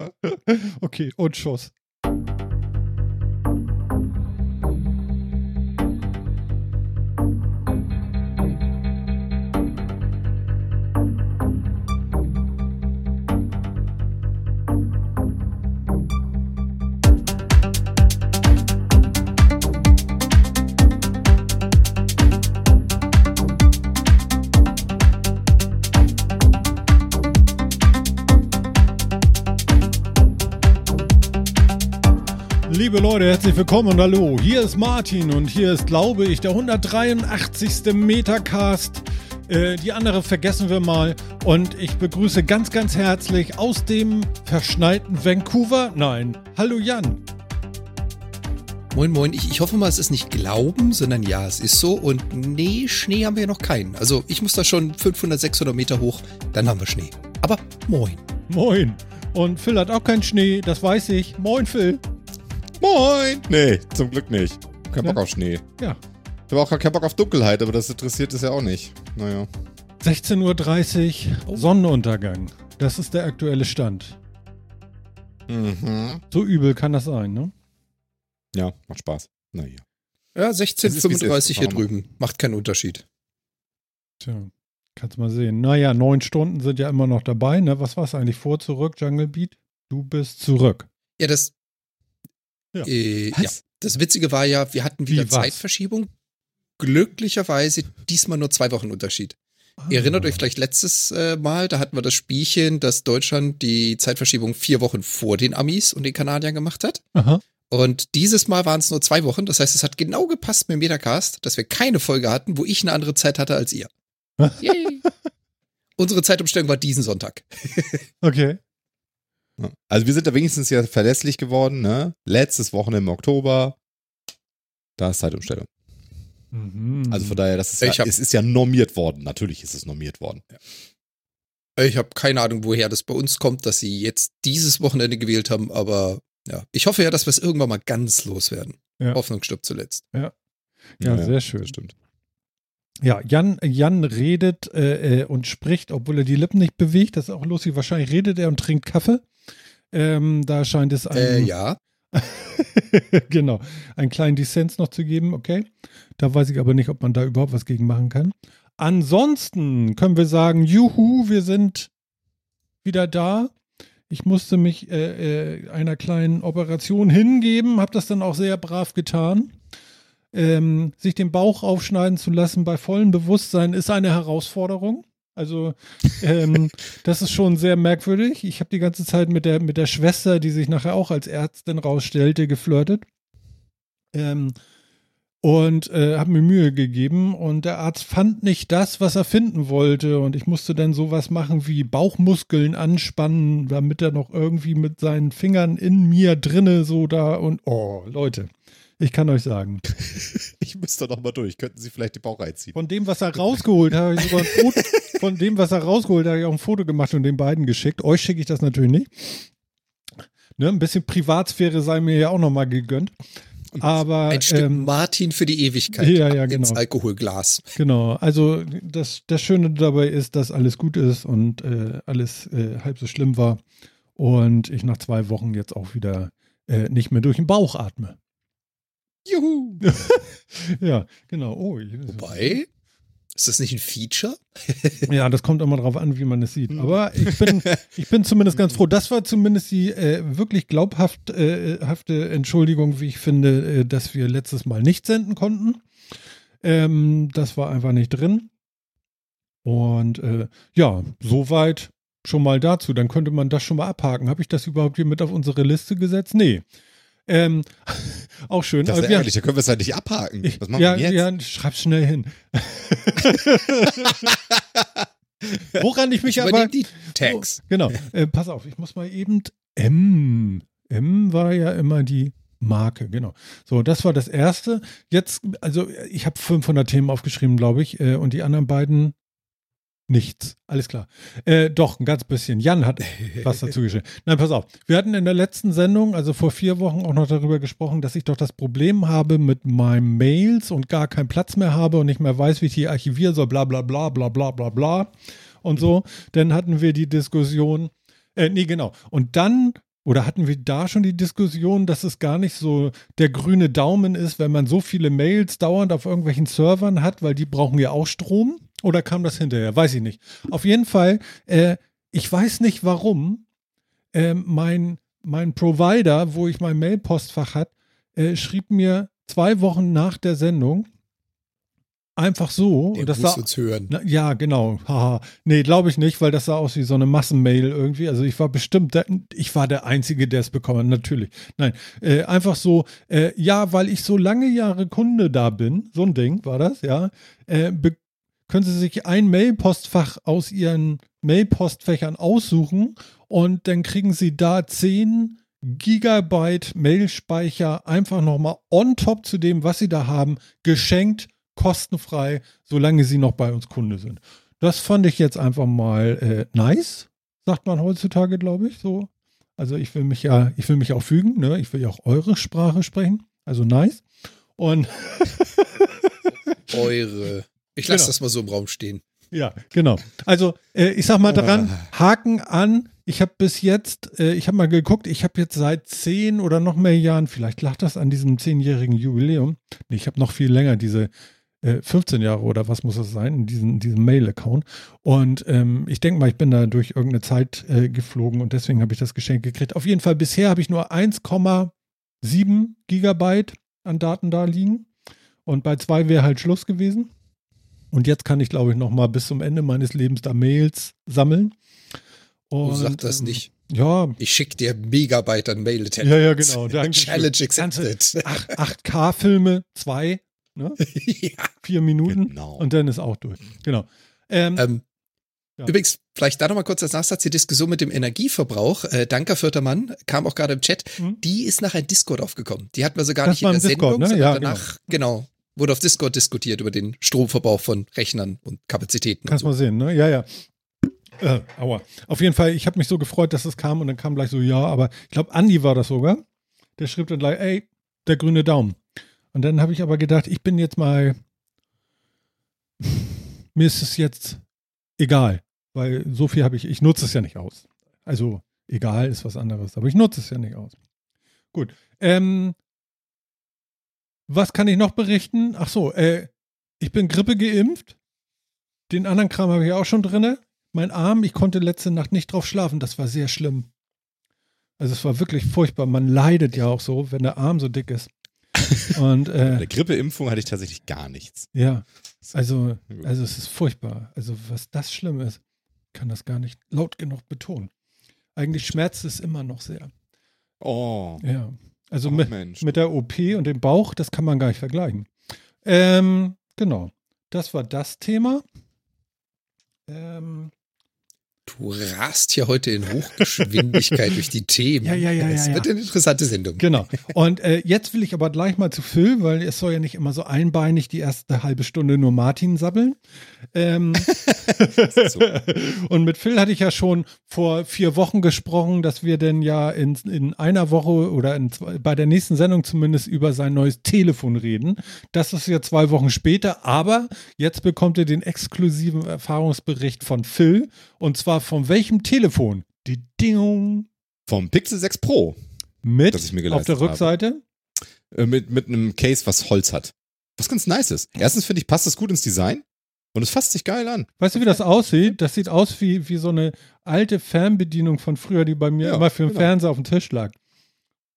okay, und Schuss. Leute, herzlich willkommen und hallo. Hier ist Martin und hier ist, glaube ich, der 183. Metacast. Äh, die andere vergessen wir mal. Und ich begrüße ganz, ganz herzlich aus dem verschneiten Vancouver. Nein, hallo Jan. Moin, moin. Ich, ich hoffe mal, es ist nicht Glauben, sondern ja, es ist so. Und nee, Schnee haben wir noch keinen. Also ich muss da schon 500, 600 Meter hoch, dann haben wir Schnee. Aber moin. Moin. Und Phil hat auch keinen Schnee, das weiß ich. Moin, Phil. Moin! Nee, zum Glück nicht. Kein Bock Ja. auf Schnee. Ja. Ich habe auch keinen Bock auf Dunkelheit, aber das interessiert es ja auch nicht. Naja. 16.30 Uhr, Sonnenuntergang. Das ist der aktuelle Stand. Mhm. So übel kann das sein, ne? Ja, macht Spaß. Naja. Ja, Es ist, wie es 1635 ist. hier drüben. Macht keinen Unterschied. Tja, kannst mal sehen. Naja, neun Stunden sind ja immer noch dabei, ne? Was war es eigentlich vor, zurück, Jungle Beat? Du bist zurück. Ja, das. Ja. Äh, ja. Das Witzige war ja, wir hatten Wie, wieder was? Zeitverschiebung. Glücklicherweise diesmal nur zwei Wochen Unterschied. Ihr erinnert euch vielleicht letztes äh, Mal, da hatten wir das Spielchen, dass Deutschland die Zeitverschiebung vier Wochen vor den Amis und den Kanadiern gemacht hat. Aha. Und dieses Mal waren es nur zwei Wochen. Das heißt, es hat genau gepasst mit dem Metacast, dass wir keine Folge hatten, wo ich eine andere Zeit hatte als ihr. Yay. Unsere Zeitumstellung war diesen Sonntag. Okay. Ja. Also wir sind da wenigstens ja verlässlich geworden, ne? Letztes Wochenende im Oktober. Da ist Zeitumstellung. Mhm. Also von daher, das ist Ich ja, hab- es ist ja normiert worden. Natürlich ist es normiert worden. Ich habe keine Ahnung, woher das bei uns kommt, dass sie jetzt dieses Wochenende gewählt haben, aber ja, ich hoffe ja, dass wir es irgendwann mal ganz loswerden. Ja. Hoffnung stirbt zuletzt. Ja, sehr schön. Stimmt. Ja, Jan, Jan redet äh, äh, und spricht, obwohl er die Lippen nicht bewegt. Das ist auch lustig. Wahrscheinlich redet er und trinkt Kaffee. Ähm, da scheint es Äh, einen, ja. genau, einen kleinen Dissens noch zu geben. Okay. Da weiß ich aber nicht, ob man da überhaupt was gegen machen kann. Ansonsten können wir sagen, juhu, wir sind wieder da. Ich musste mich äh, äh, einer kleinen Operation hingeben, habe das dann auch sehr brav getan. Ähm, sich den Bauch aufschneiden zu lassen bei vollem Bewusstsein ist eine Herausforderung. Also ähm, das ist schon sehr merkwürdig. Ich habe die ganze Zeit mit der, mit der Schwester, die sich nachher auch als Ärztin rausstellte, geflirtet. Ähm, und äh, habe mir Mühe gegeben und der Arzt fand nicht das, was er finden wollte und ich musste dann sowas machen wie Bauchmuskeln anspannen, damit er noch irgendwie mit seinen Fingern in mir drinne so da und oh Leute, ich kann euch sagen, Ich müsste doch mal durch. Könnten Sie vielleicht den Bauch reinziehen? von dem, was er rausgeholt hat, habe ich sogar ein Foto, von dem, was er rausgeholt hat, habe ich auch ein Foto gemacht und den beiden geschickt. Euch schicke ich das natürlich nicht. Ne, ein bisschen Privatsphäre sei mir ja auch nochmal gegönnt. Aber Ein Stück ähm, Martin für die Ewigkeit. Ja, ja, Ab Ins genau. Alkoholglas. Genau, also das, das Schöne dabei ist, dass alles gut ist und äh, alles äh, halb so schlimm war und ich nach zwei Wochen jetzt auch wieder äh, nicht mehr durch den Bauch atme. Juhu! Ja, genau. Oh, Wobei, ist das nicht ein Feature? Ja, das kommt immer drauf an, wie man es sieht. Aber ich bin, ich bin zumindest ganz froh. Das war zumindest die äh, wirklich glaubhaft äh, Entschuldigung, wie ich finde, äh, dass wir letztes Mal nicht senden konnten. Ähm, das war einfach nicht drin. Und äh, ja, soweit schon mal dazu. Dann könnte man das schon mal abhaken. Habe ich das überhaupt hier mit auf unsere Liste gesetzt? Nee. Ähm, auch schön. Das ist wir- ärgerlich, da können wir es halt nicht abhaken. Was machen ja, wir jetzt? ja, schreib's schnell hin. Woran ich mich Ich aber. die Tags. Oh, genau. Äh, pass auf, ich muss mal eben. M. M war ja immer die Marke, genau. So, das war das erste. Jetzt, also ich habe 500 Themen aufgeschrieben, glaube ich, äh, und die anderen beiden nichts. Alles klar. Äh, doch, ein ganz bisschen. Jan hat was dazu geschrieben. Nein, pass auf. Wir hatten in der letzten Sendung, also vor vier Wochen, auch noch darüber gesprochen, dass ich doch das Problem habe mit meinen Mails und gar keinen Platz mehr habe und nicht mehr weiß, wie ich die archivieren soll, bla bla bla bla bla bla bla und so. Dann hatten wir die Diskussion, äh, nee, genau. Und dann oder hatten wir da schon die Diskussion, dass es gar nicht so der grüne Daumen ist, wenn man so viele Mails dauernd auf irgendwelchen Servern hat, weil die brauchen ja auch Strom? Oder kam das hinterher? Weiß ich nicht. Auf jeden Fall, äh, ich weiß nicht warum, äh, mein, mein Provider, wo ich mein Mailpostfach hat, äh, schrieb mir zwei Wochen nach der Sendung, einfach so. Der und das sah, hören. na, ja, genau. Haha. Nee, glaube ich nicht, weil das sah aus wie so eine Massenmail irgendwie. Also ich war bestimmt, der, ich war der Einzige, der es bekommen hat, natürlich. Nein, äh, einfach so, äh, ja, weil ich so lange Jahre Kunde da bin, so ein Ding war das, ja, äh, be- können Sie sich ein Mailpostfach aus Ihren Mailpostfächern aussuchen und dann kriegen Sie da 10 Gigabyte Mailspeicher einfach nochmal on top zu dem, was Sie da haben, geschenkt, kostenfrei, solange Sie noch bei uns Kunde sind. Das fand ich jetzt einfach mal äh, nice, sagt man heutzutage, glaube ich, so. Also ich will mich ja, ich will mich auch fügen, ne? Ich will ja auch eure Sprache sprechen, also nice. Und Eure. Ich lasse Genau. das mal so im Raum stehen. Ja, genau. Also äh, ich sag mal dran, Haken an. Ich habe bis jetzt, äh, ich habe mal geguckt, ich habe jetzt seit zehn oder noch mehr Jahren, vielleicht lag das an diesem zehnjährigen Jubiläum. Nee, ich habe noch viel länger diese äh, 15 Jahre oder was muss das sein, in diesem, diesem Mail-Account. Und ähm, ich denke mal, ich bin da durch irgendeine Zeit äh, geflogen und deswegen habe ich das Geschenk gekriegt. Auf jeden Fall, bisher habe ich nur 1,7 Gigabyte an Daten da liegen. Und bei zwei wäre halt Schluss gewesen. Und jetzt kann ich, glaube ich, noch mal bis zum Ende meines Lebens da Mails sammeln. Du Und, sag das ähm, nicht. Ja, Ich schicke dir Megabyte an mail ja, ja, genau. Danke. Challenge accepted. 8K-Filme, zwei, ne? ja. vier Minuten Genau. und dann ist auch durch. Genau. Ähm, Ähm, Ja. Übrigens, vielleicht da nochmal kurz als Nachsatz, die Diskussion mit dem Energieverbrauch, äh, danke vierter Mann, kam auch gerade im Chat, Mhm. die ist nach ein Discord aufgekommen. Die hatten wir so gar Das nicht in der Discord, Sendung, ne? Ja, danach, genau. Wurde auf Discord diskutiert über den Stromverbrauch von Rechnern und Kapazitäten. Kannst und mal sehen, ne? Ja, ja. Äh, aua. Auf jeden Fall, ich habe mich so gefreut, dass es kam und dann kam gleich so, ja, aber ich glaube, Andi war das sogar. Der schrieb dann gleich, ey, der grüne Daumen. Und dann habe ich aber gedacht, ich bin jetzt mal, mir ist es jetzt egal, weil so viel habe ich, ich nutze es ja nicht aus. Also egal ist was anderes, aber ich nutze es ja nicht aus. Gut. Ähm, was kann ich noch berichten? Ach so, äh, ich bin Grippe geimpft. Den anderen Kram habe ich auch schon drinne. Mein Arm, ich konnte letzte Nacht nicht drauf schlafen. Das war sehr schlimm. Also es war wirklich furchtbar. Man leidet ja auch so, wenn der Arm so dick ist. Und Bei äh, der Grippeimpfung hatte ich tatsächlich gar nichts. ja, also, also es ist furchtbar. Also was das schlimm ist, kann das gar nicht laut genug betonen. Eigentlich schmerzt es immer noch sehr. Oh, Ja. Also oh mit, Mensch. mit der OP und dem Bauch, das kann man gar nicht vergleichen. Ähm, genau. Das war das Thema. Ähm, Du rast hier heute in Hochgeschwindigkeit durch die Themen. Ja, ja, ja, Es ja, wird ja. eine interessante Sendung. genau. Und äh, jetzt will ich aber gleich mal zu Phil, weil es soll ja nicht immer so einbeinig die erste halbe Stunde nur Martin sabbeln. Ähm, So. und mit Phil hatte ich ja schon vor vier Wochen gesprochen, dass wir denn ja in, in einer Woche oder in bei der nächsten Sendung zumindest über sein neues Telefon reden. Das ist ja zwei Wochen später, aber jetzt bekommt ihr den exklusiven Erfahrungsbericht von Phil und zwar von welchem Telefon? Die Ding Vom Pixel 6 Pro mit Das ich mir auf der geleistet habe. Rückseite. äh, mit, mit einem Case, was Holz hat. Was ganz nice ist. Erstens finde ich, passt das gut ins Design und es fasst sich geil an. Weißt du, wie das aussieht? Das sieht aus wie, wie so eine alte Fernbedienung von früher, die bei mir Ja, immer für den genau. Fernseher auf dem Tisch lag.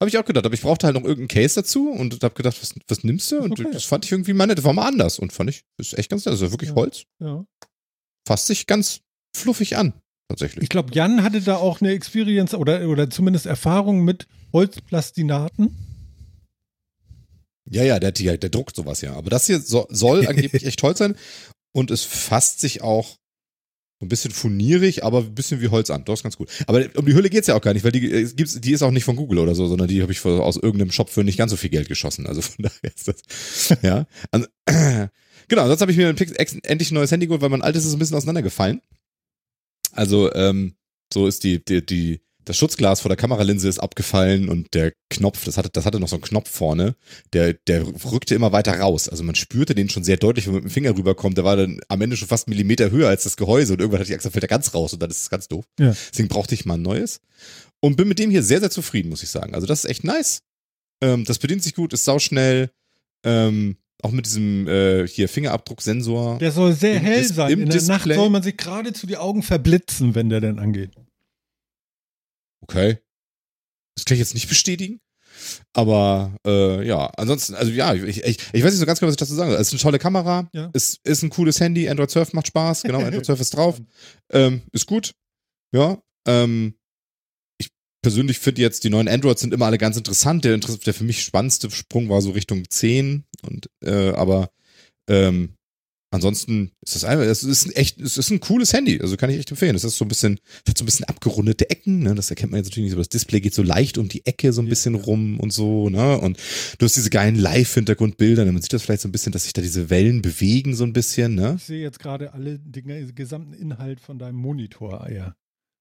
Habe ich auch gedacht, aber ich brauchte halt noch irgendeinen Case dazu und habe gedacht, was, was nimmst du? Und okay. das fand ich irgendwie mal nett. Das war mal anders und fand ich, das ist echt ganz nett. Das ist ja wirklich Ja. Holz. Ja. Fasst sich ganz fluffig an, tatsächlich. Ich glaube, Jan hatte da auch eine Experience oder, oder zumindest Erfahrung mit Holzplastinaten. Ja, ja, der, der, der druckt sowas ja. Aber das hier so, soll angeblich echt Holz sein und es fasst sich auch so ein bisschen funierig, aber ein bisschen wie Holz an. Das ist ganz gut. Aber um die Hülle geht's ja auch gar nicht, weil die, äh, gibt's, die ist auch nicht von Google oder so, sondern die habe ich für, aus irgendeinem Shop für nicht ganz so viel Geld geschossen. Also von daher ist das, ja. Also, genau, sonst habe ich mir endlich ein neues Handy geholt, weil mein altes ist ein bisschen auseinandergefallen. Also, ähm, so ist die, die, die, das Schutzglas vor der Kameralinse ist abgefallen und der Knopf, das hatte, das hatte noch so einen Knopf vorne, der, der rückte immer weiter raus. Also man spürte den schon sehr deutlich, wenn man mit dem Finger rüberkommt. Der war dann am Ende schon fast einen Millimeter höher als das Gehäuse und irgendwann hatte ich Angst, da fällt er ganz raus und dann ist es ganz doof. Ja. Deswegen brauchte ich mal ein neues. Und bin mit dem hier sehr, sehr zufrieden, muss ich sagen. Also das ist echt nice. Ähm, das bedient sich gut, ist sauschnell. Ähm, auch mit diesem äh, hier Fingerabdrucksensor. Der soll sehr hell Dis- sein. In der Nacht Display. soll man sich geradezu die Augen verblitzen, wenn der denn angeht. Okay. Das kann ich jetzt nicht bestätigen. Aber äh, ja, ansonsten, also ja, ich, ich, ich weiß nicht so ganz genau, was ich dazu sagen soll. Es ist eine tolle Kamera, Ja. es ist ein cooles Handy, Android Surf macht Spaß, genau, Android Surf ist drauf. Ähm, ist gut. Ja. Ähm, persönlich finde jetzt, die neuen Androids sind immer alle ganz interessant. Der, der für mich spannendste Sprung war so Richtung 10. Und, äh, aber ähm, ansonsten ist das einfach, es ist ein echt, es ist ein cooles Handy. Also kann ich echt empfehlen. Es ist so ein bisschen, hat so ein bisschen abgerundete Ecken, ne? Das erkennt man jetzt natürlich nicht, aber das Display geht so leicht um die Ecke so ein bisschen rum und so, ne? Und du hast diese geilen Live-Hintergrundbilder. Man sieht das vielleicht so ein bisschen, dass sich da diese Wellen bewegen so ein bisschen, ne? Ich sehe jetzt gerade alle den gesamten Inhalt von deinem Monitor, ja.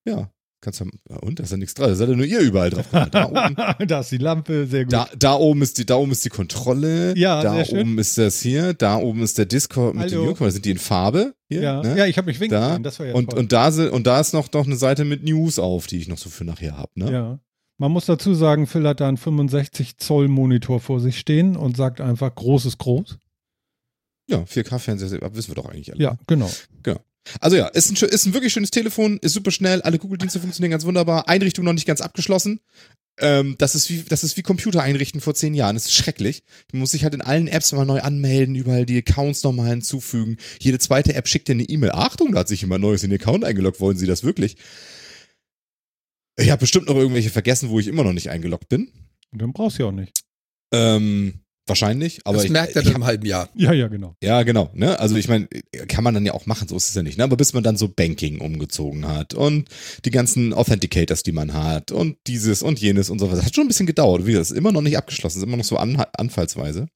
Ja. Kannst du, und? Da ist ja nichts dran. Da seid ja nur ihr überall drauf. Da oben, da ist die Lampe, sehr gut. da, da oben ist die, da oben ist die Kontrolle. Ja, da sehr schön. oben ist das hier. Da oben ist der Discord mit Hallo. den Da sind die in Farbe. Hier, ja. ne? ja, ich habe mich winken da. das war ja und, toll. und da und da ist noch, noch eine Seite mit News auf, die ich noch so für nachher habe, ne? Ja. Man muss dazu sagen, Phil hat da einen 65 Zoll Monitor vor sich stehen und sagt einfach, groß ist groß. Ja, 4K-Fernseher, wissen wir doch eigentlich alle. Ja, genau. Also ja, ist ein, ist ein wirklich schönes Telefon, ist super schnell, alle Google-Dienste funktionieren ganz wunderbar, Einrichtung noch nicht ganz abgeschlossen. Ähm, das ist wie, das ist wie Computer einrichten vor zehn Jahren. Das ist schrecklich. Man muss sich halt in allen Apps mal neu anmelden, überall die Accounts nochmal hinzufügen. Jede zweite App schickt dir eine E-Mail. Achtung, da hat sich jemand Neues in den Account eingeloggt. Wollen Sie das wirklich? Ich habe bestimmt noch irgendwelche vergessen, wo ich immer noch nicht eingeloggt bin. Und dann brauchst du ja auch nicht. Ähm, wahrscheinlich, aber das ich, merkt er dann im halben Jahr. Ja, ja, genau. ja, genau. Ne? Also ich meine, kann man dann ja auch machen, so ist es ja nicht. Ne? Aber bis man dann so Banking umgezogen hat und die ganzen Authenticators, die man hat und dieses und jenes und so was, das hat schon ein bisschen gedauert. Wie gesagt, ist immer noch nicht abgeschlossen, ist immer noch so an, anfallsweise.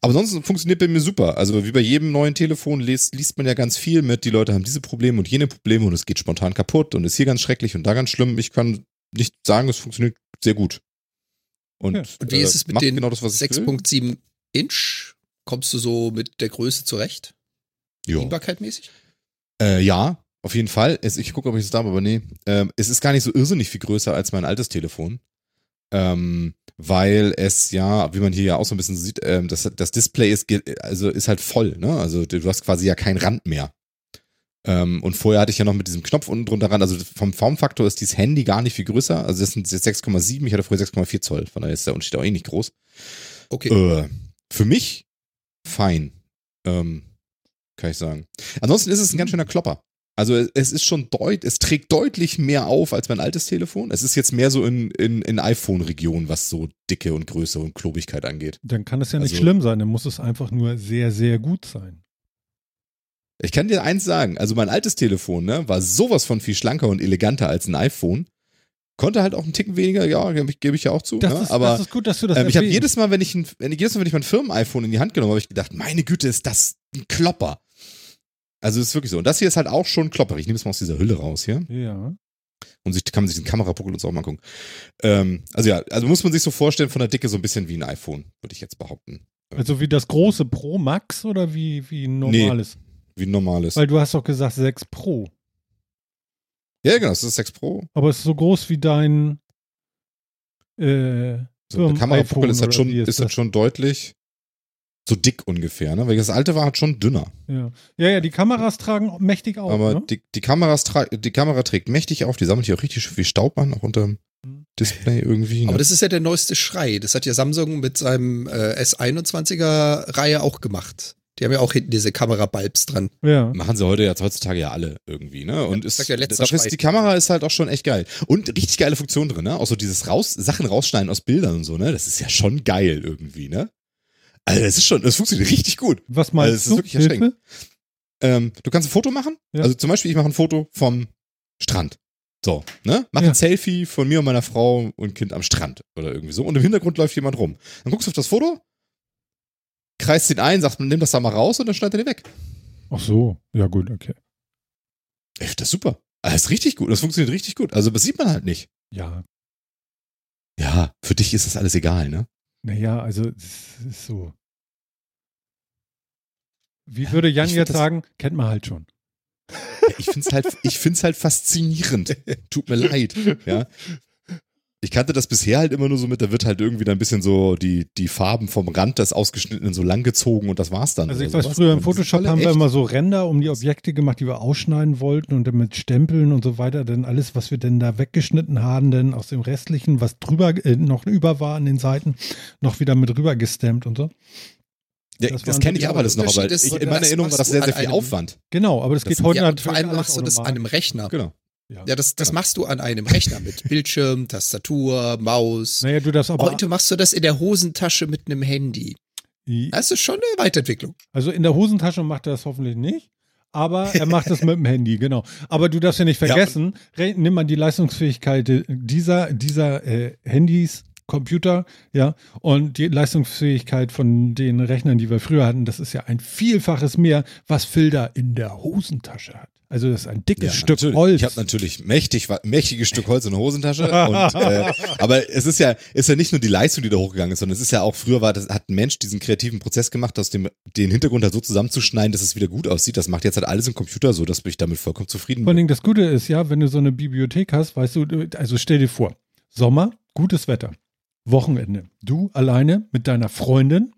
Aber sonst funktioniert bei mir super. Also wie bei jedem neuen Telefon liest, liest man ja ganz viel mit, die Leute haben diese Probleme und jene Probleme und es geht spontan kaputt und ist hier ganz schrecklich und da ganz schlimm. Ich kann nicht sagen, es funktioniert sehr gut. Und, Ja. Und wie ist es mit den genau das, was ich will. 6.7 Inch? Kommst du so mit der Größe zurecht? Ja. Bedienbarkeitmäßig? Äh, ja, auf jeden Fall. Es, ich gucke, ob ich es da habe, aber nee. Ähm, es ist gar nicht so irrsinnig viel größer als mein altes Telefon. Ähm, weil es ja, wie man hier ja auch so ein bisschen sieht, ähm, das, das Display ist, also ist halt voll, ne? Also du hast quasi ja keinen Rand mehr. Ähm, und vorher hatte ich ja noch mit diesem Knopf unten drunter ran, also vom Formfaktor ist dieses Handy gar nicht viel größer. Also das sind jetzt 6,7, ich hatte früher 6,4 Zoll, von daher ist der Unterschied auch eh nicht groß. Okay. Äh, für mich fein, ähm, kann ich sagen. Ansonsten ist es ein ganz schöner Klopper. Also es ist schon deut, es trägt deutlich mehr auf als mein altes Telefon. Es ist jetzt mehr so in, in, in iPhone-Region, was so Dicke und Größe und Klobigkeit angeht. Dann kann es ja nicht Also- schlimm sein, dann muss es einfach nur sehr, sehr gut sein. Ich kann dir eins sagen, also mein altes Telefon, ne, war sowas von viel schlanker und eleganter als ein iPhone. Konnte halt auch einen Ticken weniger, ja, gebe ich, ja auch zu. Das, ne? ist, aber das ist gut, dass du das ähm, ich habe jedes Mal, wenn ich ein, wenn, jedes Mal, wenn ich mein Firmen-iPhone in die Hand genommen habe, habe ich gedacht, meine Güte, ist das ein Klopper. Also ist wirklich so. Und das hier ist halt auch schon klopperig. Ich nehme es mal aus dieser Hülle raus hier. Ja. Und sich, kann man sich den Kamerapuckel und so auch mal gucken. Ähm, also ja, also muss man sich so vorstellen von der Dicke so ein bisschen wie ein iPhone, würde ich jetzt behaupten. Also wie das große Pro Max oder wie, wie ein Nee. Normales? Wie ein normales. Weil du hast doch gesagt 6 Pro. ja, genau, das ist das 6 Pro. Aber es ist so groß wie dein äh, So, iPhone ist halt schon, ist ist halt das? schon deutlich so dick ungefähr, ne? Weil das alte war halt schon dünner. ja. ja, ja, die Kameras tragen mächtig auf. Aber ne? die, die, Kameras tra die Kamera trägt mächtig auf, die sammelt hier auch richtig viel Staub an, auch unter dem. Display irgendwie. Ne? Aber das ist ja der neueste Schrei. Das hat ja Samsung mit seinem äh, S21er Reihe auch gemacht. Die haben ja auch hinten diese Kamerabalbs dran. Ja. Machen sie heute jetzt heutzutage ja alle irgendwie, ne? Und das ist, ja letzter dafür Schrei. ist die Kamera ist halt auch schon echt geil. Und richtig geile Funktion drin, ne? Auch so dieses raus, Sachen rausschneiden aus Bildern und so, ne? Das ist ja schon geil irgendwie, ne? Also das ist schon, das funktioniert richtig gut. Was meinst Also, es ist du? wirklich Hilfe? erschreckend. Ähm, du kannst ein Foto machen. Ja. Also zum Beispiel, ich mache ein Foto vom Strand. So, ne? Mach Ja. ein Selfie von mir und meiner Frau und Kind am Strand oder irgendwie so. Und im Hintergrund läuft jemand rum. Dann guckst du auf das Foto, kreist ihn ein, sagst, nimm das da mal raus und dann schneidet er den weg. Ach so, ja gut, okay. Ey, das ist super. Ah, Das ist richtig gut. Das funktioniert richtig gut. Also, das sieht man halt nicht. Ja, Ja, für dich ist das alles egal, ne? naja, also es ist so. Wie würde Jan jetzt das- sagen, kennt man halt schon. Ja, ich find's halt, ich find's halt faszinierend. Tut mir leid. Ja. Ich kannte das bisher halt immer nur so mit, da wird halt irgendwie dann ein bisschen so die, die Farben vom Rand des Ausgeschnittenen so lang gezogen und das war's dann. Also ich weiß, sowas. früher im Photoshop haben wir immer so Ränder um die Objekte gemacht, die wir ausschneiden wollten und dann mit Stempeln und so weiter, dann alles, was wir denn da weggeschnitten haben, dann aus dem restlichen, was drüber äh, noch über war an den Seiten, noch wieder mit rüber gestampt und so. Ja, das das, kenne ich aber alles noch, aber ich, in meiner Erinnerung war das sehr, sehr viel einem- Aufwand. Genau, aber das, Das- geht heute Ja, natürlich vor allem machst du das an einem Rechner. Genau. Ja, das, das Genau. machst du an einem Rechner mit Bildschirm, Tastatur, Maus. Naja, du darfst aber, Heute machst du das in der Hosentasche mit einem Handy. Das ist schon eine Weiterentwicklung. also in der Hosentasche macht er das hoffentlich nicht. Aber er macht das mit dem Handy, genau. Aber du darfst ja nicht Ja. vergessen, re- nimm mal die Leistungsfähigkeit dieser, dieser äh, Handys, Computer, ja, und die Leistungsfähigkeit von den Rechnern, die wir früher hatten, das ist ja ein Vielfaches mehr, was da in der Hosentasche hat. Also das ist ein dickes Ja, Stück natürlich. Holz. Ich habe natürlich mächtig, mächtiges Stück Holz in der Hosentasche. und, äh, aber es ist ja, ist ja nicht nur die Leistung, die da hochgegangen ist, sondern es ist ja auch früher war, das hat ein Mensch diesen kreativen Prozess gemacht, aus dem den Hintergrund halt so zusammenzuschneiden, dass es wieder gut aussieht. Das macht jetzt halt alles im Computer so, dass ich damit vollkommen zufrieden Vor allen bin. Dingen das Gute ist ja, wenn du so eine Bibliothek hast, weißt du- also stell dir vor, Sommer, gutes Wetter, Wochenende, du alleine mit deiner Freundin,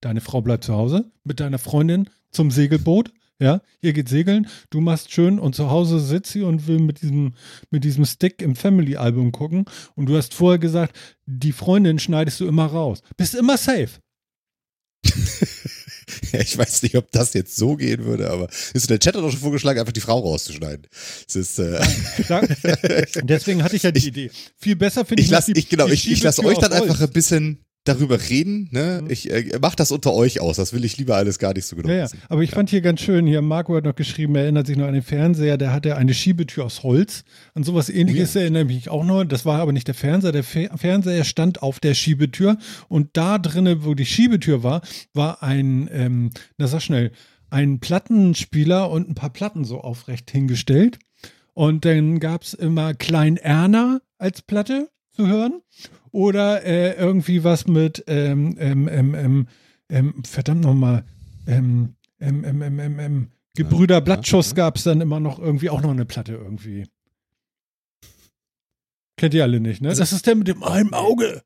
deine Frau bleibt zu Hause, mit deiner Freundin zum Segelboot, ja, ihr geht segeln, du machst schön und zu Hause sitzt sie und will mit diesem, mit diesem Stick im Family-Album gucken und du hast vorher gesagt, die Freundin schneidest du immer raus. Bist immer safe. Ja, ich weiß nicht, ob das jetzt so gehen würde, aber ist der Chat hat doch schon vorgeschlagen, einfach die Frau rauszuschneiden. Es ist, äh, deswegen hatte ich ja die Ich- Idee. Viel besser finde ich, ich lasse, genau, ich, ich lasse euch dann einfach ein bisschen darüber reden. Ne? Mhm. Ich äh, mach das unter euch aus. Das will ich lieber alles gar nicht so genau Ja, ja. Aber ich fand hier ganz schön, hier Marco hat noch geschrieben, er erinnert sich noch an den Fernseher, der hatte eine Schiebetür aus Holz. An sowas ähnliches erinnere ich mich auch noch. Das war aber nicht der Fernseher. Der Fe Fernseher stand auf der Schiebetür und da drinnen, wo die Schiebetür war, war ein, ähm, na sag schnell, ein Plattenspieler und ein paar Platten so aufrecht hingestellt. Und dann gab es immer Klein Erna als Platte zu hören. Oder äh, irgendwie was mit ähm, ähm, ähm, ähm, ähm, verdammt nochmal, ähm, ähm, ähm, ähm, ähm, ähm, Gebrüder Blattschuss ja. gab es dann immer noch irgendwie auch noch eine Platte irgendwie. Kennt ihr alle nicht, ne? Also- das ist der mit dem einen Auge.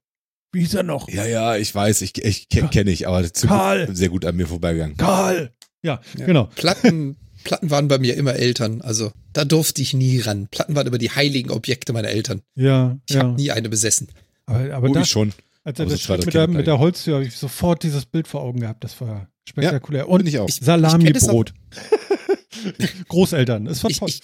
Wie hieß er noch? Ja, ja, ich weiß, ich, ich kenne kenn ich, aber zum Karl. Glück sehr gut an mir vorbeigegangen. Karl. Ja, Ja. genau. Platten, Platten waren bei mir immer Eltern. Also da durfte ich nie ran. Platten waren immer die heiligen Objekte meiner Eltern. Ja, Ich ja. habe nie eine besessen. Aber, aber das, ich schon. als er aber das schrieb mit der, mit der Holztür, habe ich sofort dieses Bild vor Augen gehabt. Das war spektakulär. Und Bin ich auch. Ich- ich Salami-Brot. Großeltern. Es war Ich, toll. ich,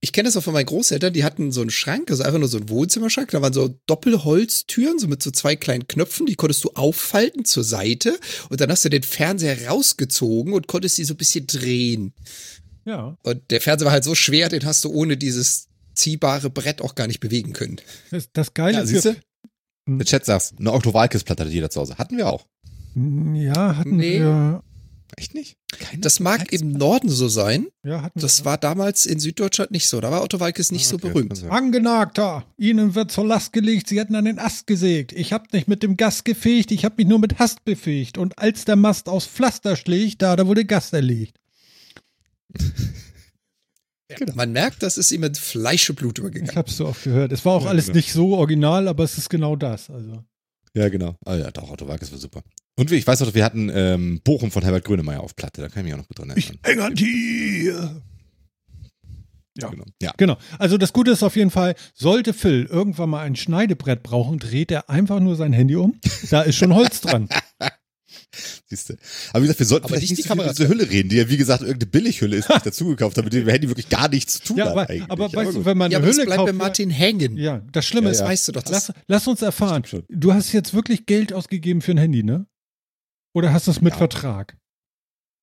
ich kenne das auch von meinen Großeltern, die hatten so einen Schrank, also einfach nur so einen Wohnzimmerschrank, da waren so Doppelholztüren, so mit so zwei kleinen Knöpfen, die konntest du auffalten zur Seite und dann hast du den Fernseher rausgezogen und konntest die so ein bisschen drehen. ja, Und der Fernseher war halt so schwer, den hast du ohne dieses ziehbare Brett auch gar nicht bewegen können. das, das Geile Ja, ist. Der Chat sagt, eine Octo-Walkes-Platte hat jeder zu Hause. Hatten wir auch. ja, hatten Nee. wir, Echt nicht? Keine Das mag im Norden so sein, ja, hatten das wir. war damals in Süddeutschland nicht so, da war Otto Walkes nicht Ah, so okay, berühmt. kann sein. Angenagter, Ihnen wird zur Last gelegt, Sie hätten an den Ast gesägt. Ich hab nicht mit dem Gast gefegt, ich hab mich nur mit Hast befähigt. Und als der Mast aus Pflaster schlägt, da, da wurde Gast erlegt. Genau. Man merkt, das ist ihm mit Fleisch und Blut Ich übergegangen. hab's so oft gehört. Es war auch Ja, alles genau. nicht so original, aber es ist genau das. Also. Ja, genau. Ah ja, doch, Otto Walkes war super. Und ich weiß noch, wir hatten ähm, Bochum von Herbert Grönemeyer auf Platte. Da kann ich mich auch noch gut dran erinnern. häng an dir. Ja. Genau. Ja. Genau. Also das Gute ist auf jeden Fall, sollte Phil irgendwann mal ein Schneidebrett brauchen, dreht er einfach nur sein Handy um. Da ist schon Holz dran. Siehst du. Aber wie gesagt, wir sollten Aber vielleicht nicht die Kameras. diese Hülle reden, die ja wie gesagt irgendeine Billighülle ist, die ich dazugekauft habe, mit dem Handy wirklich gar nichts zu tun Ja, hat. aber, eigentlich. aber weißt du, wenn man Ja, eine Hülle bleibt kauft. bei Martin hängen. Ja, das Schlimme Ja, ist, ja. weißt du doch. Das, Lass, lass uns erfahren. Du hast jetzt wirklich Geld ausgegeben für ein Handy, ne? Oder hast du es mit Ja. Vertrag?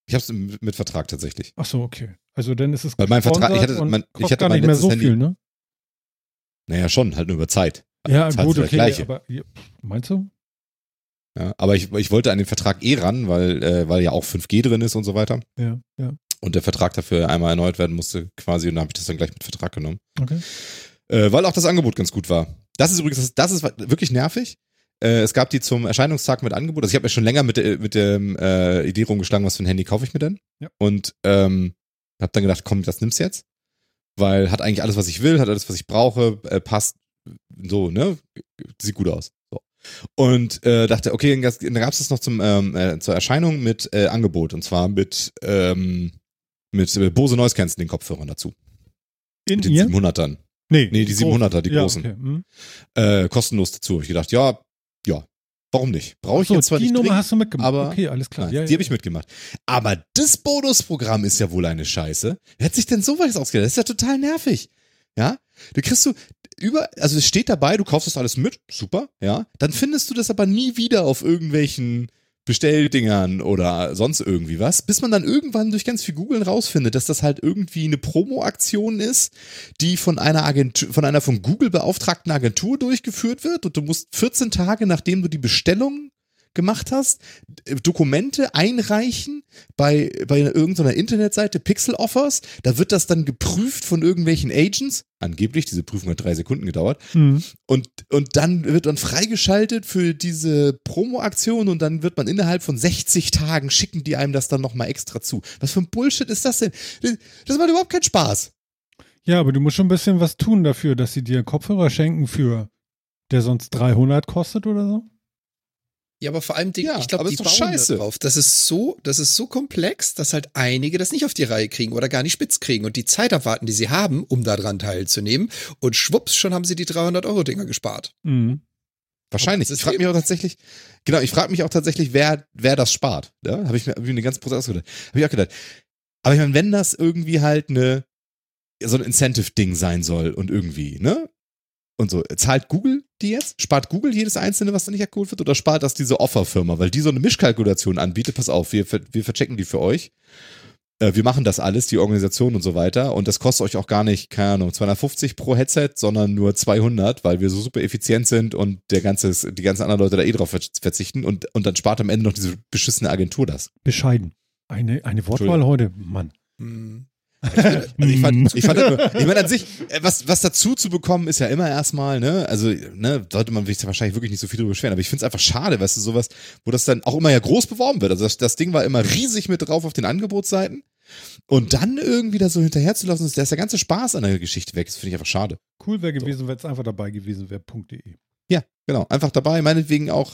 ich habe es mit, Vertrag tatsächlich. Ach so, okay. Also dann ist es Weil mein Vertrag- ich hatte- mein- ich hatte gar mein nicht mehr so Handy- viel, ne? Naja, schon, halt nur über Zeit. Ja, Zahlst gut, okay, aber meinst du? Ja, aber ich, ich wollte an den Vertrag eh ran, weil, äh, weil ja auch 5G drin ist und so weiter. Ja, ja. Und der Vertrag dafür einmal erneuert werden musste, quasi, und dann habe ich das dann gleich mit Vertrag genommen. Okay. Äh, weil auch das Angebot ganz gut war. Das ist übrigens, das, das ist wirklich nervig. Äh, es gab die zum Erscheinungstag mit Angebot. Also ich habe mir schon länger mit der, mit der äh, Idee rumgeschlagen, was für ein Handy kaufe ich mir denn? Ja. Und ähm, habe dann gedacht, komm, das nimmst jetzt. Weil hat eigentlich alles, was ich will, hat alles, was ich brauche, äh, passt so, ne? Sieht gut aus. Und äh, dachte, okay, dann gab es das noch zum, ähm, äh, zur Erscheinung mit äh, Angebot. Und zwar mit, ähm, mit äh, Bose Noise Cancelling Kopfhörern dazu. In Mit den ihr? 700ern. Nee, Nee, die 700er, die ja, großen. Okay. hm. Äh, kostenlos dazu. Ich gedacht, ja, ja, warum nicht? Brauche ich so, jetzt zwar die nicht Nummer dringend, hast du mitgemacht. aber- okay, alles klar. Nein, ja, die ja, habe ich mitgemacht. Aber das Bonusprogramm ist ja wohl eine Scheiße. Wer hat sich denn sowas ausgedacht? Das ist ja total nervig. Ja? Du kriegst du über, also es steht dabei, du kaufst das alles mit, super, ja. Dann findest du das aber nie wieder auf irgendwelchen Bestelldingern oder sonst irgendwie was, bis man dann irgendwann durch ganz viel Googeln rausfindet, dass das halt irgendwie eine Promo-Aktion ist, die von einer Agentur, von einer von Google beauftragten Agentur durchgeführt wird und du musst 14 Tage, nachdem du die Bestellung gemacht hast, äh, Dokumente einreichen bei, bei irgendeiner Internetseite, Pixel Offers. Da wird das dann geprüft von irgendwelchen Agents. Angeblich, diese Prüfung hat drei Sekunden gedauert. Hm. Und, und dann wird man freigeschaltet für diese Promo-Aktion und dann wird man innerhalb von 60 Tagen schicken die einem das dann nochmal extra zu. Was für ein Bullshit ist das denn? Das, das macht überhaupt keinen Spaß. Ja, aber du musst schon ein bisschen was tun dafür, dass sie dir Kopfhörer schenken für, der sonst 300 kostet oder so. Ja, aber vor allem, die, Ja, ich glaube, die ist bauen scheiße. drauf. Das ist so, das ist so komplex, dass halt einige das nicht auf die Reihe kriegen oder gar nicht spitz kriegen und die Zeit abwarten, die sie haben, um daran teilzunehmen. Und schwupps, schon haben sie die 300 Euro Dinger gespart. Mhm. Wahrscheinlich. Ich frage mich auch tatsächlich, genau, ich frage mich auch tatsächlich, wer, wer das spart. Ja, habe ich mir hab ich eine ganze Prozess ausgedacht. Habe ich auch gedacht. Aber ich meine, wenn das irgendwie halt eine, so ein Incentive-Ding sein soll und irgendwie, ne? Und so, zahlt Google die jetzt? Spart Google jedes einzelne, was da nicht abgeholt wird? Oder spart das diese Offerfirma? Weil die so eine Mischkalkulation anbietet, pass auf, wir, wir verchecken die für euch. Äh, Wir machen das alles, die Organisation und so weiter. Und das kostet euch auch gar nicht, keine Ahnung, 250 pro Headset, sondern nur 200, weil wir so super effizient sind und der ganze, die ganzen anderen Leute da eh drauf ver- verzichten. Und, und dann spart am Ende noch diese beschissene Agentur das. Bescheiden. Eine, eine Wortwahl heute, Mann. Hm. Also ich fand, ich fand, das nur- ich meine an sich, äh, was, was dazu zu bekommen, ist ja immer erstmal, ne, also, ne, sollte man sich wahrscheinlich wirklich nicht so viel drüber beschweren, aber ich finde es einfach schade, weißt du, sowas, wo das dann auch immer ja groß beworben wird. Also das, das Ding war immer riesig mit drauf auf den Angebotsseiten. Und dann irgendwie da so hinterher zu lassen, da ist der ganze Spaß an der Geschichte weg. Das finde ich einfach schade. Cool wäre gewesen, wenn es einfach dabei gewesen wäre. .de. Ja, genau. Einfach dabei, meinetwegen auch,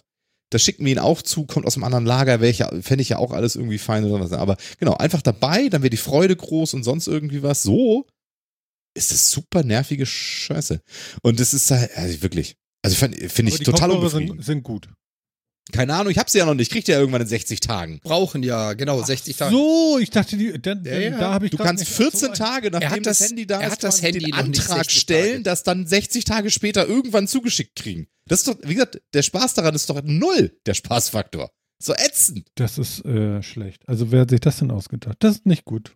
das schicken wir ihn auch zu, kommt aus einem anderen Lager, ich ja, fände ich ja auch alles irgendwie fein oder was. Aber genau, einfach dabei, dann wäre die Freude groß und sonst irgendwie was. So ist das super nervige Scheiße. Und das ist halt, also wirklich, also finde find Aber ich total Kopfhörer sind, sind gut. Keine Ahnung, ich hab sie ja noch nicht, kriegt ja irgendwann in 60 Tagen. Brauchen ja, genau, 60 Tage. So, ich dachte, die, dann, Ja, ja. da habe ich Du kannst nicht- 14 so ein- Tage, nachdem hat das, das- Handy da er ist, hat das Handy den Antrag 60 stellen, Tage. das dann 60 Tage später irgendwann zugeschickt kriegen. Das ist doch, wie gesagt, der Spaß daran ist doch null, der Spaßfaktor. So ätzend. Das ist äh, schlecht. Also wer hat sich das denn ausgedacht? Das ist nicht gut.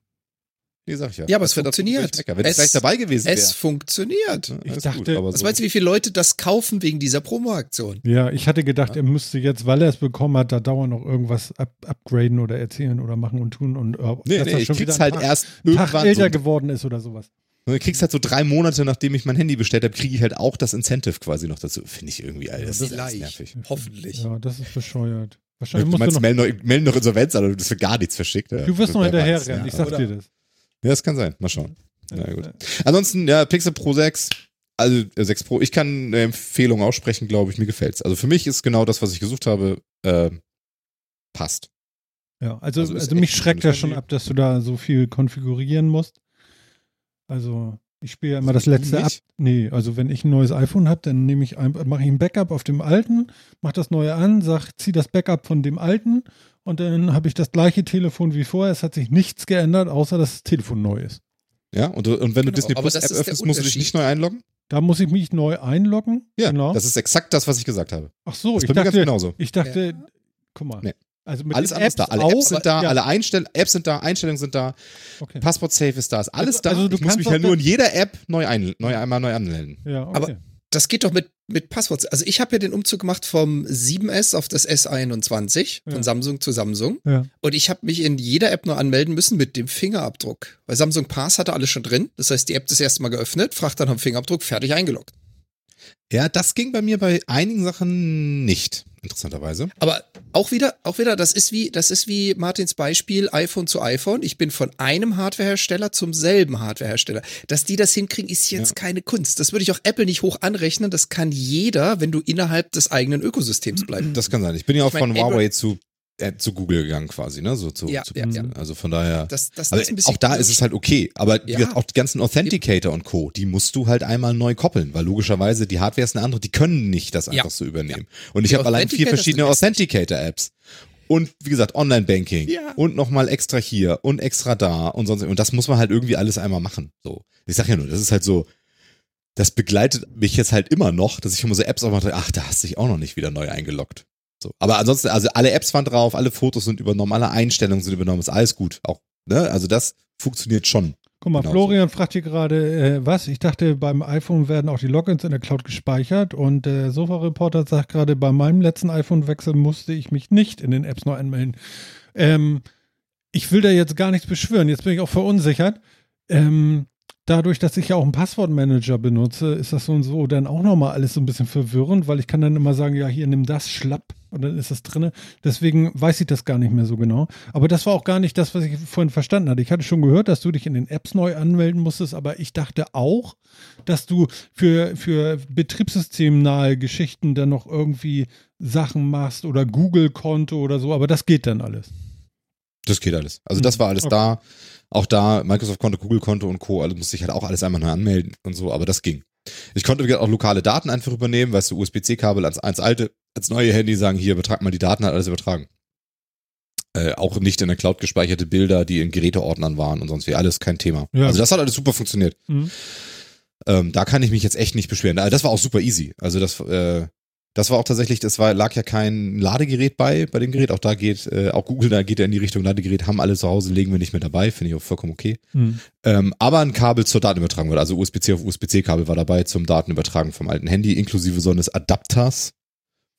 Nee, sag ich ja. Ja, aber es Das funktioniert. mecker. Wenn es gleich dabei gewesen wäre. Es funktioniert. Ja, Ich alles dachte- aber Was so. meinst du, wie viele Leute das kaufen wegen dieser Promo-Aktion? Ja, ich hatte gedacht, er müsste jetzt, weil er es bekommen hat, da dauernd noch irgendwas up upgraden oder erzählen oder machen und tun und äh, Nee, dass nee, ich schon wieder halt Tag, erst Tag irgendwann. älter So, geworden ist oder sowas. du kriegst halt so drei Monate, nachdem ich mein Handy bestellt habe, kriege ich halt auch das Incentive quasi noch dazu. Finde ich irgendwie alles. das das ist nervig. Hoffentlich. Ja, das ist bescheuert. Du Wahrscheinlich musst meinst, du noch, melden noch, melden noch Insolvenz an oder du bist für gar nichts verschickt. Ja. du wirst noch Wer hinterher weiß, rennen, ja. ich sag Oder- dir das. Ja, das kann sein. Mal schauen. Na Äh, gut. Ansonsten, ja, Pixel Pro 6, also äh, 6 Pro, ich kann eine Empfehlung aussprechen, glaube ich, mir gefällt's. Also für mich ist genau das, was ich gesucht habe, äh, passt. Ja, also, Also also, mich schreckt das schon ab, dass du da so viel konfigurieren musst. Also ich spiele ja immer das letzte ab. nicht? Nee, also wenn ich ein neues iPhone habe, dann nehme ich mache ich ein Backup auf dem alten, mache das neue an, sag, zieh das Backup von dem alten und dann habe ich das gleiche Telefon wie vorher. Es hat sich nichts geändert, außer dass das Telefon neu ist. Ja, und, und wenn du Genau, Disney Plus das App öffnest, musst du dich nicht neu einloggen? Da muss ich mich neu einloggen. Ja, genau. das ist exakt das, was ich gesagt habe. Ach so, Das ich dachte, genauso. ich dachte, guck mal. Nee. Also mit Alles ist da. Alle auch, Apps sind da, ja, alle Einstell Apps sind da, Einstellungen sind da, okay. Passwort Safe ist da, ist alles Also- da. also du ich muss kannst mich auch halt nur in jeder App neu, ein, neu einmal neu anmelden. Ja, okay. Aber- Das geht doch mit, mit Passworts. Also ich habe ja den Umzug gemacht vom 7S auf das S21 Ja. von Samsung zu Samsung. ja. Und ich habe mich in jeder App nur anmelden müssen mit dem Fingerabdruck. Weil Samsung Pass hatte alles schon drin. Das heißt, die App das erste Mal geöffnet, fragt dann am Fingerabdruck, fertig eingeloggt. Ja, das ging bei mir bei einigen Sachen nicht. Interessanterweise. Aber auch wieder, auch wieder, das ist wie, das ist wie Martins Beispiel iPhone zu iPhone. Ich bin von einem Hardwarehersteller zum selben Hardwarehersteller. Dass die das hinkriegen, ist jetzt Ja. keine Kunst. Das würde ich auch Apple nicht hoch anrechnen. Das kann jeder, wenn du innerhalb des eigenen Ökosystems bleibst. Das kann sein. Ich bin ja auch Ich mein, von Huawei zu, äh, zu Google gegangen quasi, ne? So zu, Ja, zu ja, ja. Also von daher. Das, das, bisschen auch da ist es halt okay. Aber Ja. auch die ganzen Authenticator und Co., die musst du halt einmal neu koppeln, weil logischerweise die Hardware ist eine andere, die können nicht das einfach so übernehmen. Und ich habe allein vier verschiedene. Authenticator-Apps. Und wie gesagt, Online-Banking. Und nochmal extra hier und extra da und sonst. Und das muss man halt irgendwie alles einmal machen. So. Ich sag ja nur, das ist halt so, das begleitet mich jetzt halt immer noch, dass ich immer so Apps aufmache, ach, da hast du dich auch noch nicht wieder neu eingeloggt. So. Aber ansonsten, also alle Apps waren drauf, alle Fotos sind übernommen, alle Einstellungen sind übernommen, ist alles gut. Auch, ne? Also das funktioniert schon. Guck mal, Genau Florian fragt hier gerade, äh, was? Ich dachte, beim iPhone werden auch die Logins in der Cloud gespeichert und der Sofa-Reporter sagt gerade, bei meinem letzten iPhone-Wechsel musste ich mich nicht in den Apps neu anmelden. Ähm, ich will da jetzt gar nichts beschwören, jetzt bin ich auch verunsichert. Ähm, dadurch, dass ich ja auch einen Passwortmanager benutze, ist das so und so dann auch nochmal alles so ein bisschen verwirrend, weil ich kann dann immer sagen, ja, hier nimm das, schlapp und dann ist das drinne. Deswegen weiß ich das gar nicht mehr so genau. Aber das war auch gar nicht das, was ich vorhin verstanden hatte. Ich hatte schon gehört, dass du dich in den Apps neu anmelden musstest, aber ich dachte auch, dass du für, für betriebssystemnahe Geschichten dann noch irgendwie Sachen machst oder Google-Konto oder so, aber das geht dann alles. Das geht alles. Also das war alles Okay. da. Auch da, Microsoft-Konto, Google-Konto und Co., alles musste ich halt auch alles einmal neu anmelden und so, aber das ging. Ich konnte auch lokale Daten einfach übernehmen, weißt du, USB-C-Kabel ans, ans alte, als neue Handy sagen, hier, übertrag mal die Daten, hat alles übertragen. Äh, auch nicht in der Cloud gespeicherte Bilder, die in Geräteordnern waren und sonst wie, alles kein Thema. Ja. Also das hat alles super funktioniert. Mhm. Ähm, da kann ich mich jetzt echt nicht beschweren. Also Das war auch super easy. Also das, äh, das war auch tatsächlich, das war, lag ja kein Ladegerät bei, bei dem Gerät. Auch da geht, äh, auch Google, da geht ja in die Richtung Ladegerät, haben alle zu Hause, legen wir nicht mehr dabei, finde ich auch vollkommen okay. Mhm. Ähm, aber ein Kabel zur Datenübertragung also USB-C auf USB-C-Kabel war dabei zum Datenübertragen vom alten Handy, inklusive so eines Adapters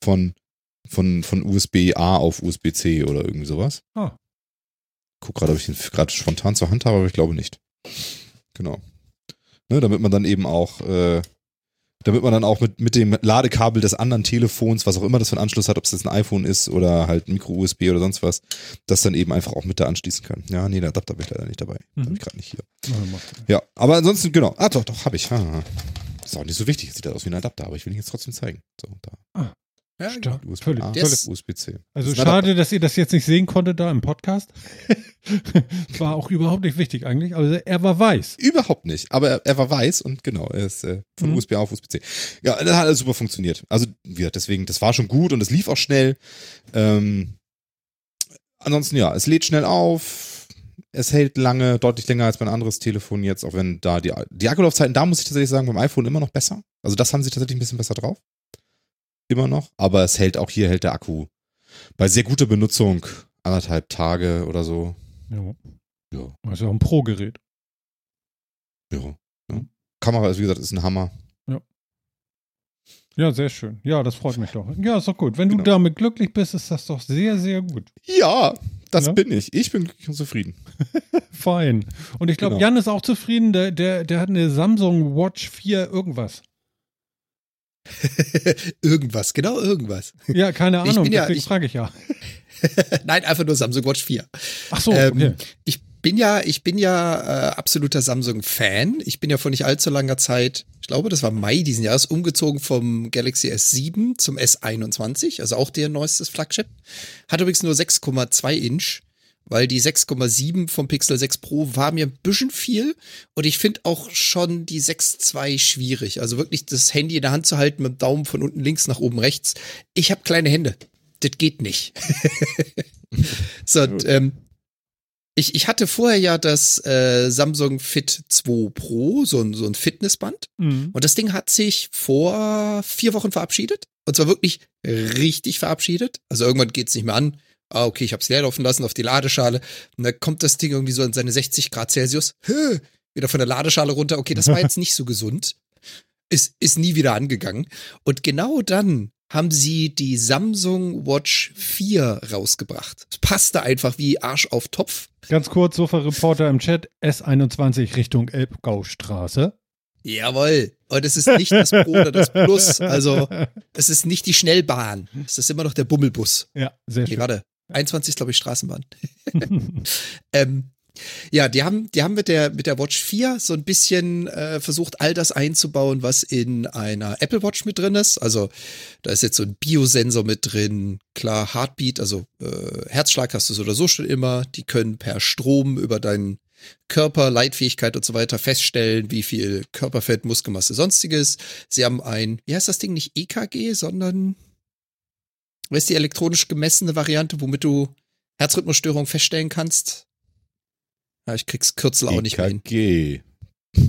von, von, von USB-A auf USB-C oder irgendwie sowas. Ah. Guck gerade, ob ich den gerade spontan zur Hand habe, aber ich glaube nicht. Genau. Ne, damit man dann eben auch, äh, damit man dann auch mit, mit dem Ladekabel des anderen Telefons, was auch immer das für einen Anschluss hat, ob es jetzt ein iPhone ist oder halt Micro-USB oder sonst was, das dann eben einfach auch mit da anschließen kann. Ja, nee, der Adapter habe ich leider nicht dabei. Mhm. Habe ich gerade nicht hier. Ja, aber ansonsten, genau. Ah, doch, doch, habe ich. Ah, ist auch nicht so wichtig. Sieht aus wie ein Adapter, aber ich will ihn jetzt trotzdem zeigen. So, da. Ja, Stark. USB Völlig, völlig. USB-C. Also Das schade, dass ihr das jetzt nicht sehen konntet da im Podcast. war auch überhaupt nicht wichtig eigentlich. Also er war weiß. Überhaupt nicht. Aber er, er war weiß und genau, er ist äh, von Mhm. USB auf USB-C. Ja, das hat alles super funktioniert. Also, gesagt, deswegen, das war schon gut und es lief auch schnell. Ähm, ansonsten, ja, es lädt schnell auf. Es hält lange, deutlich länger als mein anderes Telefon jetzt, auch wenn da die, die Akkulaufzeiten, da muss ich tatsächlich sagen, beim iPhone immer noch besser. Also das haben sie tatsächlich ein bisschen besser drauf. Immer noch. Aber es hält auch hier, hält der Akku bei sehr guter Benutzung anderthalb Tage oder so. Ja. Ja. Das ist ja auch ein Pro-Gerät. Ja. ja. Kamera ist, wie gesagt, ist ein Hammer. Ja, sehr schön. Ja, das freut mich doch. Ja, ist doch gut. Wenn du Genau. damit glücklich bist, ist das doch sehr, sehr gut. Ja, das Ja? bin ich. Ich bin glücklich und zufrieden. Fein. Und ich glaube, Genau. Jan ist auch zufrieden. Der, der, der hat eine Samsung Watch 4 irgendwas. irgendwas, genau irgendwas. Ja, keine Ahnung. ja- deswegen ich- frage ich ja. Nein, einfach nur Samsung Watch 4. Ach so, Ähm, okay. Ich bin ja, ich bin ja äh, absoluter Samsung-Fan. Ich bin ja vor nicht allzu langer Zeit, ich glaube, das war Mai diesen Jahres, umgezogen vom Galaxy S7 zum S21, also auch der neuestes Flagship. Hat übrigens nur 6,2 Inch, weil die 6,7 vom Pixel 6 Pro war mir ein bisschen viel und ich finde auch schon die 6,2 schwierig. Also wirklich das Handy in der Hand zu halten mit dem Daumen von unten links nach oben rechts. Ich habe kleine Hände. Das geht nicht. so, und, ähm, ich, ich hatte vorher ja das äh, Samsung Fit 2 Pro, so ein, so ein Fitnessband. Mhm. Und das Ding hat sich vor vier Wochen verabschiedet. Und zwar wirklich richtig verabschiedet. Also irgendwann geht's nicht mehr an. Ah, okay, ich hab's leer laufen lassen auf die Ladeschale. Und dann kommt das Ding irgendwie so an seine 60 Grad Celsius. Hö, wieder von der Ladeschale runter. Okay, das war jetzt nicht so gesund. Ist, ist nie wieder angegangen. Und genau dann haben sie die Samsung Watch 4 rausgebracht. Es passte einfach wie Arsch auf Topf. Ganz kurz, Sofa-Reporter im Chat, S21 Richtung Elbgaustraße. Jawohl. Und es ist nicht das Pro oder das Plus. Also, es ist nicht die Schnellbahn. Es ist immer noch der Bummelbus. Ja, sehr Nee, schön. warte. 21 ist, glaube ich, Straßenbahn. ähm, ja, die haben, die haben mit der, mit der Watch 4 so ein bisschen äh, versucht, all das einzubauen, was in einer Apple Watch mit drin ist. Also, da ist jetzt so ein Biosensor mit drin. Klar, Heartbeat, also äh, Herzschlag hast du so oder so schon immer. Die können per Strom über deinen Körper, Leitfähigkeit und so weiter feststellen, wie viel Körperfett, Muskelmasse, sonstiges. Sie haben ein, wie heißt das Ding, nicht EKG, sondern was ist die elektronisch gemessene Variante, womit du Herzrhythmusstörungen feststellen kannst? Ja, ich krieg's Kürzel auch nicht mehr hin. EKG.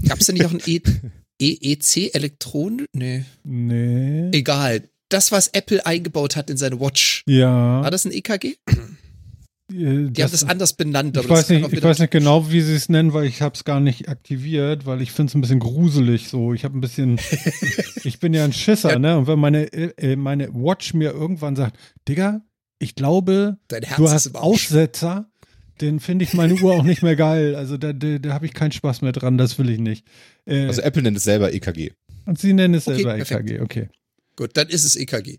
Gab's da nicht auch ein e EEC Elektron? Nee. Nee. Egal. Das, was Apple eingebaut hat in seine Watch. Ja. War das ein EKG? äh, Die haben das anders benannt. ich aber das weiß nicht, ich weiß nicht genau, wie sie es nennen, weil ich habe es gar nicht aktiviert, weil ich finde es ein bisschen gruselig so. Ich habe ein bisschen, ich bin ja ein Schisser, Ja. ne? Und wenn meine, äh, meine Watch mir irgendwann sagt, Digga, ich glaube, Dein Herz du ist hast. Aussetzer, dann finde ich meine Uhr auch nicht mehr geil. Also da, da, da habe ich keinen Spaß mehr dran, das will ich nicht. Äh, Also Apple nennt es selber EKG. und sie nennen es Okay, selber perfekt. EKG, okay. Gut, dann ist es EKG.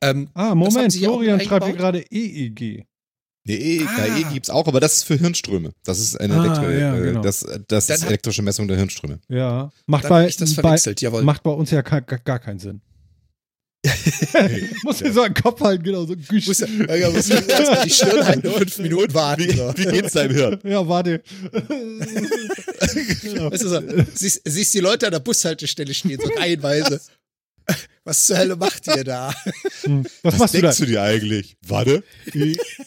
Ähm, Ah, Moment, Florian schreibt hier gerade EEG. Nee, E, Ah. ja, gibt's auch, aber das ist für Hirnströme. Das ist eine Ah, ja, äh, genau. das, das ist elektrische Messung der Hirnströme. Ja, macht bei, bei, macht bei uns ja gar, gar- keinen Sinn. Muss dir so einen Kopf halten, genau so. muss ja, ja, muss ja erstmal die Stirn halten und fünf Minuten warten. Wie, So. wie geht's deinem Hirn? Ja, warte. Weißt du, so, siehst, siehst die Leute an der Bushaltestelle stehen, so reihenweise. Was zur Hölle macht ihr da? Hm, Was, Was machst du da? denkst du dir eigentlich? Warte.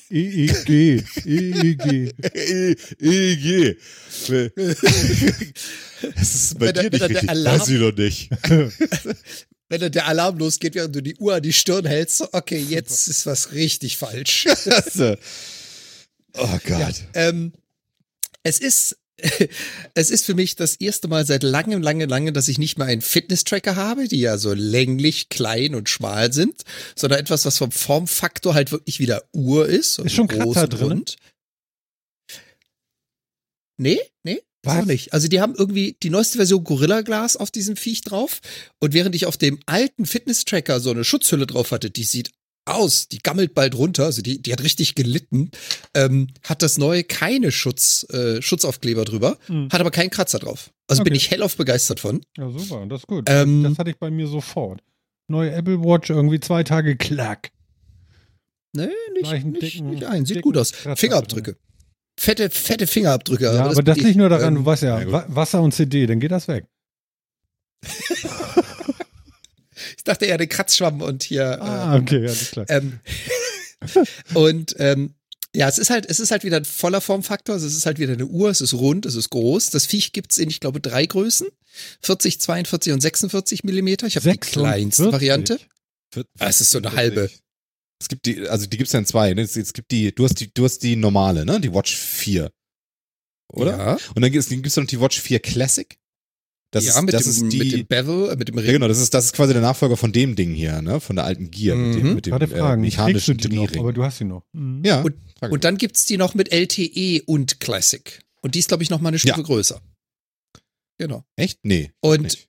EEG. EEG. EEG. Das ist bei Wenn der- dir wenn der nicht richtig. Alarm- Weiß ich noch nicht. Wenn dann der Alarm losgeht, während du die Uhr an die Stirn hältst, so, okay, jetzt ist was richtig falsch. Oh Gott. Ähm, es ist, es ist für mich das erste Mal seit langem, lange, lange, dass ich nicht mehr einen Fitness-Tracker habe, die ja so länglich, klein und schmal sind, sondern etwas, was vom Formfaktor halt wirklich wieder Uhr ist. Ist schon groß Kratzer drin? rund. Nee, nee. Auch nicht. Also die haben irgendwie die neueste Version Gorilla Glas auf diesem Viech drauf. Und während ich auf dem alten Fitness-Tracker so eine Schutzhülle drauf hatte, die sieht aus, die gammelt bald runter, also die, die hat richtig gelitten, ähm, hat das neue keine Schutz, äh, Schutzaufkleber drüber, Hm. hat aber keinen Kratzer drauf. Also bin Okay. ich hellauf begeistert von. Ja, super, das ist gut. Ähm, das hatte ich bei mir sofort. Neue Apple Watch, irgendwie zwei Tage klack. Nee, nicht, nicht, dicken- nicht ein. Sieht gut aus. Kratzer Fingerabdrücke. Fette, fette Fingerabdrücke. Ja, aber das, bin ich. liegt nur daran, Ähm, du weißt ja, Wasser und CD, dann geht das weg. Ich dachte eher den Kratzschwamm und hier. Ah, äh, okay, alles klar. Ähm, und ähm, ja, es ist halt, es ist halt wieder ein voller Formfaktor. Also es ist halt wieder eine Uhr, es ist rund, es ist groß. Das Viech gibt's in, ich glaube, drei Größen. 40, 42 und 46 Millimeter. Ich habe die kleinste 46. Variante. Ah, es ist so eine halbe. Es gibt die, also die gibt's ja in zwei. Ne? Es, es gibt die, du hast die, du hast die normale, ne? Die Watch 4. Oder? Ja, Und dann dann gibt's noch die Watch 4 Classic. Das ja ist, mit, das dem, ist die, mit dem Bevel, äh, mit dem ja, Ring. genau, das ist, das ist quasi der Nachfolger von dem Ding hier, ne? Von der alten Gear, mit dem, Mhm. mit dem Warte, äh, Fragen. Du mechanischen die noch, Drehring. aber du hast sie noch. Mhm. ja. Und- Und dann gibt's die noch mit LTE und Classic. Und die ist, glaube ich, noch mal eine Stufe Ja. größer. Genau. Echt? Nee. Und nicht.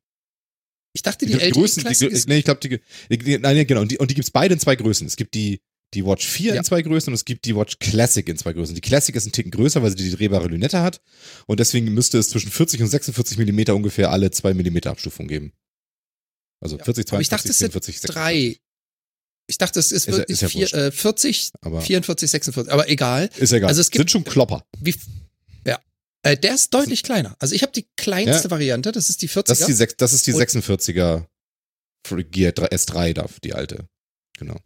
ich dachte, Die, die, die LTE Größen, die, Classic ist nee, ich glaube, die, die, die, nein, nee, genau. Und die, und die gibt's beide in zwei Größen. Es gibt die, die Watch 4 Ja. in zwei Größen und es gibt die Watch Classic in zwei Größen. Die Classic ist ein Ticken größer, weil sie die drehbare Lünette hat. Und deswegen müsste es zwischen 40 und 46 Millimeter ungefähr alle zwei Millimeter Abstufungen geben. Also Ja. 40, Aber ich 42, dachte, es sind 44, 46. drei. Ich dachte, es ist, Ist ist ja vier, äh, 40, Aber 44, 46. Aber egal. ist egal. also es gibt- Sind schon Klopper. Wie, ja. Äh, der ist deutlich kleiner. Also ich habe die kleinste Ja. Variante, das ist die 40er. Das ist die, das ist die Und- 46er Gear 3, S3 da, die alte. Genau.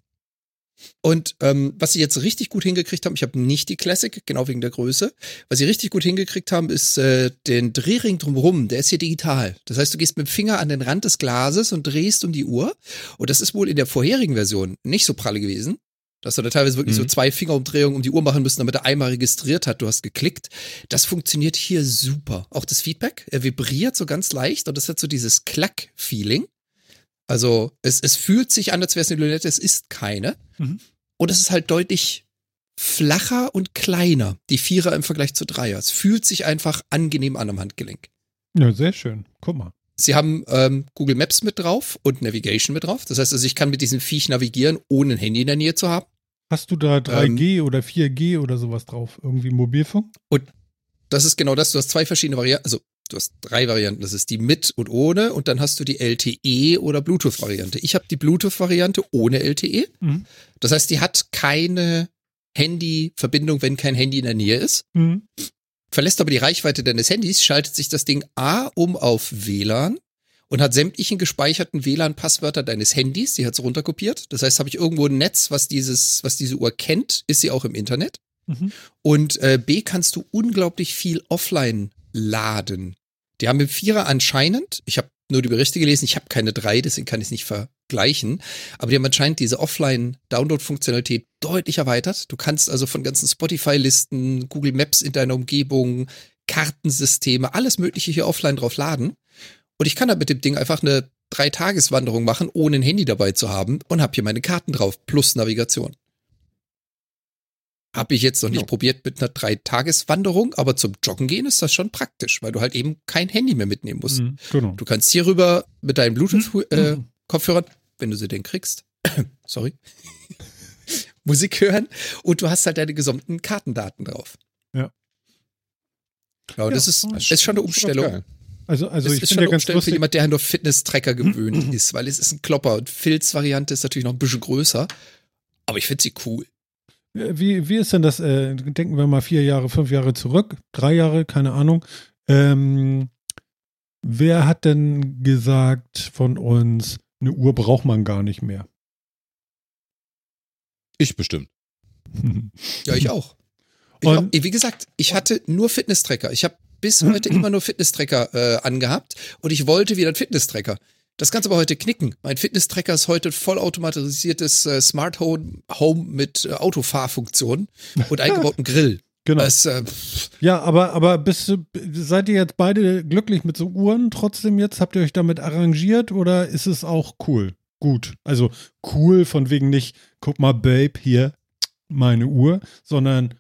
Und ähm, was sie jetzt richtig gut hingekriegt haben, ich habe nicht die Classic, genau wegen der Größe. Was sie richtig gut hingekriegt haben, ist äh, den Drehring drumherum, der ist hier digital. Das heißt, du gehst mit dem Finger an den Rand des Glases und drehst um die Uhr. Und das ist wohl in der vorherigen Version nicht so pralle gewesen. Dass du da teilweise wirklich so Mhm. zwei Fingerumdrehungen um die Uhr machen müssen, damit er einmal registriert hat, du hast geklickt. Das funktioniert hier super. Auch das Feedback, er vibriert so ganz leicht und es hat so dieses Klack-Feeling. Also es, es fühlt sich an, als wäre es eine Lünette, es ist keine. Mhm. Und es ist halt deutlich flacher und kleiner, die Vierer im Vergleich zu Dreier. Es fühlt sich einfach angenehm an am Handgelenk. Ja, sehr schön. Guck mal. Sie haben ähm, Google Maps mit drauf und Navigation mit drauf. Das heißt also, ich kann mit diesem Viech navigieren, ohne ein Handy in der Nähe zu haben. Hast du da 3G oder 4G oder sowas drauf? Irgendwie Mobilfunk? Das ist genau das. Du hast zwei verschiedene Varianten. Also, du hast drei Varianten. Das ist die mit und ohne. Und dann hast du die LTE oder Bluetooth-Variante. Ich habe die Bluetooth-Variante ohne LTE. Mhm. Das heißt, die hat keine Handy-Verbindung, wenn kein Handy in der Nähe ist. Mhm. Verlässt aber die Reichweite deines Handys, schaltet sich das Ding A um auf WLAN und hat sämtlichen gespeicherten WLAN-Passwörter deines Handys, die hat es runterkopiert. Das heißt, habe ich irgendwo ein Netz, was dieses, was diese Uhr kennt, ist sie auch im Internet. Mhm. Und äh, B kannst du unglaublich viel offline laden. Die haben im Vierer anscheinend, ich habe nur die Berichte gelesen, ich habe keine drei, deswegen kann ich es nicht vergleichen, aber die haben anscheinend diese Offline-Download-Funktionalität deutlich erweitert. Du kannst also von ganzen Spotify-Listen, Google Maps in deiner Umgebung, Kartensysteme, alles Mögliche hier offline drauf laden. Und ich kann da mit dem Ding einfach eine Drei-Tages-Wanderung machen, ohne ein Handy dabei zu haben und habe hier meine Karten drauf, plus Navigation. Habe ich jetzt noch nicht Ja. probiert mit einer Drei-Tages-Wanderung, aber zum Joggen gehen ist das schon praktisch, weil du halt eben kein Handy mehr mitnehmen musst. Mhm. Genau. Du kannst hierüber mit deinen Bluetooth-Kopfhörern, wenn du sie denn kriegst, sorry, Musik hören und du hast halt deine gesamten Kartendaten drauf. Ja. Ja, und das Ja, ist, das ist schon eine Umstellung. geil. Also, also das ich ist finde schon ja eine ganz Umstellung für lustig. jemand, der auf Fitness-Tracker gewöhnt ist, weil es ist ein Klopper und Filz-Variante ist natürlich noch ein bisschen größer. Aber ich finde sie cool. Wie, wie ist denn das? Äh, denken wir mal vier Jahre, fünf Jahre zurück, drei Jahre, keine Ahnung. Ähm, wer hat denn gesagt von uns, eine Uhr braucht man gar nicht mehr? Ich bestimmt. Ja, ich auch. Ich Und- auch. Wie gesagt, ich hatte nur Fitness-Tracker. Ich habe bis heute immer nur Fitness-Tracker äh, angehabt und ich wollte wieder einen Fitness-Tracker. Das kannst du aber heute knicken. Mein Fitness-Tracker ist heute vollautomatisiertes äh, Smart Home, Home mit äh, Autofahrfunktion und eingebautem Grill. Genau. Das, äh, Ja, aber, aber bist du, seid ihr jetzt beide glücklich mit so Uhren trotzdem jetzt? Habt ihr euch damit arrangiert oder ist es auch cool? Gut. Also cool von wegen nicht, guck mal, Babe, hier meine Uhr, sondern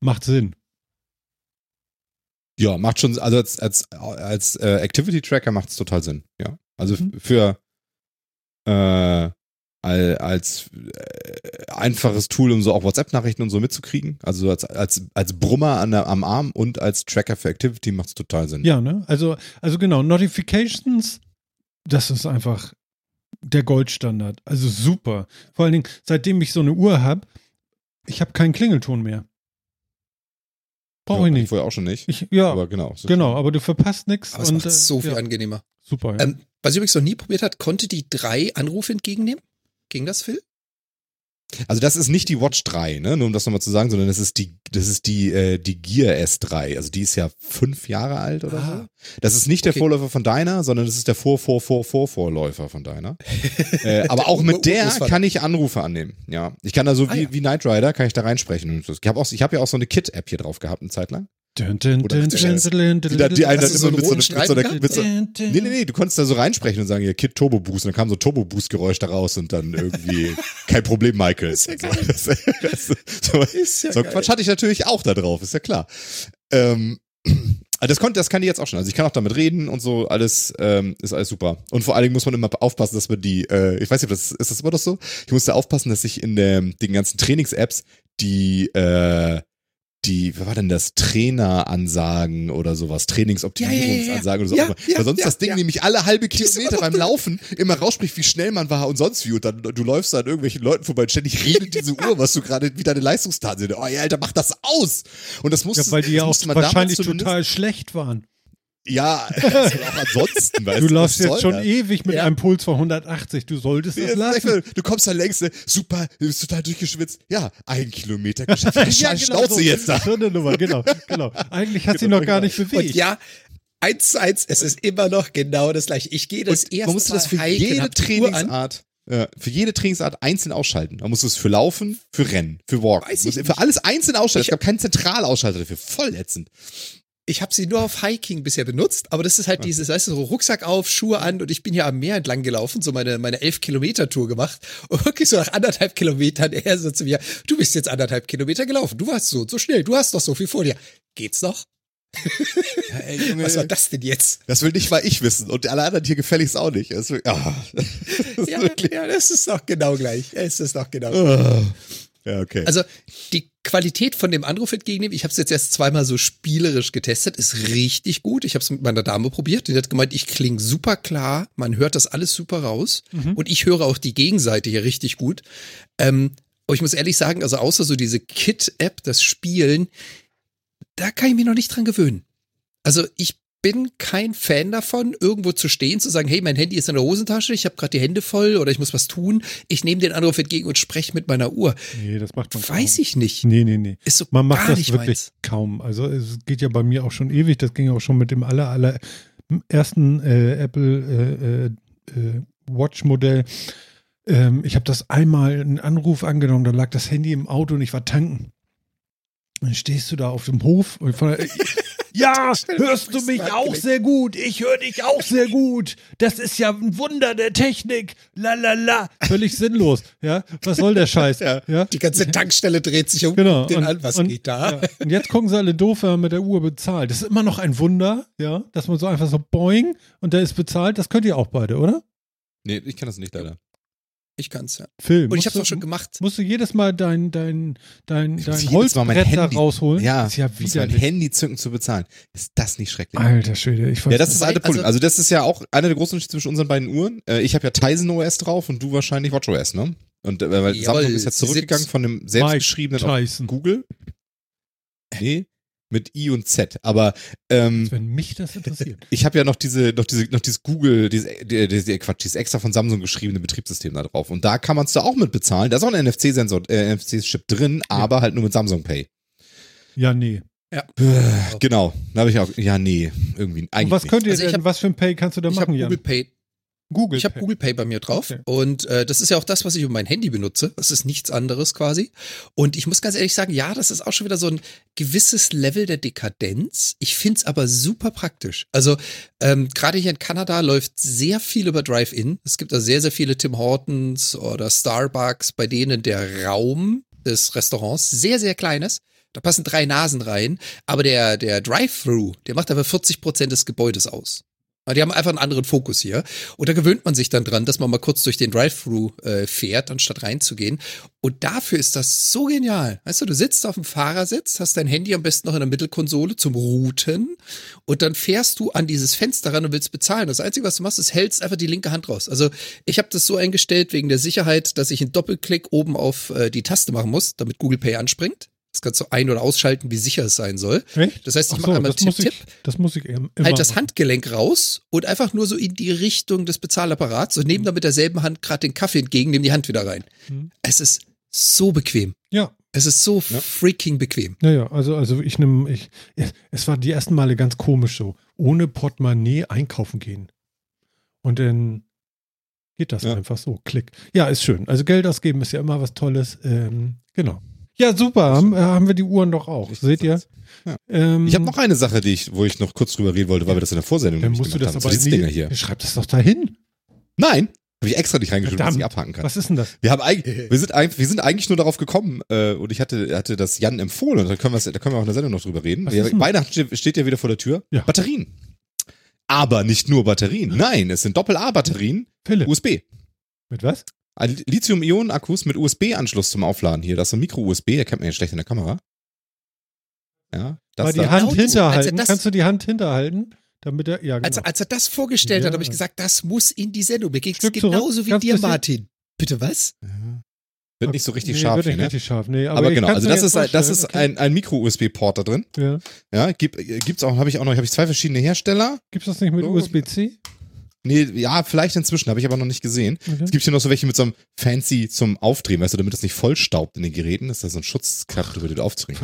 macht Sinn. Ja, macht schon, also als, als, als äh, Activity Tracker macht es total Sinn, ja. Also Mhm. für äh, al- als äh, einfaches Tool, um so auch WhatsApp-Nachrichten und so mitzukriegen. Also als, als, als Brummer an der, am Arm und als Tracker für Activity macht es total Sinn. Ja, ne? Also, also genau, Notifications, das ist einfach der Goldstandard. Also super. Vor allen Dingen, seitdem ich so eine Uhr habe, ich habe keinen Klingelton mehr. Brauche ja, ich nicht. Vorher auch schon nicht. Ich, ja, aber genau. so genau, aber du verpasst nichts. aber es und, macht es so äh, viel ja, angenehmer. Super, ja. Ähm, was ich übrigens noch nie probiert hat, konnte die drei Anrufe entgegennehmen? Ging das, Phil? Also das ist nicht die Watch 3, ne? Nur um das nochmal zu sagen, sondern das ist die, das ist die, äh, die Gear S3. Also die ist ja fünf Jahre alt oder Ah. so. Das ist nicht der Okay. Vorläufer von deiner, sondern das ist der Vor, Vor, Vor, Vor, Vorläufer von deiner. äh, aber auch mit der kann ich Anrufe annehmen. Ja. Ich kann da so Ah, wie, ja. wie Knight Rider, kann ich da reinsprechen. Ich habe auch, ich habe ja auch so eine Kit-App hier drauf gehabt, eine Zeit lang. Die, einen dann so immer mit so, einer- roten mit so einer, Streifen mit so, dun, dun. Nee, nee, nee, du konntest da so reinsprechen und sagen, hier, Kit Turbo Boost. Und dann kam so Turbo Boost Geräusch da raus und dann irgendwie, kein Problem, Michael. Ist ja So, geil. das, das, so, Ist ja so geil. Quatsch hatte ich natürlich auch da drauf, ist ja klar. Ähm, also das, konnte, das kann die jetzt auch schon. Also ich kann auch damit reden und so, alles ähm, ist alles super. Und vor allen Dingen muss man immer aufpassen, dass man die, äh, ich weiß nicht, ob das, ist das immer noch so? Ich musste aufpassen, dass ich in der, den ganzen Trainings-Apps die, äh, die, was war denn das? Traineransagen oder sowas, Trainingsoptimierungsansagen oder so. Ja, ja, Weil sonst ja, das Ding ja. nämlich alle halbe Kilometer beim Laufen immer rausspricht, wie schnell man war und sonst wie. Und dann du läufst an irgendwelchen Leuten vorbei und ständig redet diese Uhr, was du gerade, wie deine Leistungsdaten sind. Oh ja, Alter, mach das aus! Und das musste, Ja, weil die ja auch wahrscheinlich total schlecht waren. Ja, ist auch ansonsten, weißt Du läufst jetzt schon das? ewig mit Ja. einem Puls von 180. Du solltest das Ja, lassen. Du kommst da längst, ne? super, du bist total durchgeschwitzt. Ja, ein Kilometer geschafft. Ja, genau Schnauze so. jetzt da. So eine Nummer, genau, genau. Eigentlich hat sie noch gar nicht Und bewegt. ja, eins zu eins, es ist immer noch genau das gleiche. Ich gehe das Und erste man musste das für Mal hiken, jede. Trainingsart, ja, für jede Trainingsart einzeln ausschalten. Man muss es für Laufen, für Rennen, für Walk. Weiß Muss ich für alles einzeln ausschalten. Ich- Es gab keinen Zentralausschalter dafür. Voll ätzend. Ich habe sie nur auf Hiking bisher benutzt, aber das ist halt dieses, weißt du, so Rucksack auf, Schuhe an und ich bin hier am Meer entlang gelaufen, so meine, meine elf Kilometer Tour gemacht und wirklich so nach anderthalb Kilometern er so zu mir, du bist jetzt anderthalb Kilometer gelaufen, du warst so, so schnell, du hast doch so viel vor dir. Geht's noch? Ja, ey, Junge, Was war das denn jetzt? das will nicht mal ich wissen und alle anderen hier gefälligst auch nicht. Das ist, ah, das Ja, ja, das ist doch genau gleich. Es ist doch genau. Ah. Ja, okay. Also die Qualität von dem Anruf entgegennehmen, ich habe es jetzt erst zweimal so spielerisch getestet, ist richtig gut. Ich habe es mit meiner Dame probiert. Die hat gemeint, ich klinge super klar, man hört das alles super raus Mhm. und ich höre auch die Gegenseite hier richtig gut. Ähm, aber ich muss ehrlich sagen, also außer so diese Kit-App, das Spielen, da kann ich mich noch nicht dran gewöhnen. Also ich bin kein Fan davon, irgendwo zu stehen, zu sagen, hey, mein Handy ist in der Hosentasche, ich habe gerade die Hände voll oder ich muss was tun. Ich nehme den Anruf entgegen und spreche mit meiner Uhr. Nee, das macht man Weiß kaum. ich nicht. Nee, nee, nee. Ist so Man macht gar das wirklich meins. kaum. Also es geht ja bei mir auch schon ewig. Das ging auch schon mit dem aller, aller ersten äh, Apple äh, äh, äh, Watch-Modell. Ähm, ich habe das einmal einen Anruf angenommen, da lag das Handy im Auto und ich war tanken. Dann stehst du da auf dem Hof und von, ja, hörst du mich auch sehr gut. Ich höre dich auch sehr gut. Das ist ja ein Wunder der Technik. La la la. Völlig sinnlos. Ja, was soll der Scheiß? Ja. ja? Die ganze Tankstelle dreht sich um Genau. den und, an. Was und, geht da? Ja. Und jetzt gucken sie alle doof, wenn man mit der Uhr bezahlt. Das ist immer noch ein Wunder, ja, dass man so einfach so boing und der ist bezahlt. Das könnt ihr auch beide, oder? nee, ich kann das nicht leider. Ich kann's ja. Film. Und ich habe es auch schon gemacht. Musst du jedes Mal dein, dein, dein, dein jedes Mal mein Holzbrett da Handy- rausholen? Ja, Das ist ja muss mein. Handy zücken zu bezahlen. Ist das nicht schrecklich? Alter Schwede, ich weiß Ja, das ist alte Problem. also- Also, das ist ja auch einer der großen Unterschiede zwischen unseren beiden Uhren. Äh, ich habe ja Tizen OS drauf und du wahrscheinlich Watch OS, ne? Und äh, weil Jawohl, Samsung ist ja zurückgegangen von dem selbstgeschriebenen. Google. Nee, mit I und Z. Aber ähm, Wenn mich das interessiert. ich habe ja noch diese, noch diese, noch dieses Google, diese, die- diese, Quatsch, dieses extra von Samsung geschriebene Betriebssystem da drauf. Und da kann man es da auch mit bezahlen. Da ist auch ein NFC-Sensor, äh, NFC-Chip drin, aber halt nur mit Samsung Pay. Ja, nee. Genau. Da habe ich auch, ja, nee, irgendwie. Eigentlich Und was könnt ihr Also ich denn, hab- was für ein Pay kannst du da machen, Jan? Google Pay. Google Ich habe. Google Pay bei mir drauf Okay. und äh, das ist ja auch das, was ich über mein Handy benutze. Das ist nichts anderes quasi. Und ich muss ganz ehrlich sagen, ja, das ist auch schon wieder so ein gewisses Level der Dekadenz. Ich find's aber super praktisch. Also ähm, gerade hier in Kanada läuft sehr viel über Drive-In. Es gibt da sehr, sehr viele Tim Hortons oder Starbucks, bei denen der Raum des Restaurants sehr, sehr klein ist. Da passen drei Nasen rein, aber der, der Drive-Thru, der macht aber 40 Prozent des Gebäudes aus. Die haben einfach einen anderen Fokus hier. Und da gewöhnt man sich dann dran, dass man mal kurz durch den Drive-Thru äh, fährt, anstatt reinzugehen. Und dafür ist das so genial. Weißt du, du sitzt auf dem Fahrersitz, hast dein Handy am besten noch in der Mittelkonsole zum Routen und dann fährst du an dieses Fenster ran und willst bezahlen. Das Einzige, was du machst, ist hältst einfach die linke Hand raus. Also ich habe das so eingestellt wegen der Sicherheit, dass ich einen Doppelklick oben auf äh, die Taste machen muss, damit Google Pay anspringt. Das kannst du ein- oder ausschalten, wie sicher es sein soll. Echt? Das heißt, ich Ach mache so, einmal Tipp, ich, das muss ich eben immer halt das. Handgelenk raus und einfach nur so in die Richtung des Bezahlapparats und nehme dann mit derselben Hand gerade den Kaffee entgegen, nehme die Hand wieder rein. Mhm. Es ist so bequem. Ja, Es ist so Ja. freaking bequem. Ja, ja, also, also ich nehme, ich, es war die ersten Male ganz komisch so. Ohne Portemonnaie einkaufen gehen. Und dann geht das Ja. einfach so. Klick. Ja, ist schön. Also Geld ausgeben ist ja immer was Tolles. Ähm, genau. Ja, super. Haben, äh, haben wir die Uhren doch auch. Seht ihr? Ja. Ähm, Ich habe noch eine Sache, die ich, wo ich noch kurz drüber reden wollte, weil wir das in der Vorsendung Dann nicht musst du das haben. aber So Dinger hier. Schreib das doch dahin. Nein, habe ich extra nicht reingeschrieben, dass ich abhaken kann. Was ist denn das? Wir haben eigentlich, wir sind eigentlich, wir sind eigentlich nur darauf gekommen äh, und ich hatte, hatte das Jan empfohlen und da können, wir, da können wir auch in der Sendung noch drüber reden. Denn? Weihnachten steht, steht ja wieder vor der Tür. Ja. Batterien. Aber nicht nur Batterien. Nein, es sind Doppel-A-Batterien. USB. Mit was? Lithium-Ionen-Akkus mit USB-Anschluss zum Aufladen hier. Das ist ein Micro-USB, erkennt man ja schlecht in der Kamera. Ja, das Mal die da. Hand Genau so. hinterhalten. Er das- Kannst du die Hand hinterhalten? Damit er, ja, genau. Als, als er das vorgestellt Ja. hat, habe ich gesagt, das muss in die Sendung. Mir Stück zurück. genauso wie dir. Martin. Bitte was? Wird nicht so richtig nee, scharf Wird hier, nicht ne? richtig scharf. Nee, aber, Aber genau, also das ist, ein, das ist vorstellen. ein, ein Micro-USB-Port da drin. Okay. Ja. Ja, gibt, äh, gibt's auch, habe ich auch noch, habe ich zwei verschiedene Hersteller. Gibt's das nicht mit So. USB-C? Nee, ja, vielleicht inzwischen, habe ich aber noch nicht gesehen. Okay. Es gibt hier noch so welche mit so einem fancy zum Aufdrehen, weißt du, damit es nicht vollstaubt in den Geräten. Ist da so ein Schutzklapp drüber, die du aufdrehen.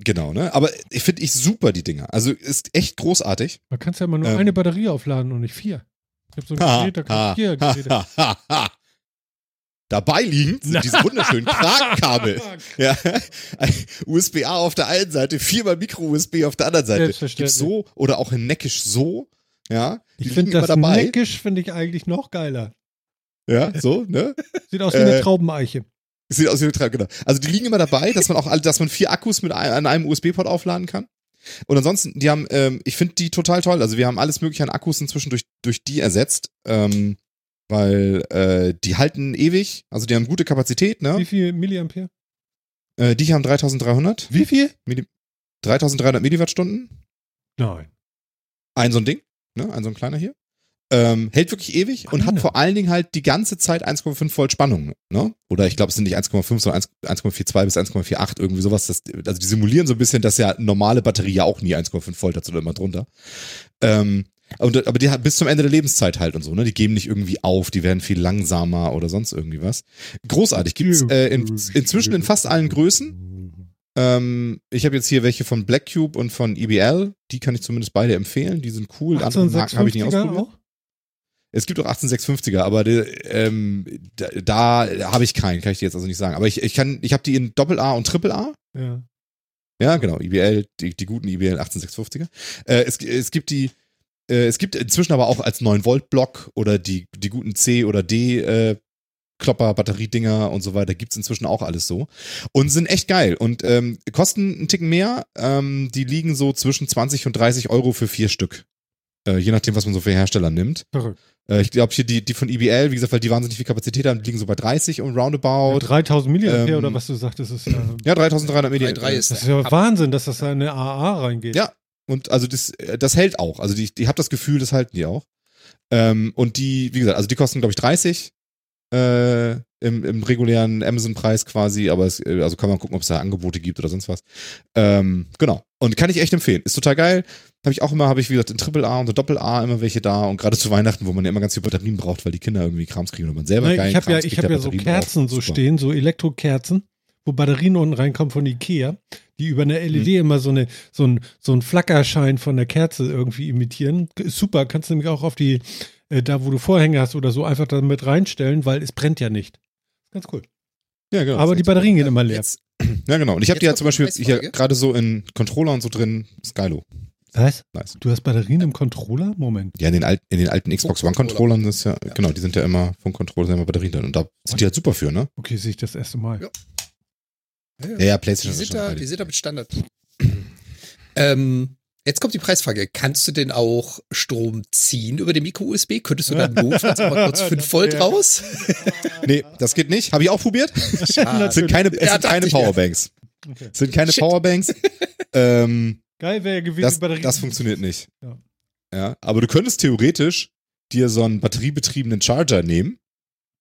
Genau, ne? Aber ich finde ich super, die Dinger. Also ist echt großartig. Man kann ja immer nur Ähm. eine Batterie aufladen und nicht vier. Ich habe so ein Ha, Gerät, da kann ha, vier Geräte. ha, ha, ha. Dabei liegend sind diese wunderschönen Kragenkabel. Ja, USB-A auf der einen Seite, viermal Micro-USB auf der anderen Seite. Gibt's so oder auch in neckisch so. Ja, Ich finde das dabei. neckisch finde ich eigentlich noch geiler. Ja, so, ne? Sieht aus wie eine Äh, Traubeneiche. Sieht aus wie eine Treib, genau. Also die liegen immer dabei, dass man auch, dass man vier Akkus mit ein, an einem USB-Port aufladen kann. Und ansonsten, die haben, ähm, ich finde die total toll. Also wir haben alles mögliche an Akkus inzwischen durch, durch die ersetzt. Ähm, weil äh, die halten ewig, also die haben gute Kapazität, ne? Wie viel Milliampere? Äh, die hier haben 3300. Wie viel? 3300 Milliwattstunden. Nein. Ein so ein Ding, ne? Ein so ein kleiner hier. Ähm, hält wirklich ewig und hat vor allen Dingen halt die ganze Zeit 1,5 Volt Spannung, ne? Oder ich glaube, es sind nicht 1,5, sondern 1 1,42 bis 1,48, irgendwie sowas. Das, also die simulieren so ein bisschen, dass ja normale Batterie ja auch nie 1,5 Volt hat oder immer drunter. Ähm, und, aber die hat bis zum Ende der Lebenszeit halt und so, ne? Die geben nicht irgendwie auf, die werden viel langsamer oder sonst irgendwie was. Großartig. Gibt's äh, in, inzwischen in fast allen Größen. Ähm, ich habe jetzt hier welche von Black Cube und von EBL. Die kann ich zumindest beide empfehlen. Die sind cool. Andere Marken habe ich nicht 1856er ausprobiert. auch? Es gibt auch 18650er, aber die, ähm, da, da habe ich keinen, kann ich dir jetzt also nicht sagen. Aber ich, ich kann, ich habe die in Doppel A und Triple A. Ja. Ja, genau, IBL, die, die guten IBL 18650er. Äh, es, es gibt die, äh, es gibt inzwischen aber auch als 9-Volt-Block oder die, die guten C oder D äh, Klopper, Batteriedinger und so weiter, gibt's inzwischen auch alles so. Und sind echt geil. Und ähm, kosten einen Ticken mehr. Ähm, die liegen so zwischen 20 und 30 Euro für vier Stück. Äh, je nachdem, was man so für Hersteller nimmt. Verrückt. Äh, ich glaube hier die, die von IBL, wie gesagt, weil die wahnsinnig viel Kapazität haben, die liegen so bei 30 und roundabout. 3000 Milliampere ähm, oder was du sagtest, ist ja, Ja, 3300 Medi. 3,3 ist das ist ja Wahnsinn, dass das da in eine AA reingeht. Ja. Und also das, äh, das hält auch. Also die, die hab das Gefühl, das halten die auch. Ähm, und die, wie gesagt, also die kosten, glaube ich, 30 äh, im, im regulären Amazon-Preis quasi, aber es, äh, also kann man gucken, ob es da Angebote gibt oder sonst was. Ähm, genau. Und kann ich echt empfehlen. Ist total geil. Habe ich auch immer, habe ich, wie gesagt, in Triple A und Doppel A immer welche da und gerade zu Weihnachten, wo man ja immer ganz viel Batterien braucht, weil die Kinder irgendwie Krams kriegen oder man selber Nein, geil ich habe ja, ich hab ja so Kerzen so stehen, so Elektrokerzen, wo Batterien unten reinkommen von Ikea, die über eine LED Mhm. immer so, eine, so, ein, so ein Flackerschein von der Kerze irgendwie imitieren. Super, kannst du nämlich auch auf die, äh, da wo du Vorhänge hast oder so, einfach damit reinstellen, weil es brennt ja nicht. Ganz cool. Ja, genau. Aber die Batterien gehen immer leer. Jetzt, Ja, genau. Und ich habe die ja kommt zum Beispiel die hier gerade so in Controller und so drin. Geilo. Was? Nice. Du hast Batterien im Controller? Moment. Ja, in den, alt, in den alten Xbox One Controller. Controllern ist ja, Ja. genau, die sind ja immer vom Controller sind immer Batterien drin. Und da sind die halt super für, ne? Okay, sehe ich das erste Mal. Ja. Ja, ja, Die PlayStation ist sind, da, die sind da mit Standard. ähm, jetzt kommt die Preisfrage. Kannst du denn auch Strom ziehen über den Micro-USB? Könntest du dann notfalls auch mal kurz 5 Volt raus? Nee, das geht nicht. Habe ich auch probiert. Schade. Es sind keine, es Ja, sind keine. Powerbanks. Okay. Es sind keine Shit. Powerbanks. ähm, Geil wäre ja gewesen, das, Batterien. das funktioniert nicht. Ja. Ja, aber du könntest theoretisch dir so einen batteriebetriebenen Charger nehmen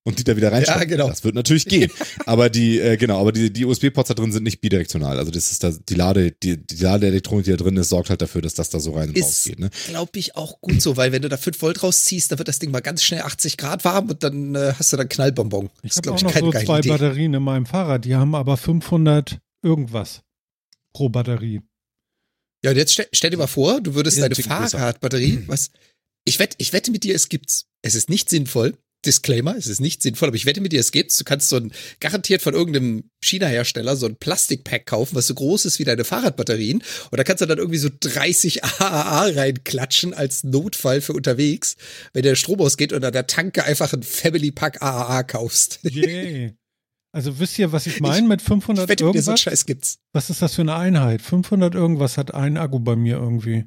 und die da wieder reinstecken. Ja, genau. Das wird natürlich gehen. aber die, äh, genau, aber die, die USB-Ports da drin sind nicht bidirektional. Also das ist da, die Lade, die, die Ladeelektronik, die da drin ist, sorgt halt dafür, dass das da so rein und raus Ist, geht. Ne? glaube ich, auch gut so, weil wenn du da 5 Volt rausziehst, dann wird das Ding mal ganz schnell 80 Grad warm und dann äh, hast du dann Knallbonbon. Ich Das ist, habe glaube auch noch keine so zwei Idee. Batterien in meinem Fahrrad. Die haben aber 500 irgendwas pro Batterie. Ja, und jetzt stell, stell dir mal vor, du würdest sind deine. Fahrradbatterie, was, ich wette, ich wette mit dir, es gibt's. Es ist nicht sinnvoll. Disclaimer, es ist nicht sinnvoll, aber ich wette mit dir, es gibt's. Du kannst so ein, garantiert von irgendeinem China-Hersteller so ein Plastikpack kaufen, was so groß ist wie deine Fahrradbatterien. Und da kannst du dann irgendwie so 30 AAA reinklatschen als Notfall für unterwegs, wenn der Strom ausgeht und an der Tanke einfach ein Family Pack AAA kaufst. Yay. Also wisst ihr, was ich meine mit Ich 500 wette mit dir, so einen irgendwas? Scheiß gibt's. Was ist das für eine Einheit? 500 irgendwas hat ein Akku bei mir irgendwie.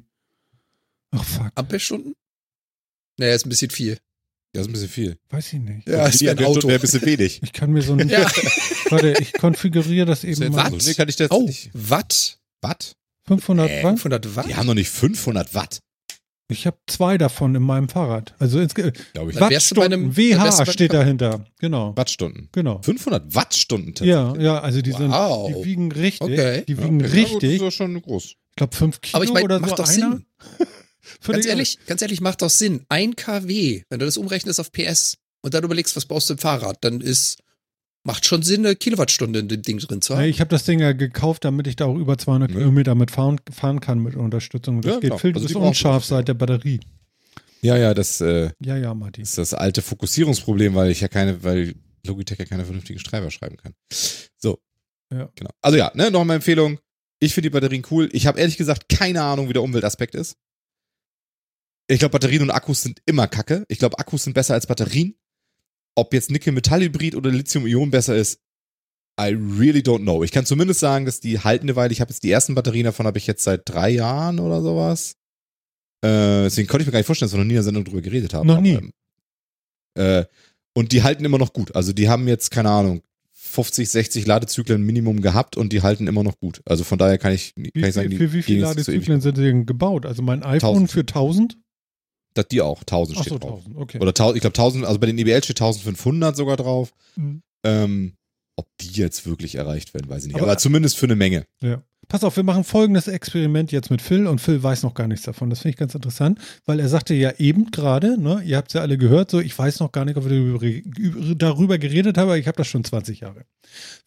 Ach fuck, Ampelstunden? Naja, ist ein bisschen viel. Das ist ein bisschen viel. weiß ich nicht. Ja, ist wie ein Auto. Wäre ein bisschen wenig. Ich kann mir so ein. Ja. Warte, ich konfiguriere das eben jetzt mal. Watt? so. Nee, kann ich das Oh, nicht. Watt? Watt? 500 Äh, Watt? 500 Watt? Die haben doch nicht 500 Watt, Ich habe zwei davon in meinem Fahrrad. Also insge glaube ich. Dann wärst du bei Wattstunden. WH steht dahinter. Genau. Wattstunden. Genau. 500 Wattstunden Ja, ja, also die sind, Wow. die wiegen richtig. Okay. Die wiegen Ja, okay. Richtig. Das ist schon groß. Ich glaube 5 Kilo Aber ich meine, oder macht so doch einer. Sinn. Ganz ehrlich, ganz ehrlich, macht doch Sinn. Ein kW, wenn du das umrechnest auf PS und dann überlegst, was brauchst du im Fahrrad, dann ist, macht schon Sinn, eine Kilowattstunde in dem Ding drin zu haben. ich habe das Ding ja gekauft, damit ich da auch über 200 Ja. Kilometer mit fahren, fahren kann mit Unterstützung. Das Ja, geht viel Also brauchen unscharf seit der Batterie. Ja, ja, das äh, Ja, ja, Martin. ist das alte Fokussierungsproblem, weil ich ja keine, weil Logitech ja keine vernünftigen Treiber schreiben kann. So. Ja. Genau. Also ja, ne, noch eine Empfehlung. Ich finde die Batterien cool. Ich habe ehrlich gesagt keine Ahnung, wie der Umweltaspekt ist. Ich glaube, Batterien und Akkus sind immer kacke. Ich glaube, Akkus sind besser als Batterien. Ob jetzt Nickel-Metall-Hybrid oder Lithium-Ionen besser ist, I really don't know. Ich kann zumindest sagen, dass die halten eine Weile. Ich habe jetzt die ersten Batterien davon habe ich jetzt seit drei Jahren oder sowas. Äh, deswegen konnte ich mir gar nicht vorstellen, dass wir noch nie in der Sendung drüber geredet haben. Noch nie. Aber, äh, und die halten immer noch gut. Also die haben jetzt, keine Ahnung, 50, 60 Ladezyklen Minimum gehabt und die halten immer noch gut. Also von daher kann ich, kann Wie, ich sagen, die für wie viele. Ladezyklen sind denn gebaut? Also mein iPhone 1000. für 1000? Das die auch, 1000 Ach steht so, drauf. 1000, okay. Oder 1000, ich glaube 1000, also bei den EBL steht 1500 sogar drauf. Mhm. Ähm, ob die jetzt wirklich erreicht werden, weiß ich nicht. Aber- Aber, zumindest für eine Menge. Ja. Pass auf, wir machen folgendes Experiment jetzt mit Phil und Phil weiß noch gar nichts davon. Das finde ich ganz interessant, weil er sagte ja eben gerade, ne, ihr habt es ja alle gehört, so ich weiß noch gar nicht, ob wir darüber, über- darüber geredet haben, aber ich habe das schon 20 Jahre.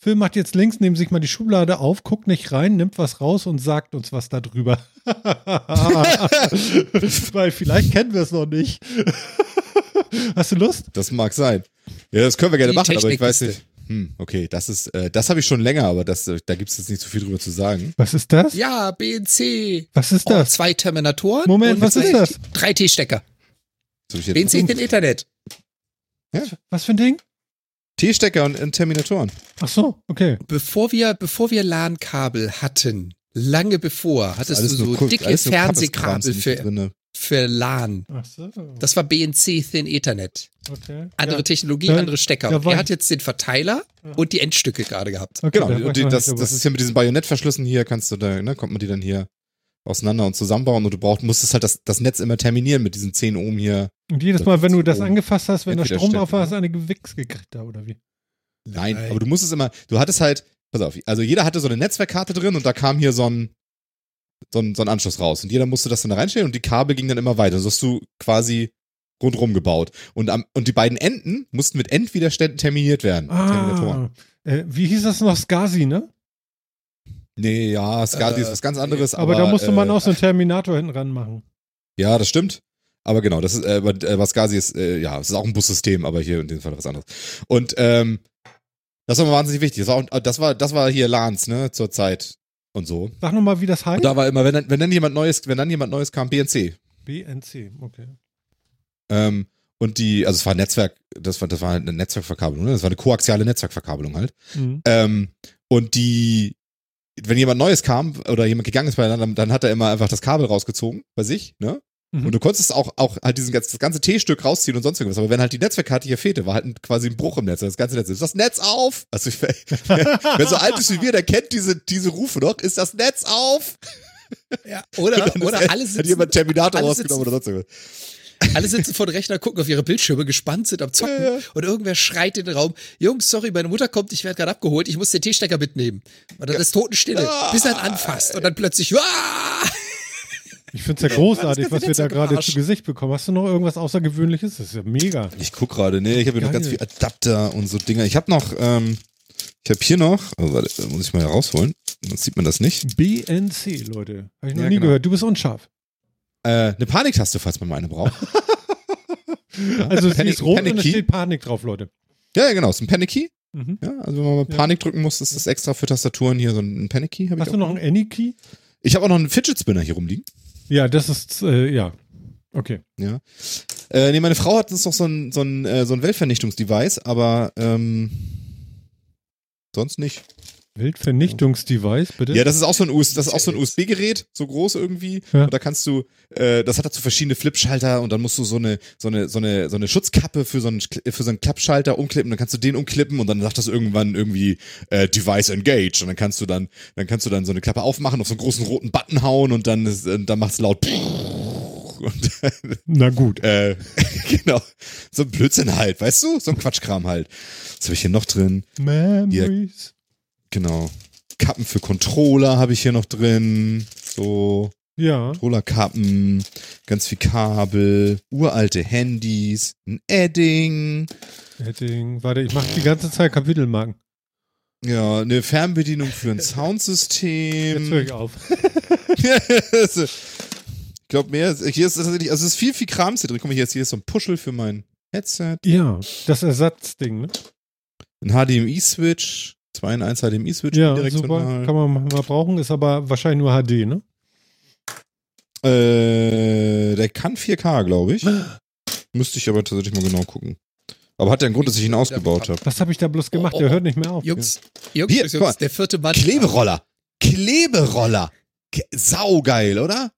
Phil macht jetzt links neben sich mal die Schublade auf, guckt nicht rein, nimmt was raus und sagt uns was darüber. weil vielleicht kennen wir es noch nicht. Hast du Lust? Das mag sein. Ja, das können wir gerne Die machen, aber ich weiß nicht. Hm, okay, das ist, äh, das habe ich schon länger, aber das, äh, da gibt es jetzt nicht so viel drüber zu sagen. Was ist das? Ja, BNC. Was ist Oh, das? zwei Terminatoren. Moment, was ist das? Drei T-Stecker. BNC in Internet. Was für ein Ding? T-Stecker und, und Terminatoren. Ach so, okay. Bevor wir, bevor wir LAN-Kabel hatten, lange bevor, hattest du so dicke Fernsehkabel für, drinne. Für LAN. Ach so. Das war BNC Thin Ethernet. okay. Andere ja. Technologie, Da- andere Stecker. er hat jetzt den Verteiler Ja. und die Endstücke gerade gehabt. Okay, Genau, und die, das, das ist hier mit diesen Bajonettverschlüssen hier, kannst du da, ne, kommt man die dann hier auseinander und zusammenbauen und du brauchst, musstest halt das, das Netz immer terminieren mit diesen 10 Ohm hier. Und jedes Mal, wenn du das oben. angefasst hast, wenn der Strom drauf war, hast du eine Gewichs gekriegt da, oder wie? Nein, Nein. aber du musstest immer, du hattest halt, pass auf, also jeder hatte so eine Netzwerkkarte drin und da kam hier so ein, so ein, so ein Anschluss raus und jeder musste das dann da reinstellen und die Kabel gingen dann immer weiter. So hast du quasi rundrum gebaut. Und, am, und die beiden Enden mussten mit Endwiderständen terminiert werden. Ah, äh, wie hieß das noch? Skasi, ne? Nee, ja, SCSI Äh, ist was ganz anderes. Aber, Aber, da musste man äh, auch so einen Terminator hinten ran machen. Ja, das stimmt. Aber genau, das ist, äh, aber, äh, was Gazi ist, äh, ja, es ist auch ein Bussystem, aber hier in dem Fall was anderes. Und ähm, das war mir wahnsinnig wichtig. Das war, auch, das war, das war hier Lans, ne, zur Zeit und so. Sag nochmal, wie das heißt. Und da war immer, wenn dann, wenn dann jemand Neues, wenn dann jemand Neues kam, BNC. BNC, okay. Ähm, und die, also es war ein Netzwerk, das war, das war halt eine Netzwerkverkabelung, ne? Das war eine koaxiale Netzwerkverkabelung halt. Mhm. Ähm, und die, wenn jemand Neues kam oder jemand gegangen ist beieinander, dann, dann hat er immer einfach das Kabel rausgezogen bei sich, ne? Mhm. Und du konntest auch, auch halt diesen, ganzen- das ganze T-Stück rausziehen und sonst irgendwas. Aber wenn halt die Netzwerkkarte hier fehlte, war halt ein, quasi ein Bruch im Netz. Das ganze Netz. Ist das Netz auf? Also ich, wer, wer so alt ist wie wir, der kennt diese, diese Rufe noch. Ist das Netz auf? Ja, oder, oder ist- alle Hat sitzen, jemand Terminator alle rausgenommen oder sonst irgendwas. alle sitzen vor dem Rechner, gucken auf ihre Bildschirme, gespannt sind am Zocken Ja, ja. und irgendwer schreit in den Raum, Jungs, sorry, meine Mutter kommt, ich werde gerade abgeholt, ich muss den T-Stecker mitnehmen. Und dann ist Totenstille, Ah. bis er ihn anfasst und dann plötzlich, ah! Ich finde es ja großartig, das was wir da gerade zu Gesicht bekommen. Hast du noch irgendwas Außergewöhnliches? Das ist ja mega. Ich guck gerade, ne, ich habe hier noch ganz viel Adapter und so Dinger. Ich habe noch, ähm, ich habe hier noch, oh, warte, da muss ich mal herausholen, sonst sieht man das nicht. BNC, Leute. Habe ich noch Ja, nie genau. gehört. Du bist unscharf. Äh, eine Paniktaste, falls man mal eine braucht. Also sie Panic- ist rot Panic und es Key? steht Panik drauf, Leute. Ja, ja, genau, ist ein Panic Key. Mhm. Ja, also wenn man mal Ja. Panik drücken muss, ist das extra für Tastaturen hier so ein Panic Key. Hast du noch einen Any-Key? Ich habe auch noch einen Fidget Spinner hier rumliegen. Ja, das ist, äh, ja. Okay. Ja. Äh, nee, meine Frau hat uns noch so ein, so ein, äh, so ein Weltvernichtungsdevice, aber ähm, sonst nicht. Wildvernichtungsdevice, bitte? Ja, das ist auch so ein US, das ist auch so ein USB-Gerät, so groß irgendwie. Ja. Und da kannst du, äh, das hat dazu verschiedene Flipschalter und dann musst du so eine, so eine, so eine, so eine Schutzkappe für so einen, für so einen Klappschalter umklippen. Dann kannst du den umklippen und dann sagt das irgendwann irgendwie äh, Device Engaged und dann kannst du dann, dann kannst du dann so eine Klappe aufmachen, auf so einen großen roten Button hauen und dann, ist, dann macht's laut. Und Na gut. äh, genau. So ein Blödsinn halt, weißt du? So ein Quatschkram halt. Was habe ich hier noch drin? Memories. Genau. Kappen für Controller habe ich hier noch drin. So, Ja. Controllerkappen, ganz viel Kabel, uralte Handys, ein Edding, Heading. Warte, ich mache die ganze Zeit Kapitelmarken. ja, eine Fernbedienung für ein Jetzt Soundsystem. höre ich auf. ich glaube mehr, hier ist tatsächlich, also es ist viel, viel Krams hier drin. Guck mal, hier ist, hier ist so ein Puschel für mein Headset, Ja, das Ersatzding, ne? ein HDMI-Switch, 2 in 1 HDMI-Switch Ja, direkt super. Kann man mal brauchen, ist aber wahrscheinlich nur HD, ne? Äh, der kann 4K, glaube ich. Müsste ich aber tatsächlich mal genau gucken. Aber hat ja einen Grund, dass ich ihn ausgebaut habe. Was habe ich da bloß gemacht? Oh, oh, Der hört nicht mehr auf. Jungs, Jungs, Hier, Jungs, der vierte Mann. Kleberoller. Kleberoller. Saugeil, oder?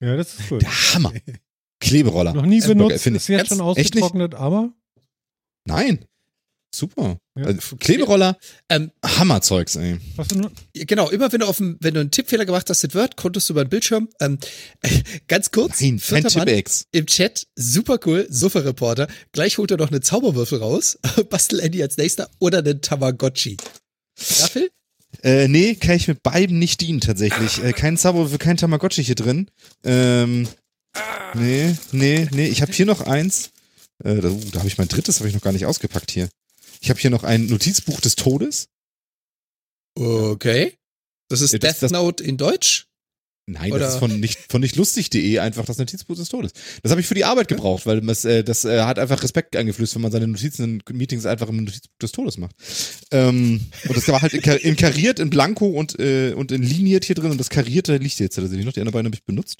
Ja, das ist cool. Der Hammer. Kleberoller. Noch nie benutzt, ist ich. jetzt Ganz- schon ausgetrocknet, aber Nein. Super. Ja. Also, Kleberoller, Ähm, Hammerzeugs, ey. was du nur, genau, immer wenn du auf dem, wenn du einen Tippfehler gemacht hast in Word, konntest du über den Bildschirm, ähm, ganz kurz, Nein, Mann Tippex. im Chat, super cool, Suffer-Reporter, gleich holt er noch einen Zauberwürfel raus, Bastel Andy als nächster oder einen Tamagotchi. Phil? Äh, nee, kann ich mit beiden nicht dienen, tatsächlich. Äh, kein für kein Tamagotchi hier drin. Ähm, nee, nee, nee. Ich habe hier noch eins. Äh, da uh, da habe ich mein drittes, habe ich noch gar nicht ausgepackt hier. Ich habe hier noch ein Notizbuch des Todes. Okay. Das ist Ja, das- Death das- Note in Deutsch? Nein, Oder- das ist von nicht, von nichtlustig.de einfach das Notizbuch des Todes. Das habe ich für die Arbeit gebraucht, weil das, äh, das äh, hat einfach Respekt eingeflößt, wenn man seine Notizen in Meetings einfach im Notizbuch des Todes macht. Ähm, und das war halt in, in kariert, in Blanko und, äh, und in liniert hier drin und das karierte liegt jetzt tatsächlich noch. Die anderen beiden habe ich benutzt.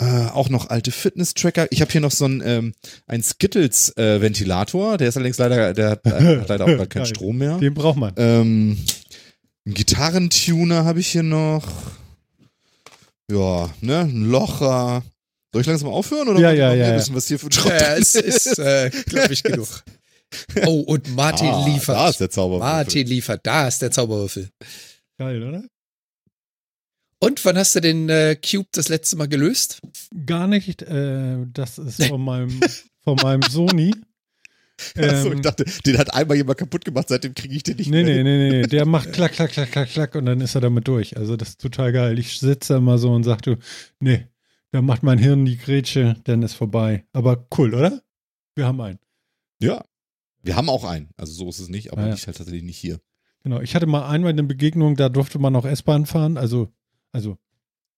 Äh, auch noch alte Fitness-Tracker. Ich habe hier noch so einen, ähm, einen Skittles-Ventilator. der ist allerdings leider, der hat, äh, hat leider auch bald keinen. Strom mehr. den braucht man. Ähm, einen Gitarrentuner habe ich hier noch. Ja, ne, ein Locher. Soll ich langsam aufhören oder Ja, ja, ja, ja. wissen, was hier für ein Schrott Ja, es ist, äh, glaube ich, genug. Oh, und Martin ah, liefert. Da ist der Zauber. Martin liefert, da ist der Zauberwürfel. Geil, oder? Und wann hast du den äh, Cube das letzte Mal gelöst? Gar nicht. Äh, das ist von meinem, von meinem Sony. Achso, ich Ähm, dachte, den hat einmal jemand kaputt gemacht, seitdem kriege ich den nicht Nee, mehr. nee, nee, nee, der macht klack, klack, klack, klack, klack und dann ist er damit durch. Also das ist total geil. Ich sitze da immer so und sage, du, nee, da macht mein Hirn die Grätsche, dann ist vorbei. Aber cool, oder? Wir haben einen. Ja. Wir haben auch einen. Also so ist es nicht, aber Ah, ja. liegt halt tatsächlich nicht hier. Genau. Ich hatte mal einmal eine Begegnung, da durfte man noch S-Bahn fahren. Also, also,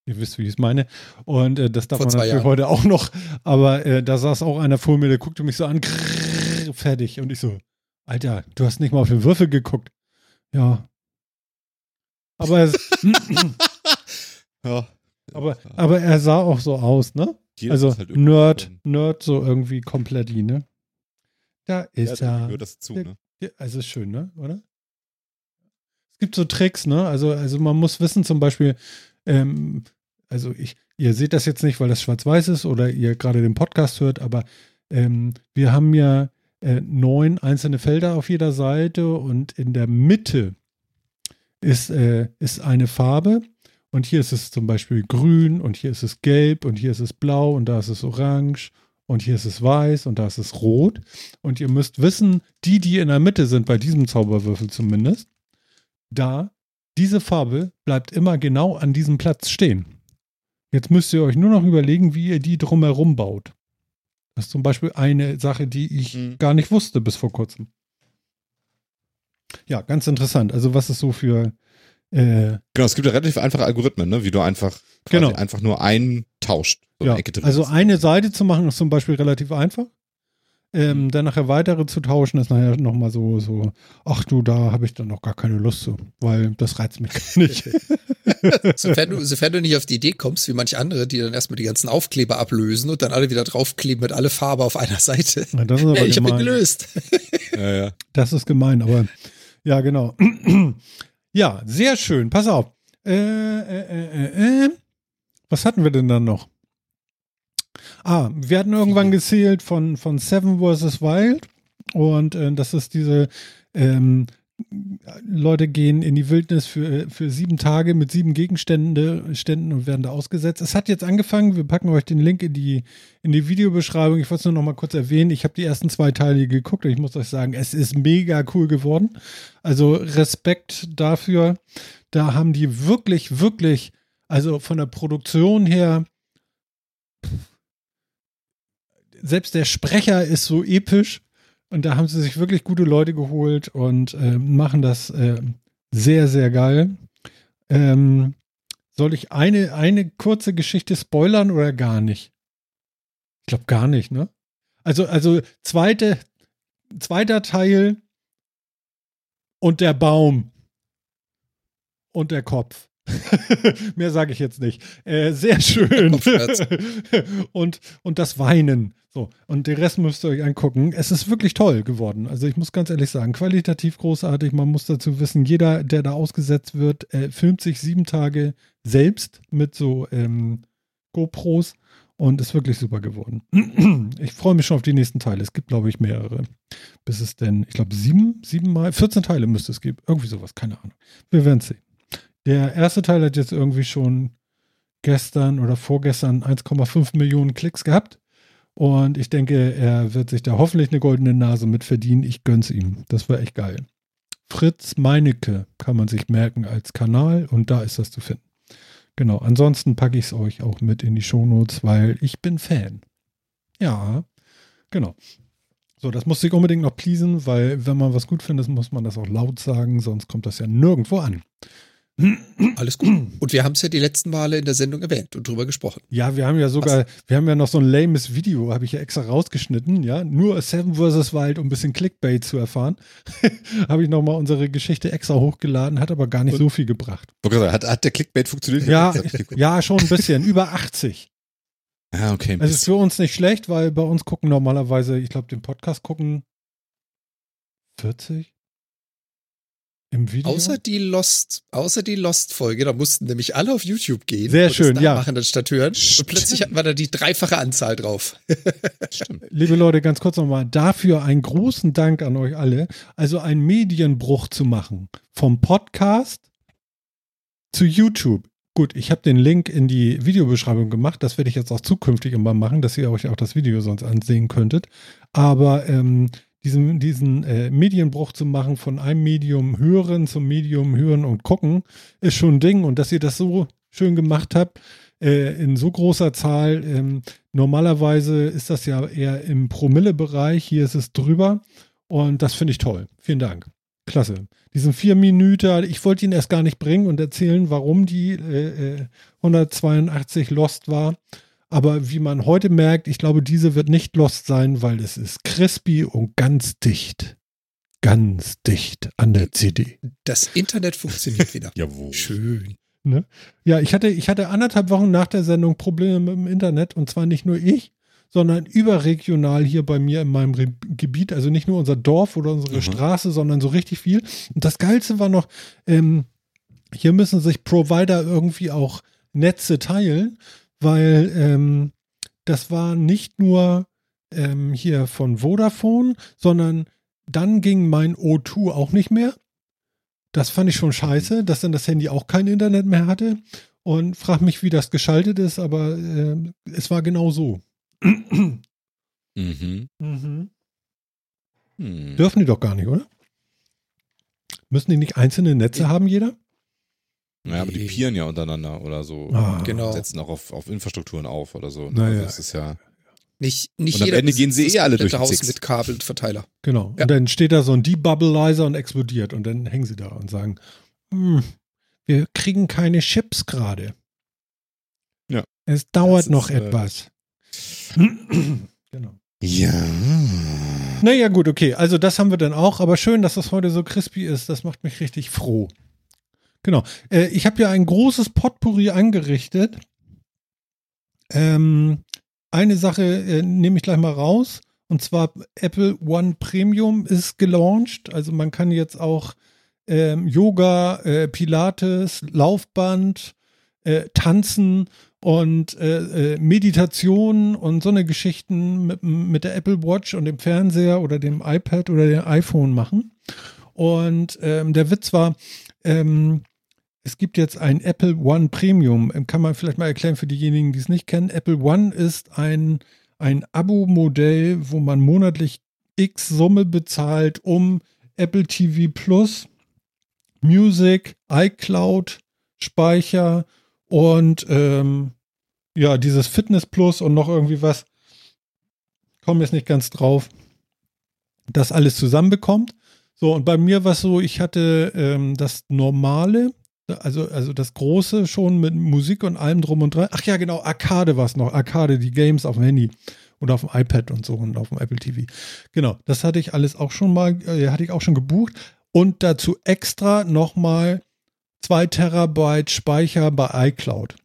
ihr wisst, wie ich es meine. Und äh, das darf Vor man natürlich Jahren. heute auch noch. Aber äh, da saß auch einer vor mir, der guckte mich so an, grrr, fertig. Und ich so, Alter, du hast nicht mal auf den Würfel geguckt. Ja. Aber es, Ja. Aber, aber er sah auch so aus, ne? Jeder Also halt Nerd, drin. Nerd so irgendwie komplett, ne? Da Ja, ist da er. gehört das zu, ne? Ja, also ist schön, ne? Oder? Es gibt so Tricks, ne? Also, also man muss wissen, zum Beispiel, ähm, also ich, ihr seht das jetzt nicht, weil das schwarz-weiß ist oder ihr gerade den Podcast hört, aber ähm, wir haben ja äh, neun einzelne Felder auf jeder Seite und in der Mitte ist, äh, ist eine Farbe und hier ist es zum Beispiel grün und hier ist es gelb und hier ist es blau und da ist es orange und hier ist es weiß und da ist es rot. Und ihr müsst wissen, die, die in der Mitte sind, bei diesem Zauberwürfel zumindest, da, diese Farbe bleibt immer genau an diesem Platz stehen. Jetzt müsst ihr euch nur noch überlegen, wie ihr die drumherum baut. Das ist zum Beispiel eine Sache, die ich Mhm. gar nicht wusste bis vor kurzem. Ja, ganz interessant. Also was ist so für äh, Genau, es gibt ja relativ einfache Algorithmen, ne? wie du einfach quasi Genau. einfach nur einen tauscht. So Ja, eine Ecke drin also ist. eine Seite zu machen ist zum Beispiel relativ einfach. Ähm, Mhm. Dann nachher weitere zu tauschen ist nachher nochmal so, so, ach du, da habe ich dann noch gar keine Lust zu, weil das reizt mich gar nicht. Sofern du, sofern du nicht auf die Idee kommst, wie manche andere, die dann erstmal die ganzen Aufkleber ablösen und dann alle wieder draufkleben mit alle Farbe auf einer Seite. Na, das ist aber Hey, ich habe gelöst. ja, ja. Das ist gemein, aber ja, genau. ja, sehr schön. Pass auf. Äh, äh, äh, äh, äh. Was hatten wir denn dann noch? Ah, wir hatten irgendwann gezählt von, von Seven vs. Wild und äh, das ist diese ähm, Leute gehen in die Wildnis für, für sieben Tage mit sieben Gegenständen Ständen und werden da ausgesetzt. Es hat jetzt angefangen, wir packen euch den Link in die, in die Videobeschreibung. Ich wollte es nur noch mal kurz erwähnen. Ich habe die ersten zwei Teile geguckt und ich muss euch sagen, es ist mega cool geworden. Also Respekt dafür. Da haben die wirklich, wirklich, also von der Produktion her, selbst der Sprecher ist so episch. Und da haben sie sich wirklich gute Leute geholt und äh, machen das äh, sehr, sehr geil. Ähm, soll ich eine, eine kurze Geschichte spoilern oder gar nicht? Ich glaube gar nicht, ne? Also, also zweite, zweiter Teil und der Baum und der Kopf. Mehr sage ich jetzt nicht. Äh, sehr schön. Und, und das Weinen. So, und den Rest müsst ihr euch angucken. Es ist wirklich toll geworden. Also ich muss ganz ehrlich sagen, qualitativ großartig. Man muss dazu wissen, jeder, der da ausgesetzt wird, äh, filmt sich sieben Tage selbst mit so ähm, GoPros und ist wirklich super geworden. Ich freue mich schon auf die nächsten Teile. Es gibt, glaube ich, mehrere. Bis es denn, ich glaube, sieben, sieben Mal, 14 Teile müsste es geben. Irgendwie sowas, keine Ahnung. Wir werden sehen. Der erste Teil hat jetzt irgendwie schon gestern oder vorgestern 1,5 Millionen Klicks gehabt. Und ich denke, er wird sich da hoffentlich eine goldene Nase mit verdienen. Ich gönn's ihm. Das war echt geil. Fritz Meinecke kann man sich merken als Kanal und da ist das zu finden. Genau, ansonsten packe ich es euch auch mit in die Shownotes, weil ich bin Fan. Ja, genau. So, das muss ich unbedingt noch pleasen, weil wenn man was gut findet, muss man das auch laut sagen, sonst kommt das ja nirgendwo an. Alles gut. Und wir haben es ja die letzten Male in der Sendung erwähnt und drüber gesprochen. Ja, wir haben ja sogar, Was? wir haben ja noch so ein lames Video, habe ich ja extra rausgeschnitten, ja, nur Seven vs. Wild, um ein bisschen Clickbait zu erfahren. habe ich nochmal unsere Geschichte extra hochgeladen, hat aber gar nicht und? so viel gebracht. Hat, hat der Clickbait funktioniert? Ja, ja, schon ein bisschen, über 80. Ja, okay. Es ist für uns nicht schlecht, weil bei uns gucken normalerweise, ich glaube, den Podcast gucken 40, im Video? Außer die Lost, außer die Lost-Folge, da mussten nämlich alle auf YouTube gehen. Sehr schön, ja. Machen statt hören. Und plötzlich hatten wir da die dreifache Anzahl drauf. Liebe Leute, ganz kurz nochmal, dafür einen großen Dank an euch alle. Also einen Medienbruch zu machen. Vom Podcast zu YouTube. Gut, ich habe den Link in die Videobeschreibung gemacht. Das werde ich jetzt auch zukünftig immer machen, dass ihr euch auch das Video sonst ansehen könntet. Aber ähm, diesen, diesen äh, Medienbruch zu machen, von einem Medium hören zum Medium hören und gucken, ist schon ein Ding. Und dass ihr das so schön gemacht habt, äh, in so großer Zahl. Ähm, normalerweise ist das ja eher im Promille-Bereich. Hier ist es drüber. Und das finde ich toll. Vielen Dank. Klasse. Diesen vier Minuten, ich wollte ihn erst gar nicht bringen und erzählen, warum die äh, 182 äh, Lost war. Aber wie man heute merkt, ich glaube, diese wird nicht lost sein, weil es ist crispy und ganz dicht. Ganz dicht an der CD. Das Internet funktioniert wieder. Jawohl. Schön. Ne? Ja, ich hatte, ich hatte anderthalb Wochen nach der Sendung Probleme mit dem Internet und zwar nicht nur ich, sondern überregional hier bei mir in meinem Re Gebiet, also nicht nur unser Dorf oder unsere mhm. Straße, sondern so richtig viel. Und das Geilste war noch, ähm, hier müssen sich Provider irgendwie auch Netze teilen weil ähm, das war nicht nur ähm, hier von Vodafone, sondern dann ging mein O2 auch nicht mehr. Das fand ich schon scheiße, dass dann das Handy auch kein Internet mehr hatte. Und frag mich, wie das geschaltet ist, aber äh, es war genau so. mhm. Mhm. Hm. Dürfen die doch gar nicht, oder? Müssen die nicht einzelne Netze haben, jeder? Ja, aber die pieren ja untereinander oder so. Ah, genau. Setzen auch auf, auf Infrastrukturen auf oder so. Naja. Also das ist ja. Nicht, nicht und am Ende gehen sie eh alle durch Haus Six. mit Kabel und Verteiler. Genau. Ja. Und dann steht da so ein Debubblizer und explodiert und dann hängen sie da und sagen, hm, wir kriegen keine Chips gerade. Ja. Es dauert ist, noch äh, etwas. genau. Ja. Naja, gut, okay. Also das haben wir dann auch, aber schön, dass das heute so crispy ist. Das macht mich richtig froh. Genau. Äh, ich habe ja ein großes Potpourri angerichtet. Ähm, eine Sache äh, nehme ich gleich mal raus. Und zwar Apple One Premium ist gelauncht. Also man kann jetzt auch ähm, Yoga, äh, Pilates, Laufband, äh, Tanzen und äh, äh, Meditation und so eine Geschichten mit, mit der Apple Watch und dem Fernseher oder dem iPad oder dem iPhone machen. Und ähm, der Witz war, ähm, es gibt jetzt ein Apple One Premium. Kann man vielleicht mal erklären für diejenigen, die es nicht kennen. Apple One ist ein, ein Abo-Modell, wo man monatlich X Summe bezahlt, um Apple TV Plus, Music, iCloud, Speicher und ähm, ja, dieses Fitness Plus und noch irgendwie was. Komme jetzt nicht ganz drauf. Das alles zusammenbekommt. So, und bei mir war es so, ich hatte ähm, das normale also, also das Große schon mit Musik und allem drum und dran. Ach ja, genau, Arcade war es noch. Arcade, die Games auf dem Handy oder auf dem iPad und so und auf dem Apple TV. Genau, das hatte ich alles auch schon mal, äh, hatte ich auch schon gebucht. Und dazu extra nochmal zwei Terabyte Speicher bei iCloud.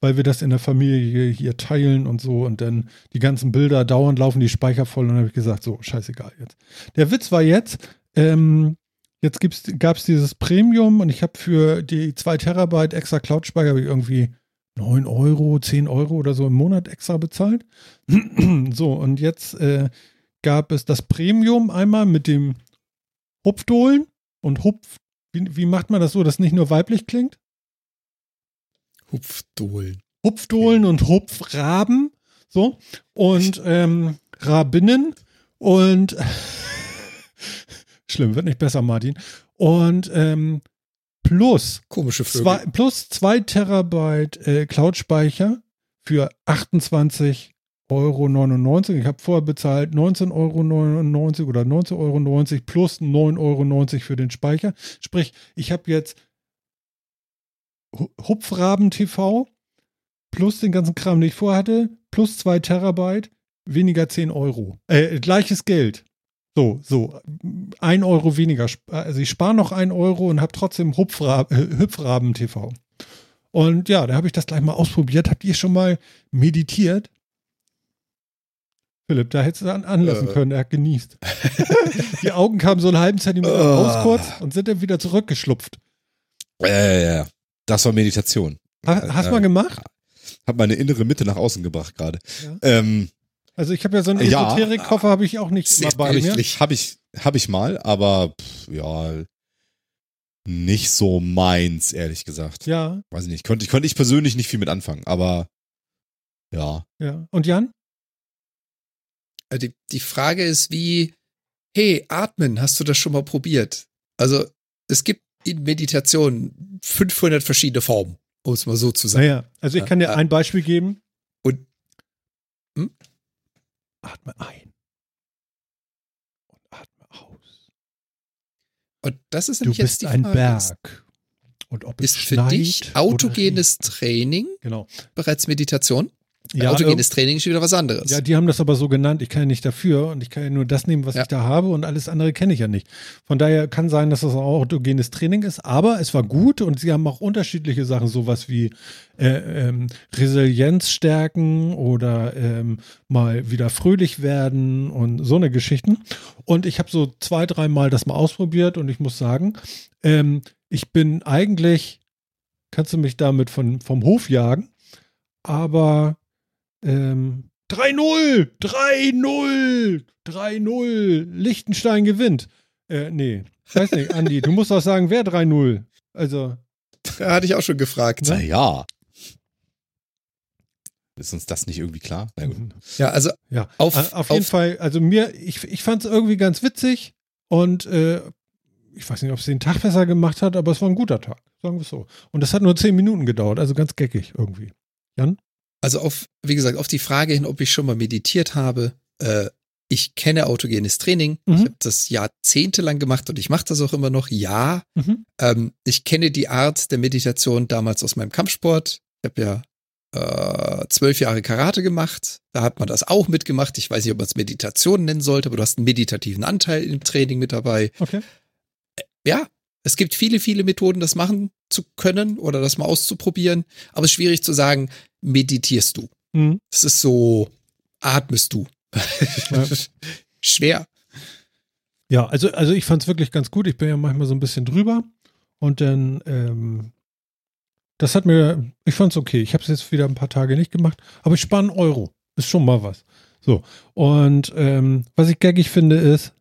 weil wir das in der Familie hier teilen und so und dann die ganzen Bilder dauernd laufen die Speicher voll und dann habe ich gesagt, so, scheißegal jetzt. Der Witz war jetzt, ähm, jetzt gab es dieses Premium und ich habe für die 2 Terabyte extra Cloud-Speicher irgendwie 9 Euro, 10 Euro oder so im Monat extra bezahlt. so, und jetzt äh, gab es das Premium einmal mit dem Hupfdohlen und Hupf. Wie, wie macht man das so, dass es nicht nur weiblich klingt? Hupfdohlen. Hupfdohlen und Hupfraben. So. Und ähm, Rabinnen. Und schlimm, wird nicht besser, Martin. Und ähm, plus komische Vögel. Zwei, plus 2 Terabyte äh, Cloud-Speicher für 28,99 Euro. Ich habe vorher bezahlt 19,99 Euro oder 19,90 Euro plus 9,90 Euro für den Speicher. Sprich, ich habe jetzt Hupfraben TV plus den ganzen Kram, den ich vorher hatte, plus 2 Terabyte, weniger 10 Euro. Äh, gleiches Geld. So, so, ein Euro weniger. Also ich spare noch ein Euro und habe trotzdem Hupfra äh, Hüpfraben TV. Und ja, da habe ich das gleich mal ausprobiert. Habt ihr schon mal meditiert? Philipp, da hättest du an anlassen äh. können, er hat genießt. Die Augen kamen so einen halben Zentimeter oh. raus kurz und sind dann wieder zurückgeschlupft. Ja, ja, ja. Das war Meditation. Ha, hast du äh, mal gemacht? Hab meine innere Mitte nach außen gebracht gerade. Ja. Ähm, also ich habe ja so einen Esoterik-Koffer, habe ich auch nicht immer bei mir. Habe ich, hab ich mal, aber pff, ja, nicht so meins, ehrlich gesagt. Ja. Weiß ich nicht. Könnte, könnte ich persönlich nicht viel mit anfangen, aber ja. Ja. Und Jan? Äh, die, die Frage ist wie, hey, atmen, hast du das schon mal probiert? Also es gibt in Meditation 500 verschiedene Formen, um es mal so zu sagen. Naja, also ich kann dir ein Beispiel geben. Und hm? Atme ein und atme aus. Und das ist du bist jetzt die ein Frage, Berg. Und ob ist für dich autogenes Training genau. bereits Meditation? Ja, Autogenes Training ist wieder was anderes. Ja, die haben das aber so genannt. Ich kann ja nicht dafür und ich kann ja nur das nehmen, was ja. ich da habe und alles andere kenne ich ja nicht. Von daher kann sein, dass das auch autogenes Training ist, aber es war gut und sie haben auch unterschiedliche Sachen, sowas wie äh, ähm, Resilienz stärken oder ähm, mal wieder fröhlich werden und so eine Geschichten. Und ich habe so zwei, dreimal das mal ausprobiert und ich muss sagen, ähm, ich bin eigentlich, kannst du mich damit von, vom Hof jagen, aber ähm, 3-0, 3-0, 3-0, Liechtenstein gewinnt. Äh, nee, weiß nicht, Andi, du musst auch sagen, wer 3-0? Also. Da hatte ich auch schon gefragt. Ne? Ja. Ist uns das nicht irgendwie klar? Na gut. Ja, also ja. Auf, auf, auf jeden Fall, also mir, ich, ich fand es irgendwie ganz witzig und äh, ich weiß nicht, ob es den Tag besser gemacht hat, aber es war ein guter Tag, sagen wir es so. Und das hat nur zehn Minuten gedauert, also ganz geckig irgendwie. Jan? Also auf, wie gesagt, auf die Frage hin, ob ich schon mal meditiert habe, äh, ich kenne autogenes Training. Mhm. Ich habe das jahrzehntelang gemacht und ich mache das auch immer noch. Ja, mhm. ähm, ich kenne die Art der Meditation damals aus meinem Kampfsport. Ich habe ja äh, zwölf Jahre Karate gemacht. Da hat man das auch mitgemacht. Ich weiß nicht, ob man es Meditation nennen sollte, aber du hast einen meditativen Anteil im Training mit dabei. Okay. Äh, ja, es gibt viele, viele Methoden, das machen zu können oder das mal auszuprobieren. Aber es ist schwierig zu sagen, meditierst du. Mhm. Das ist so, atmest du. Ja. Schwer. Ja, also, also ich fand es wirklich ganz gut. Ich bin ja manchmal so ein bisschen drüber. Und dann, ähm, das hat mir, ich fand es okay. Ich habe es jetzt wieder ein paar Tage nicht gemacht, aber ich spare einen Euro. Ist schon mal was. So. Und ähm, was ich gaggig finde, ist,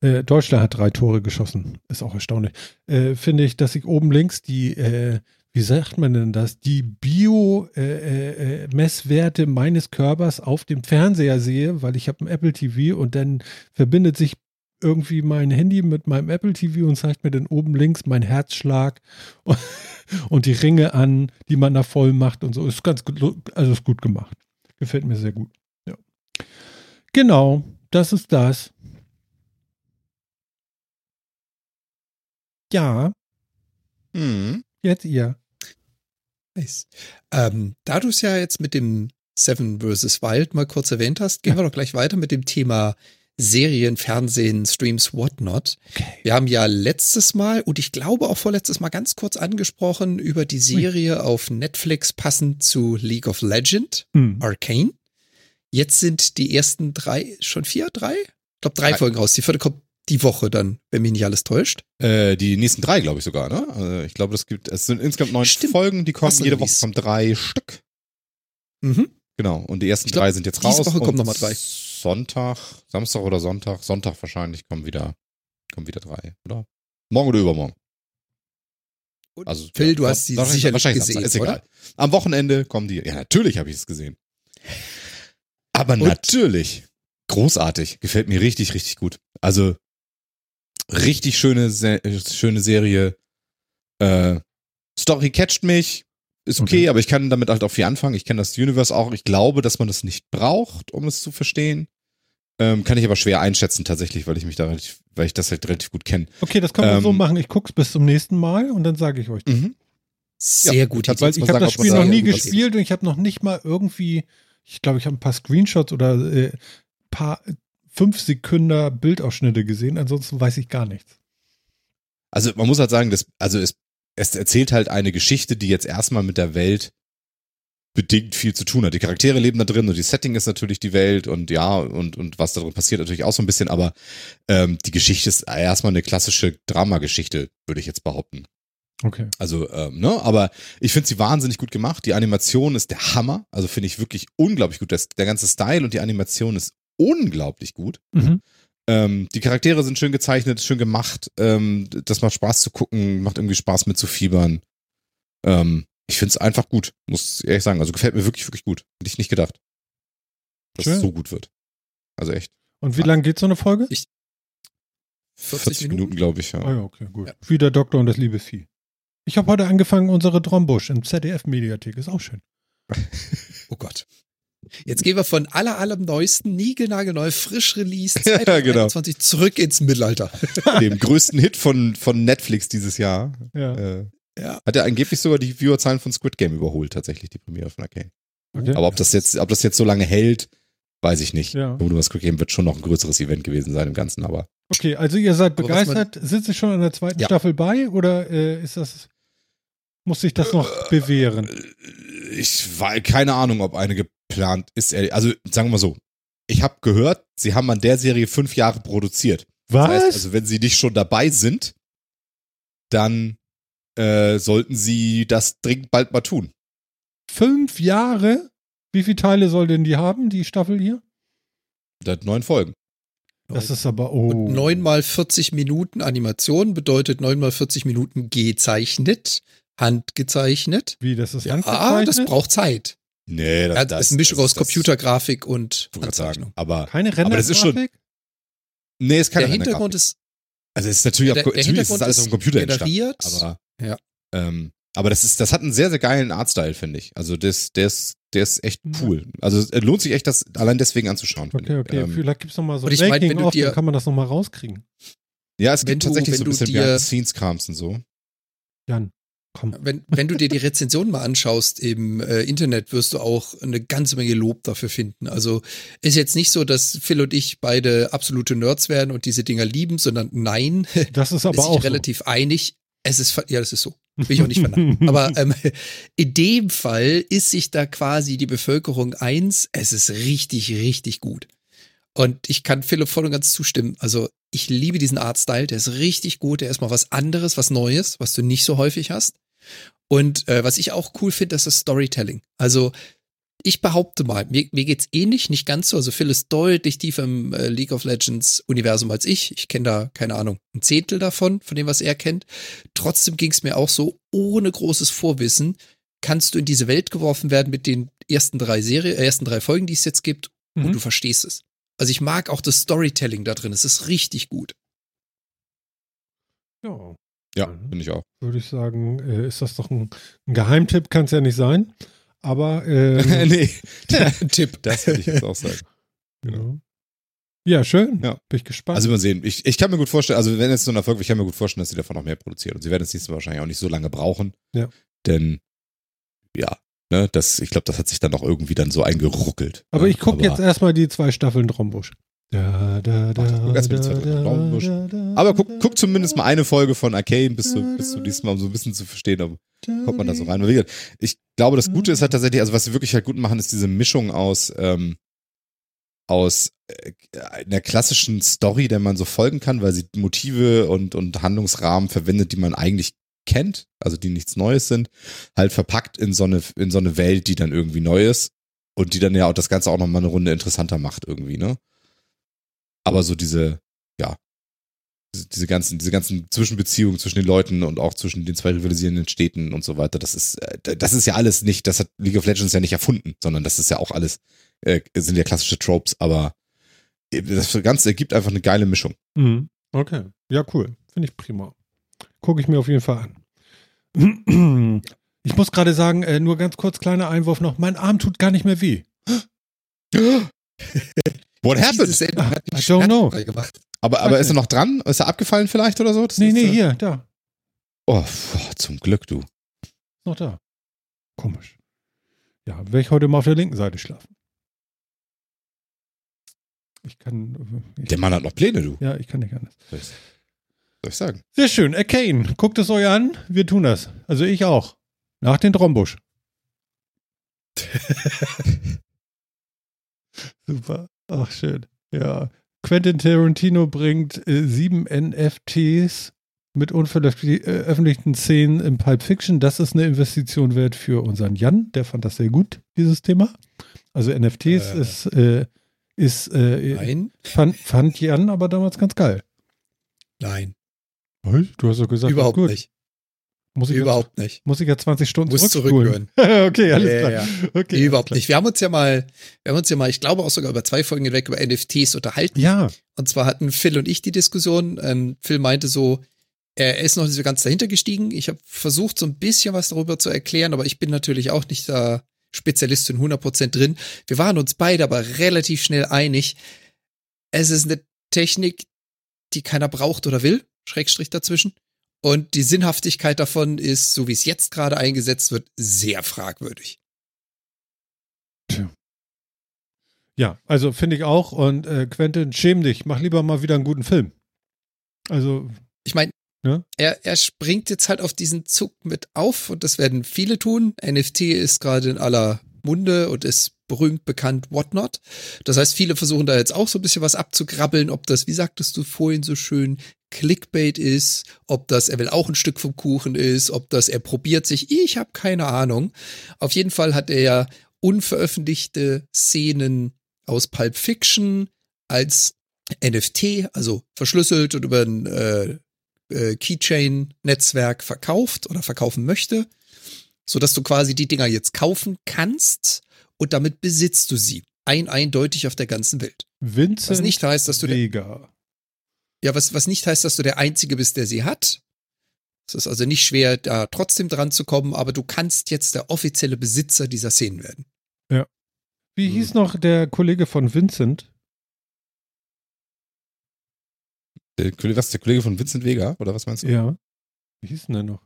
äh, Deutschland hat drei Tore geschossen. Ist auch erstaunlich. Äh, Finde ich, dass ich oben links die, äh, wie sagt man denn das, die Bio-Messwerte äh, äh, meines Körpers auf dem Fernseher sehe, weil ich habe ein Apple TV und dann verbindet sich irgendwie mein Handy mit meinem Apple TV und zeigt mir dann oben links meinen Herzschlag und die Ringe an, die man da voll macht und so. Ist ganz gut, also ist gut gemacht. Gefällt mir sehr gut. Ja. Genau, das ist das. Ja. Mhm. Jetzt ihr. Nice. Ähm, da du es ja jetzt mit dem Seven vs. Wild mal kurz erwähnt hast, gehen ja. wir doch gleich weiter mit dem Thema Serien, Fernsehen, Streams, whatnot. Okay. Wir haben ja letztes Mal und ich glaube auch vorletztes Mal ganz kurz angesprochen über die Serie auf Netflix passend zu League of Legend, Hm. Arcane. Jetzt sind die ersten drei, schon vier, drei? Ich glaube drei Drei. Folgen raus. Die vierte kommt die Woche dann, wenn mich nicht alles täuscht. Äh, die nächsten drei, glaube ich sogar, ne? Also ich glaube, das gibt, es sind insgesamt neun Stimmt. Folgen, die kommen, jede Woche kommen drei Stück. Mhm. Genau. Und die ersten glaub, drei sind jetzt diese raus. Woche kommen und noch mal drei. Sonntag, Samstag oder Sonntag, Sonntag wahrscheinlich kommen wieder, kommen wieder drei, oder? Morgen oder übermorgen. Und Also, Phil, ja, du hast sie sicherlich wahrscheinlich gesehen, Samstag, ist oder? egal. Am Wochenende kommen die. Ja, natürlich habe ich es gesehen. Aber Und? natürlich. Großartig. Gefällt mir richtig, richtig gut. Also, richtig schöne, Se schöne Serie. Äh, Story catcht mich. Ist okay, Okay. aber ich kann damit halt auch viel anfangen. Ich kenne das Universe auch. Ich glaube, dass man das nicht braucht, um es zu verstehen. Ähm, kann ich aber schwer einschätzen tatsächlich, weil ich mich da relativ, weil ich das halt relativ gut kenne. Okay, das können wir Ähm, so machen. Ich guck's bis zum nächsten Mal und dann sage ich euch. das. Mhm. Sehr Ja, gut. ich mal habe das man Spiel noch nie gespielt und ich habe noch nicht mal irgendwie, ich glaube, ich habe ein paar Screenshots oder äh, paar fünf Sekunden Bildausschnitte gesehen. Ansonsten weiß ich gar nichts. Also man muss halt sagen, dass, also es, es erzählt halt eine Geschichte, die jetzt erstmal mit der Welt bedingt viel zu tun hat. Die Charaktere leben da drin und die Setting ist natürlich die Welt und ja, und, und was da drin passiert natürlich auch so ein bisschen, aber ähm, die Geschichte ist erstmal eine klassische Dramageschichte, würde ich jetzt behaupten. Okay. Also, ähm, ne, aber ich finde sie wahnsinnig gut gemacht. Die Animation ist der Hammer. Also finde ich wirklich unglaublich gut. Das, der ganze Style und die Animation ist unglaublich gut. Mhm. Ähm, die Charaktere sind schön gezeichnet, schön gemacht. Ähm, das macht Spaß zu gucken, macht irgendwie Spaß mitzufiebern. Ähm, ich finde es einfach gut, muss ich ehrlich sagen. Also gefällt mir wirklich, wirklich gut. Hätte ich nicht gedacht, dass Schön. es so gut wird. Also echt. Und wie lang geht so eine Folge? 40 Minuten, Minuten? glaube ich, ja. Ah ja, okay, gut. Ja. Wie der Doktor und das liebe Vieh. Ich habe heute angefangen, unsere Drombusch im ZDF-Mediathek. Ist auch schön. Oh Gott. Jetzt gehen wir von aller, allem neuesten, niegelnagelneu, frisch released Ja, 2021 zurück ins Mittelalter. Dem größten Hit von, von Netflix dieses Jahr. Ja. Äh, Ja. hat er angeblich sogar die Viewerzahlen von Squid Game überholt, tatsächlich, die Premiere von Arcane. Okay. Aber ob das jetzt, ob das jetzt so lange hält, weiß ich nicht. Ja. Squid Game wird schon noch ein größeres Event gewesen sein im Ganzen, aber. Okay, also ihr seid begeistert. Sind Sie schon an der zweiten Ja. Staffel bei oder äh, ist das muss sich das noch Äh, bewähren? Ich war keine Ahnung, ob eine geplant ist. Also sagen wir mal so. Ich habe gehört, sie haben an der Serie fünf Jahre produziert. Was? Das heißt, also wenn sie nicht schon dabei sind, dann äh, sollten sie das dringend bald mal tun. Fünf Jahre? Wie viele Teile soll denn die haben, die Staffel hier? Das hat neun Folgen. Das ist aber, oh. Und 9 mal 40 Minuten Animation bedeutet 9 mal 40 Minuten gezeichnet, handgezeichnet. Wie, das ist Ja, handgezeichnet? das braucht Zeit. Nee, das, Ja, das ist eine Mischung das- aus Computergrafik und ich wollte grad sagen. Aber Keine Aber das ist schon- Rendergrafik? nee, ist keine Der Hintergrund Rendergrafik. ist Also es ist natürlich, Der- auf, der natürlich ist das alles auf dem Computer entstanden. generiert. Aber, Ja. ähm, aber das ist, das hat einen sehr, sehr geilen Artstyle, finde ich. Also das, der ist, der ist echt cool. Also es lohnt sich echt, das allein deswegen anzuschauen. Okay, ich. okay. Ähm, Vielleicht gibt es nochmal so ein ich mein, Making of, dir- dann kann man das nochmal rauskriegen. ja, es gibt du- tatsächlich so ein bisschen dir- Behind-the-Scenes-Krams und so. Jan, komm. Wenn, wenn du dir die Rezension mal anschaust im äh, Internet, wirst du auch eine ganze Menge Lob dafür finden. Also ist jetzt nicht so, dass Phil und ich beide absolute Nerds werden und diese Dinger lieben, sondern nein, Das ist aber ist sich auch relativ einig. Es ist, ja, das ist so. Will ich auch nicht verneinen. Aber ähm, in dem Fall ist sich da quasi die Bevölkerung eins. Es ist richtig, richtig gut. Und ich kann Philipp voll und ganz zustimmen. Also ich liebe diesen Artstyle. Der ist richtig gut. Der ist mal was anderes, was Neues, was du nicht so häufig hast. Und äh, was ich auch cool finde, das ist Storytelling. Also ich behaupte mal, mir, mir geht's ähnlich, nicht ganz so. Also Phil ist deutlich tiefer im äh, League of Legends Universum als ich. Ich kenne da, keine Ahnung, ein Zehntel davon, von dem, was er kennt. Trotzdem ging's mir auch so, ohne großes Vorwissen, kannst du in diese Welt geworfen werden mit den ersten drei Serie, äh, ersten drei Folgen, die es jetzt gibt, und Mhm. du verstehst es. Also ich mag auch das Storytelling da drin. Es ist richtig gut. Ja, Ja, Mhm. finde ich auch. würde ich sagen, äh, ist das doch ein, ein Geheimtipp, kann es ja nicht sein. Aber ähm, nee, Tipp. das würde ich jetzt auch sagen. ja. ja, schön. Ja. Bin ich gespannt. Also mal sehen. Ich, ich kann mir gut vorstellen, also wenn es so ein Erfolg wird, ich kann mir gut vorstellen, dass sie davon noch mehr produzieren. Und sie werden es nächstes Mal wahrscheinlich auch nicht so lange brauchen. Ja. Denn, ja, ne, das, ich glaube, das hat sich dann noch irgendwie dann so eingeruckelt. aber Ne? ich gucke jetzt erstmal die zwei Staffeln Trombusch. Da, da, da, Warte, guck erst mal die da, zweite da, Raumbusch. da, da, Aber guck, guck zumindest mal eine Folge von Arcane, bis du, bis du diesmal um so ein bisschen zu verstehen, ob kommt man da so rein. Weil, wie gesagt, ich glaube, das Gute ist halt tatsächlich, also was sie wirklich halt gut machen, ist diese Mischung aus, ähm, aus äh, einer klassischen Story, der man so folgen kann, weil sie Motive und, und Handlungsrahmen verwendet, die man eigentlich kennt, also die nichts Neues sind, halt verpackt in so eine, in so eine Welt, die dann irgendwie neu ist und die dann ja auch das Ganze auch nochmal eine Runde interessanter macht irgendwie, ne? Aber so diese, ja, diese- ganzen, diese ganzen Zwischenbeziehungen zwischen den Leuten und auch zwischen den zwei rivalisierenden Städten und so weiter, das ist, äh, das ist ja alles nicht, das hat League of Legends ja nicht erfunden, sondern das ist ja auch alles, äh, sind ja klassische Tropes, aber das Ganze ergibt einfach eine geile Mischung. Mhm. Okay. Ja, cool. Finde ich prima. Gucke ich mir auf jeden Fall an. Ich muss gerade sagen, äh, nur ganz kurz kleiner Einwurf noch. Mein Arm tut gar nicht mehr weh. What happened? Sendung hat I don't know. Aber, aber ist er noch dran? Ist er abgefallen vielleicht oder so? Das Nee, nee, äh, hier, da. Oh, boah, zum Glück, du. Noch da. Komisch. Ja, werde ich heute mal auf der linken Seite schlafen. Ich kann. äh, Ich, Der Mann hat noch Pläne, du. ja, ich kann nicht anders. Soll ich, soll ich sagen? Sehr schön. Arcane, guckt es euch an. Wir tun das. Also ich auch. Nach den Trombusch. Super. Ach, schön. Ja. Quentin Tarantino bringt äh, sieben NFTs mit unveröffentlichten Szenen im Pulp Fiction. Das ist eine Investition wert für unseren Jan. Der fand das sehr gut, dieses Thema. Also NFTs Äh. ist, äh, ist äh, Nein, fand, fand Jan aber damals ganz geil. nein? Du hast doch gesagt, überhaupt nicht. Muss ich, Überhaupt nicht. muss ich ja 20 Stunden Muss zurückhören. okay, alles Ja, klar. ja, Okay, Überhaupt alles nicht. Wir haben uns ja mal, wir haben uns ja mal, ich glaube auch sogar über zwei Folgen hinweg über NFTs unterhalten. klar. Ja, Und zwar hatten Phil und ich die Diskussion. Ähm, Phil meinte so, er ist noch nicht so ganz dahinter gestiegen. Ich habe versucht, so ein bisschen was darüber zu erklären, aber ich bin natürlich auch nicht da Spezialist in 100% drin. Wir waren uns beide aber relativ schnell einig. Es ist eine Technik, die keiner braucht oder will. Schrägstrich dazwischen. Und die Sinnhaftigkeit davon ist, so wie es jetzt gerade eingesetzt wird, sehr fragwürdig. ja, also finde ich auch. Und äh, Quentin, schäm dich, mach lieber mal wieder einen guten Film. Also, Ich meine, Ja. er, er springt jetzt halt auf diesen Zug mit auf und das werden viele tun. NFT ist gerade in aller Munde und ist berühmt, bekannt, whatnot. Das heißt, viele versuchen da jetzt auch so ein bisschen was abzugrabbeln, ob das, wie sagtest du vorhin so schön, Clickbait ist, ob das, er will auch ein Stück vom Kuchen ist, ob das, er probiert sich, ich habe keine Ahnung. Auf jeden Fall hat er ja unveröffentlichte Szenen aus Pulp Fiction als NFT, also verschlüsselt und über ein äh, äh, Keychain-Netzwerk verkauft oder verkaufen möchte, so dass du quasi die Dinger jetzt kaufen kannst und damit besitzt du sie. Ein eindeutig auf der ganzen Welt. Vincent Was nicht heißt, dass du Vega. Ja, was, was nicht heißt, dass du der Einzige bist, der sie hat. Es ist also nicht schwer, da trotzdem dran zu kommen, aber du kannst jetzt der offizielle Besitzer dieser Szenen werden. Wie Hm. hieß noch der Kollege von Vincent? Der, Kollege- was, der Kollege von Vincent Vega? Oder was meinst du? Ja. Wie hieß denn der noch?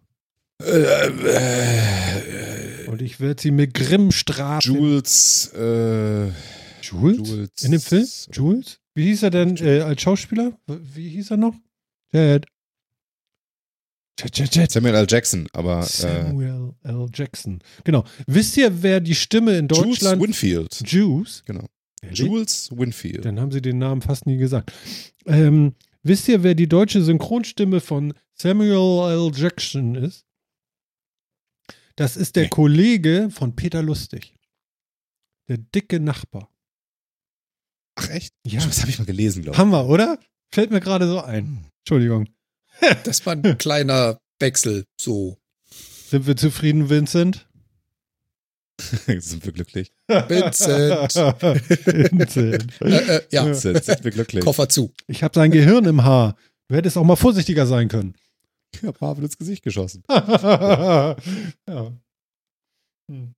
Äh, äh, Und ich werde sie mit Grimm strafen. Jules, äh, Jules? Jules. In dem Film? Jules? Wie hieß er denn äh, als Schauspieler? Wie hieß er noch? Ted. Ted, Ted, Ted. Samuel L. Jackson, aber äh, Samuel L. Jackson. Genau. Wisst ihr, wer die Stimme in Jules Deutschland. Winfield. Jules? Genau. Ehrlich? Jules Winfield. Dann haben sie den Namen fast nie gesagt. Ähm, wisst ihr, wer die deutsche Synchronstimme von Samuel L. Jackson ist? Das ist der Nee. Kollege von Peter Lustig. Der dicke Nachbar. Ach echt? Ja. Das habe ich mal gelesen, glaube Hammer, oder? Fällt mir gerade so ein. Entschuldigung. Das war ein kleiner Wechsel, so. Sind wir zufrieden, Vincent? ich. Sind wir glücklich? Vincent. Vincent. Äh, äh, ja, Sind, sind wir glücklich? Koffer zu. Ich habe sein Gehirn im Haar. Du hättest auch mal vorsichtiger sein können. Ich habe Marvel ins Gesicht geschossen. ja. Hm.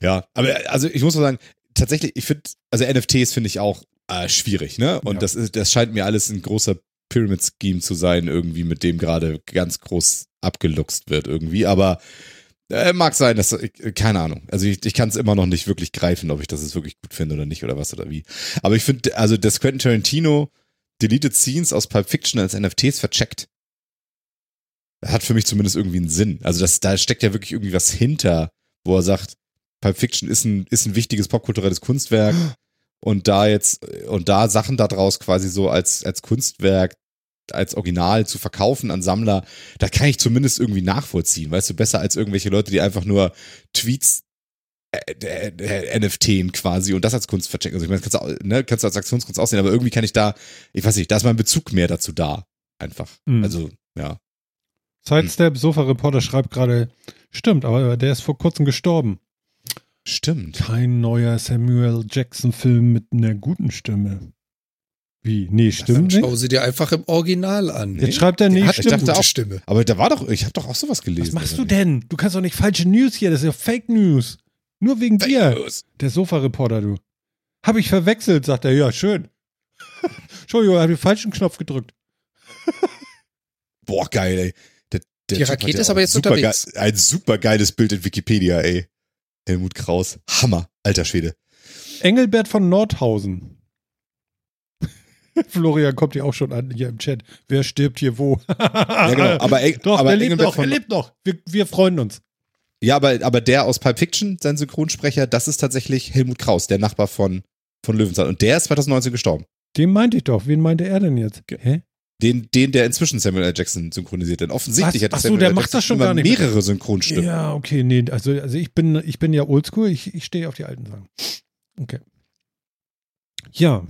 Ja, aber also ich muss mal sagen, tatsächlich, ich finde, also NFTs finde ich auch äh, schwierig, ne? Und Ja. das ist, das scheint mir alles ein großer Pyramid-Scheme zu sein, irgendwie, mit dem gerade ganz groß abgeluchst wird irgendwie. Aber Äh, mag sein, dass ich, keine Ahnung. Also ich, ich kann es immer noch nicht wirklich greifen, ob ich das jetzt wirklich gut finde oder nicht oder was oder wie. Aber ich finde, also das Quentin Tarantino Deleted Scenes aus Pulp Fiction als NFTs vercheckt. Hat für mich zumindest irgendwie einen Sinn. Also das, da steckt ja wirklich irgendwie was hinter, wo er sagt, Pulp Fiction ist ein, ist ein wichtiges popkulturelles Kunstwerk und da jetzt, und da Sachen daraus quasi so als, als Kunstwerk als Original zu verkaufen an Sammler, da kann ich zumindest irgendwie nachvollziehen, weißt du, besser als irgendwelche Leute, die einfach nur Tweets äh, äh, äh, NFTen quasi und das als Kunst verchecken. Also ich meine, kannst du, ne, kannst du als Aktionskunst aussehen, aber irgendwie kann ich da, ich weiß nicht, da ist mein Bezug mehr dazu da. Einfach. Mhm. Also, ja. Sidestep, Sofa-Reporter schreibt gerade, stimmt, aber der ist vor kurzem gestorben. Stimmt. Kein neuer Samuel Jackson-Film mit einer guten Stimme. Wie? Nee, stimmt Schau nicht. sie dir einfach im Original an. Jetzt schreibt er, nee, Der hat stimmt. eine gute auch- Stimme. Aber da war doch, ich habe doch auch sowas gelesen. Was machst du denn? Du kannst doch nicht falsche News hier, das ist ja Fake News. Nur wegen nicht? dir. Los. Der Sofa-Reporter, du. Hab ich verwechselt, sagt er. Ja, schön. Entschuldigung, hat den falschen Knopf gedrückt. Boah, geil, ey. Der, der Die Rakete ist aber jetzt unterwegs. Geil, ein super geiles Bild in Wikipedia, ey. Helmut Kraus. Hammer, alter Schwede. Engelbert von Nordhausen. Florian kommt ja auch schon an hier im Chat. Wer stirbt hier wo? Ja, genau. Aber, ey, Doch, aber er lebt Engelbert noch, er lebt noch. Wir, wir freuen uns. Ja, aber, aber der aus Pulp Fiction, sein Synchronsprecher, das ist tatsächlich Helmut Kraus, der Nachbar von, von Löwenzahn. Und der ist 2019 gestorben. Den meinte ich doch. Wen meinte er denn jetzt? Hä? Den, den, der inzwischen Samuel L. Jackson synchronisiert. Denn offensichtlich Was? hat Ach so, Samuel der L. macht Jackson das schon immer gar nicht mehr. mehrere Synchronstimmen. Ja, okay, nee, also, also ich bin, ich bin ja oldschool, ich, ich stehe auf die alten Sachen. Okay. Ja,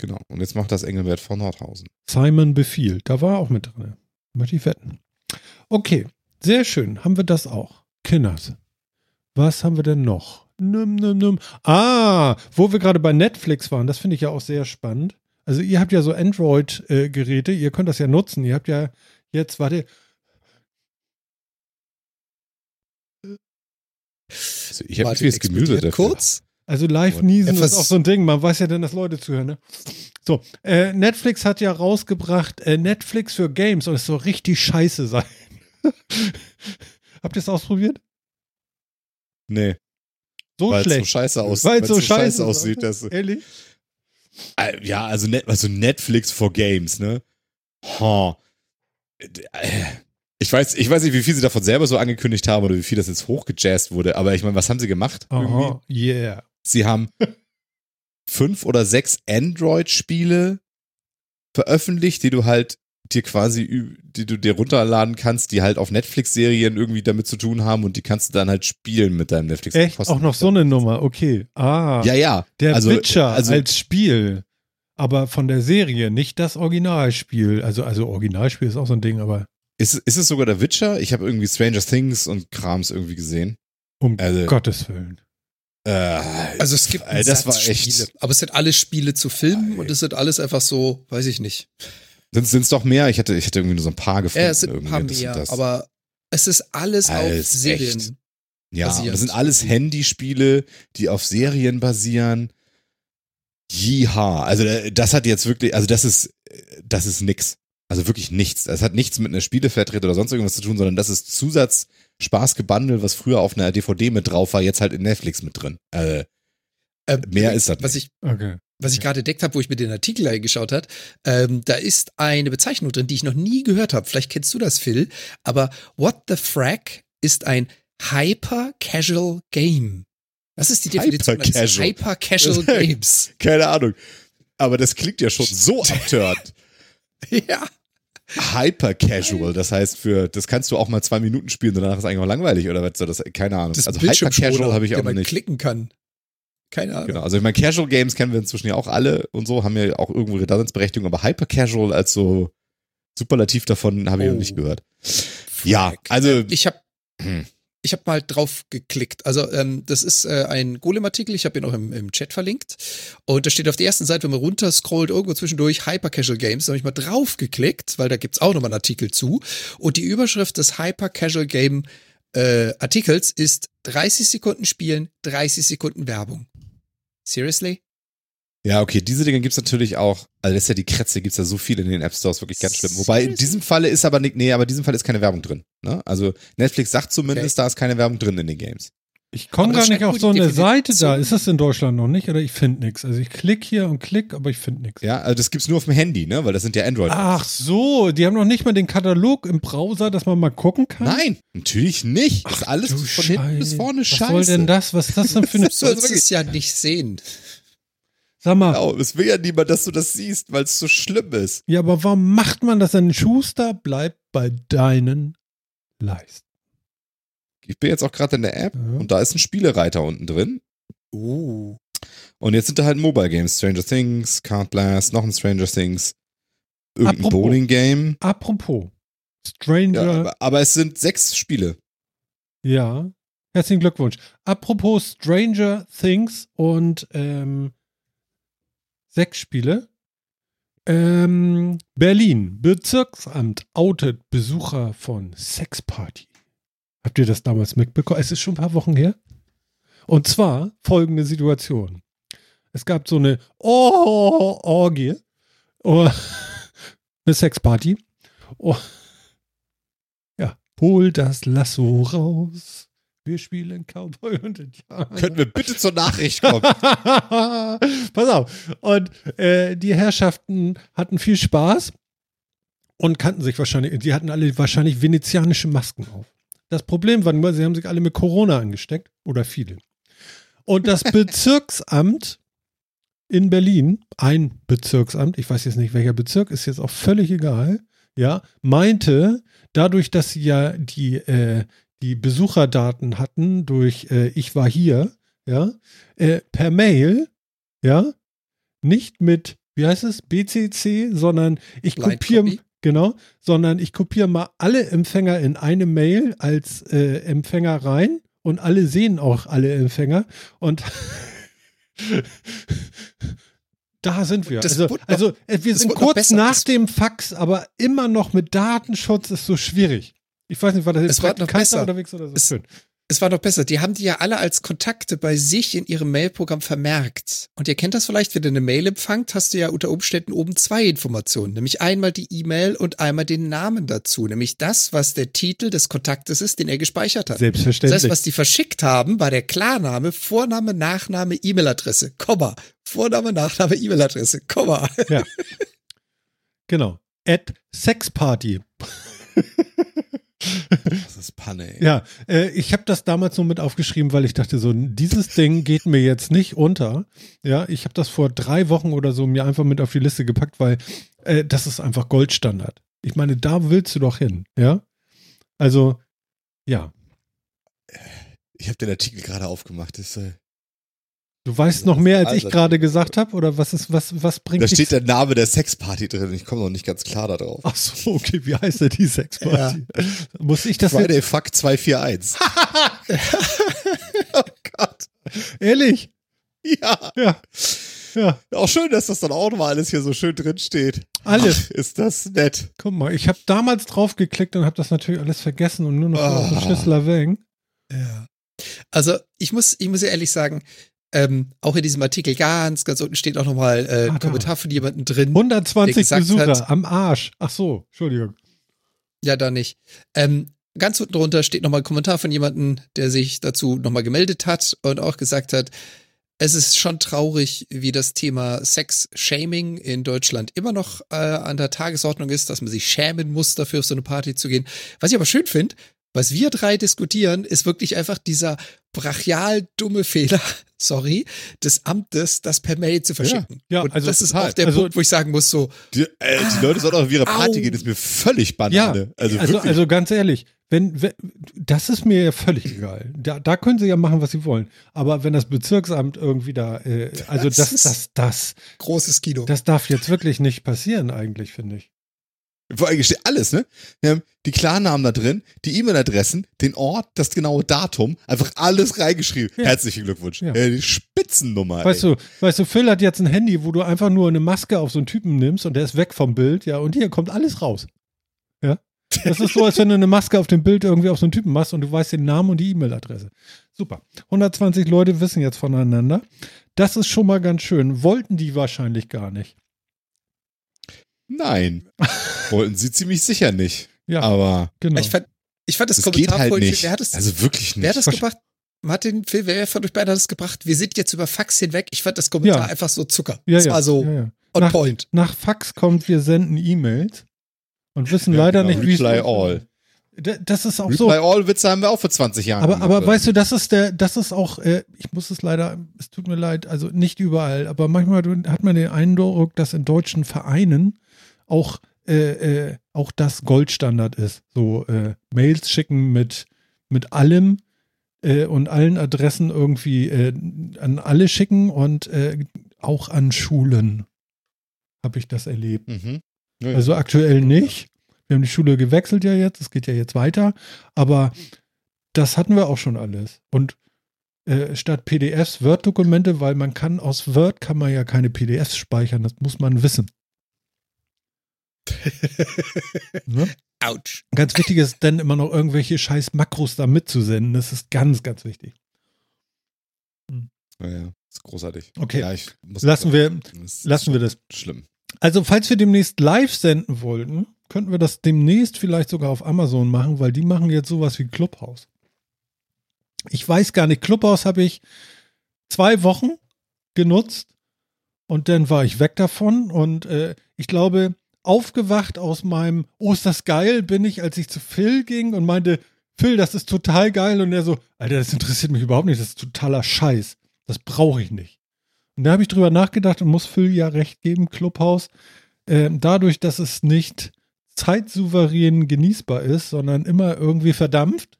Genau. Und jetzt macht das Engelbert von Nordhausen. Simon befiehlt, da war er auch mit drin. Möchte ich wetten. Okay, sehr schön, haben wir das auch. Kinders. Was haben wir denn noch? Num, num, num. Ah, wo wir gerade bei Netflix waren, das finde ich ja auch sehr spannend. Also ihr habt ja so Android-Geräte, ihr könnt das ja nutzen. Ihr habt ja jetzt, warte, Also ich habe vieles Gemüse explodiert dafür. kurz. Also live niesen ist auch so ein Ding. Man weiß ja dann, dass Leute zuhören. Ne? So, äh, Netflix hat ja rausgebracht äh, Netflix für Games und es soll richtig scheiße sein. Habt ihr es ausprobiert? Nee, So weil es so schlecht. scheiße, aus, Weil weil's es so scheiße aussieht. Dass, Ehrlich? Äh, ja, also, net, also Netflix for Games, ne? Ha. Äh, Ich weiß, ich weiß nicht, wie viel sie davon selber so angekündigt haben oder wie viel das jetzt hochgejazzt wurde, aber ich meine, was haben sie gemacht? Irgendwie? Aha, yeah. Sie haben fünf oder sechs Android-Spiele veröffentlicht, die du halt dir quasi, die du dir runterladen kannst, die halt auf Netflix-Serien irgendwie damit zu tun haben und die kannst du dann halt spielen mit deinem Netflix. Echt? Kosten- Auch noch so eine Nummer, okay. Ah, Ja, ja. der also, Witcher also, als Spiel. Aber von der Serie, nicht das Originalspiel. Also, also Originalspiel ist auch so ein Ding, aber ist, ist es sogar der Witcher? Ich habe irgendwie Stranger Things und Krams irgendwie gesehen. um Also- Gottes Willen. Äh, Also es gibt das Satz war echt- Spiele, aber es sind alles Spiele zu Filmen und es sind alles einfach so, weiß ich nicht. Sind es doch mehr? Ich hatte, ich hatte irgendwie nur so ein paar gefunden. Ja, es sind ein paar irgendwie, das mehr, das. aber es ist alles auf Alles Serien. echt. Ja, das sind alles Handyspiele, die auf Serien basieren. Jiha. Also äh, das hat jetzt wirklich, also das ist, äh, das ist nix. Also wirklich nichts. Das hat nichts mit einer Spieleflatrate oder sonst irgendwas zu tun, sondern das ist Zusatz-Spaßgebundel, was früher auf einer DVD mit drauf war, jetzt halt in Netflix mit drin. Äh, Ähm, Mehr ist das Was ich, Okay. was ich gerade entdeckt habe, wo ich mir den Artikel eingeschaut habe, ähm, da ist eine Bezeichnung drin, die ich noch nie gehört habe. Vielleicht kennst du das, Phil. Aber What the Frack ist ein Hyper-Casual Game. Das ist die Definition eines Hyper-casual. Hyper-Casual Das- Games. keine Ahnung. Aber das klingt ja schon so abturnt. ja. Hyper casual, das heißt für, das kannst du auch mal zwei Minuten spielen und danach ist eigentlich auch langweilig oder was soll das, keine Ahnung. Das also Hyper casual habe ich auch man nicht. klicken kann. Keine Ahnung. Genau, also ich meine, Casual Games kennen wir inzwischen ja auch alle und so, haben ja auch irgendwo Redundanzberechtigung, aber Hyper Casual als so Superlativ davon habe ich Oh. noch nicht gehört. Ja, also Ich habe Hm. ich habe mal drauf geklickt. Also ähm, das ist äh, ein Golem-Artikel, ich habe ihn auch im, im Chat verlinkt. Und da steht auf der ersten Seite, wenn man runter scrollt, irgendwo zwischendurch Hyper Casual Games, da habe ich mal drauf geklickt, weil da gibt's auch nochmal einen Artikel zu. Und die Überschrift des Hyper Casual Game äh, Artikels ist 30 Sekunden spielen, 30 Sekunden Werbung. Seriously? Ja, okay, diese Dinge gibt's natürlich auch, also das ist ja die Kretze, gibt's ja so viel in den App Stores, wirklich ganz schlimm. Wobei in diesem Falle ist aber nicht, nee, aber in diesem Fall ist keine Werbung drin. Ne? Also Netflix sagt zumindest, Okay. da ist keine Werbung drin in den Games. Ich komme gar nicht auf so eine Seite da. Ist das in Deutschland noch nicht? Oder ich finde nichts. Also ich klicke hier und klick, aber ich finde nichts. Ja, also das gibt's nur auf dem Handy, ne? Weil das sind ja Android. Ach so, die haben noch nicht mal den Katalog im Browser, dass man mal gucken kann. Nein, natürlich nicht. Das ist Ach, alles von hinten bis Scheiße. vorne Was scheiße. soll denn das? Was ist das denn für eine. Du sollst es ja nicht sehen. Sag mal, Genau, es will ja niemand, dass du das siehst, weil es so schlimm ist. ja, aber warum macht man das denn? Schuster bleibt bei deinen Leisten. Ich bin jetzt auch gerade in der App Ja. und da ist ein Spielereiter unten drin. Uh. Und jetzt sind da halt Mobile Games. Stranger Things, Card Blast, noch ein Stranger Things, irgendein Apropos. Bowling Game. Apropos, Stranger. Ja, aber, aber es sind sechs Spiele. Ja, herzlichen Glückwunsch. Apropos Stranger Things und ähm, sechs Spiele. Ähm, Berlin, Bezirksamt outet Besucher von Sexparty. Habt ihr das damals mitbekommen? Es ist schon ein paar Wochen her. Und zwar folgende Situation. Es gab so eine oh Orgie, oh, eine Sexparty. Oh, ja, hol das Lasso raus. Wir spielen Cowboy und Indianer. Könnten wir bitte zur Nachricht kommen? Pass auf. Und äh, die Herrschaften hatten viel Spaß und kannten sich wahrscheinlich, die hatten alle wahrscheinlich venezianische Masken auf. Das Problem war nur, sie haben sich alle mit Corona angesteckt oder viele. Und das Bezirksamt in Berlin, ein Bezirksamt, ich weiß jetzt nicht welcher Bezirk, ist jetzt auch völlig egal, ja, meinte, dadurch, dass sie ja die, äh, die Besucherdaten hatten durch äh, Ich war hier, ja, äh, per Mail, ja, nicht mit, wie heißt es, BCC, sondern ich kopiere? Genau, sondern ich kopiere mal alle Empfänger in eine Mail als äh, Empfänger rein und alle sehen auch alle Empfänger und da sind wir. Das also, noch- also äh, wir sind kurz nach dem Fax, aber immer noch mit Datenschutz ist so schwierig. Ich weiß nicht, war das jetzt besser. unterwegs oder so? Es- Schön. Es war noch besser. Die haben die ja alle als Kontakte bei sich in ihrem Mailprogramm vermerkt. Und ihr kennt das vielleicht, wenn du eine Mail empfangt, hast du ja unter Umständen oben zwei Informationen. Nämlich einmal die E-Mail und einmal den Namen dazu. Nämlich das, was der Titel des Kontaktes ist, den er gespeichert hat. Das Selbstverständlich. heißt, was die verschickt haben, war der Klarname, Vorname, Nachname, E-Mail-Adresse, Komma. Vorname, Nachname, E-Mail-Adresse, Komma. Genau. At Sexparty. Das ist Panne, ey. Ja, äh, ich habe das damals nur mit aufgeschrieben, weil ich dachte so, dieses Ding geht mir jetzt nicht unter. Ja, ich habe das vor drei Wochen oder so mir einfach mit auf die Liste gepackt, weil äh, das ist einfach Goldstandard. Ich meine, da willst du doch hin, ja? Also, ja. Ich habe den Artikel gerade aufgemacht. Das, äh, Du weißt noch mehr, als ich Also- gerade gesagt habe? Oder was ist, was, was bringt da steht der Name der Sexparty drin. Ich komme noch nicht ganz klar da drauf. Ach so, okay, wie heißt denn die Sexparty? Muss ich das jetzt, Friday Fuck 241. oh Gott. ehrlich? Ja. Ja. Ja, Auch schön, dass das dann auch nochmal alles hier so schön drin steht. alles. Ach, ist das nett. Guck mal, ich habe damals drauf geklickt und habe das natürlich alles vergessen und nur noch auf den Ah. Schlüsseler Weng. Ja. Also ich muss, ich muss ja ehrlich sagen, ähm, auch in diesem Artikel ganz, ganz unten steht auch nochmal äh, Ah, ein. Kommentar von jemandem drin. 120 der gesagt Besucher hat- am Arsch. Ach so, Entschuldigung. Ja, da nicht. Ähm, ganz unten drunter steht nochmal ein Kommentar von jemandem, der sich dazu nochmal gemeldet hat und auch gesagt hat, es ist schon traurig, wie das Thema Sex-Shaming in Deutschland immer noch äh, an der Tagesordnung ist, dass man sich schämen muss, dafür auf so eine Party zu gehen. Was ich aber schön finde, was wir drei diskutieren, ist wirklich einfach dieser brachial dumme Fehler, sorry, des Amtes, das per Mail zu verschicken. Ja, und also das ist total. auch der Also- Punkt, wo ich sagen muss, so, Die, äh, die Leute sollen auch auf ihre Party Au. gehen. Das ist mir völlig Ja, Banane. also, also, also, wirklich. ganz ehrlich, wenn, wenn das ist mir ja völlig egal. Da, da können sie ja machen, was sie wollen. Aber wenn das Bezirksamt irgendwie da, äh, also Das das, ist- das, das, großes Kino. das darf jetzt wirklich nicht passieren, eigentlich, finde ich. Vor allem steht alles, ne? Wir haben die Klarnamen da drin, die E-Mail-Adressen, den Ort, das genaue Datum, einfach alles reingeschrieben. Ja. Herzlichen Glückwunsch. Ja. Äh, die Spitzennummer. Weißt ey. du, weißt du, Phil hat jetzt ein Handy, wo du einfach nur eine Maske auf so einen Typen nimmst und der ist weg vom Bild, ja, und hier kommt alles raus. Ja. Das ist so, als wenn du eine Maske auf dem Bild irgendwie auf so einen Typen machst und du weißt den Namen und die E-Mail-Adresse. Super. 120 Leute wissen jetzt voneinander. Das ist schon mal ganz schön. Wollten die wahrscheinlich gar nicht. Nein. Wollten sie ziemlich sicher nicht. Ja, Aber genau. Ich fand, ich fand das, das Kommentar geht halt vorhin, nicht. wer hat es, also wirklich nicht. wer hat das gebracht? Martin, Phil, wer von euch beiden hat das gebracht? Wir sind jetzt über Fax hinweg. Ich fand das Kommentar Ja. einfach so Zucker. ja, das ja, war so ja, ja. on Nach- point. Nach Fax kommt, wir senden E-Mails und wissen Ja, leider genau. nicht, wie es Reply all. Das ist auch so. Reply All Witze haben wir auch vor 20 Jahren Aber, gemacht, aber weißt du, das ist der, das ist auch, äh, ich muss es leider, es tut mir leid, also nicht überall, aber manchmal hat man den Eindruck, dass in deutschen Vereinen auch, äh, äh, auch das Goldstandard ist. So äh, Mails schicken mit, mit allem äh, und allen Adressen irgendwie äh, an alle schicken und äh, auch an Schulen habe ich das erlebt. Mhm. Ja. Also aktuell nicht. Wir haben die Schule gewechselt ja jetzt, es geht ja jetzt weiter, aber das hatten wir auch schon alles. Und statt PDFs Word-Dokumente, weil man kann aus Word kann man ja keine PDFs speichern, das muss man wissen. ne? Autsch. Ganz wichtig ist dann immer noch irgendwelche scheiß Makros da mitzusenden. Das ist ganz, ganz wichtig. ja, ja. ist großartig. Okay. Ja, ich muss Lassen wir, lassen wir das. Schlimm. Also, falls wir demnächst live senden wollten, könnten wir das demnächst vielleicht sogar auf Amazon machen, weil die machen jetzt sowas wie Clubhouse. Ich weiß gar nicht, Clubhouse habe ich zwei Wochen genutzt und dann war ich weg davon und äh, ich glaube, aufgewacht aus meinem, oh, ist das geil, bin ich, als ich zu Phil ging und meinte, Phil, das ist total geil und er so, Alter, das interessiert mich überhaupt nicht, das ist totaler Scheiß, das brauche ich nicht. Und da habe ich drüber nachgedacht und muss Phil ja recht geben, Clubhouse, äh, dadurch, dass es nicht zeitsouverän genießbar ist, sondern immer irgendwie verdampft,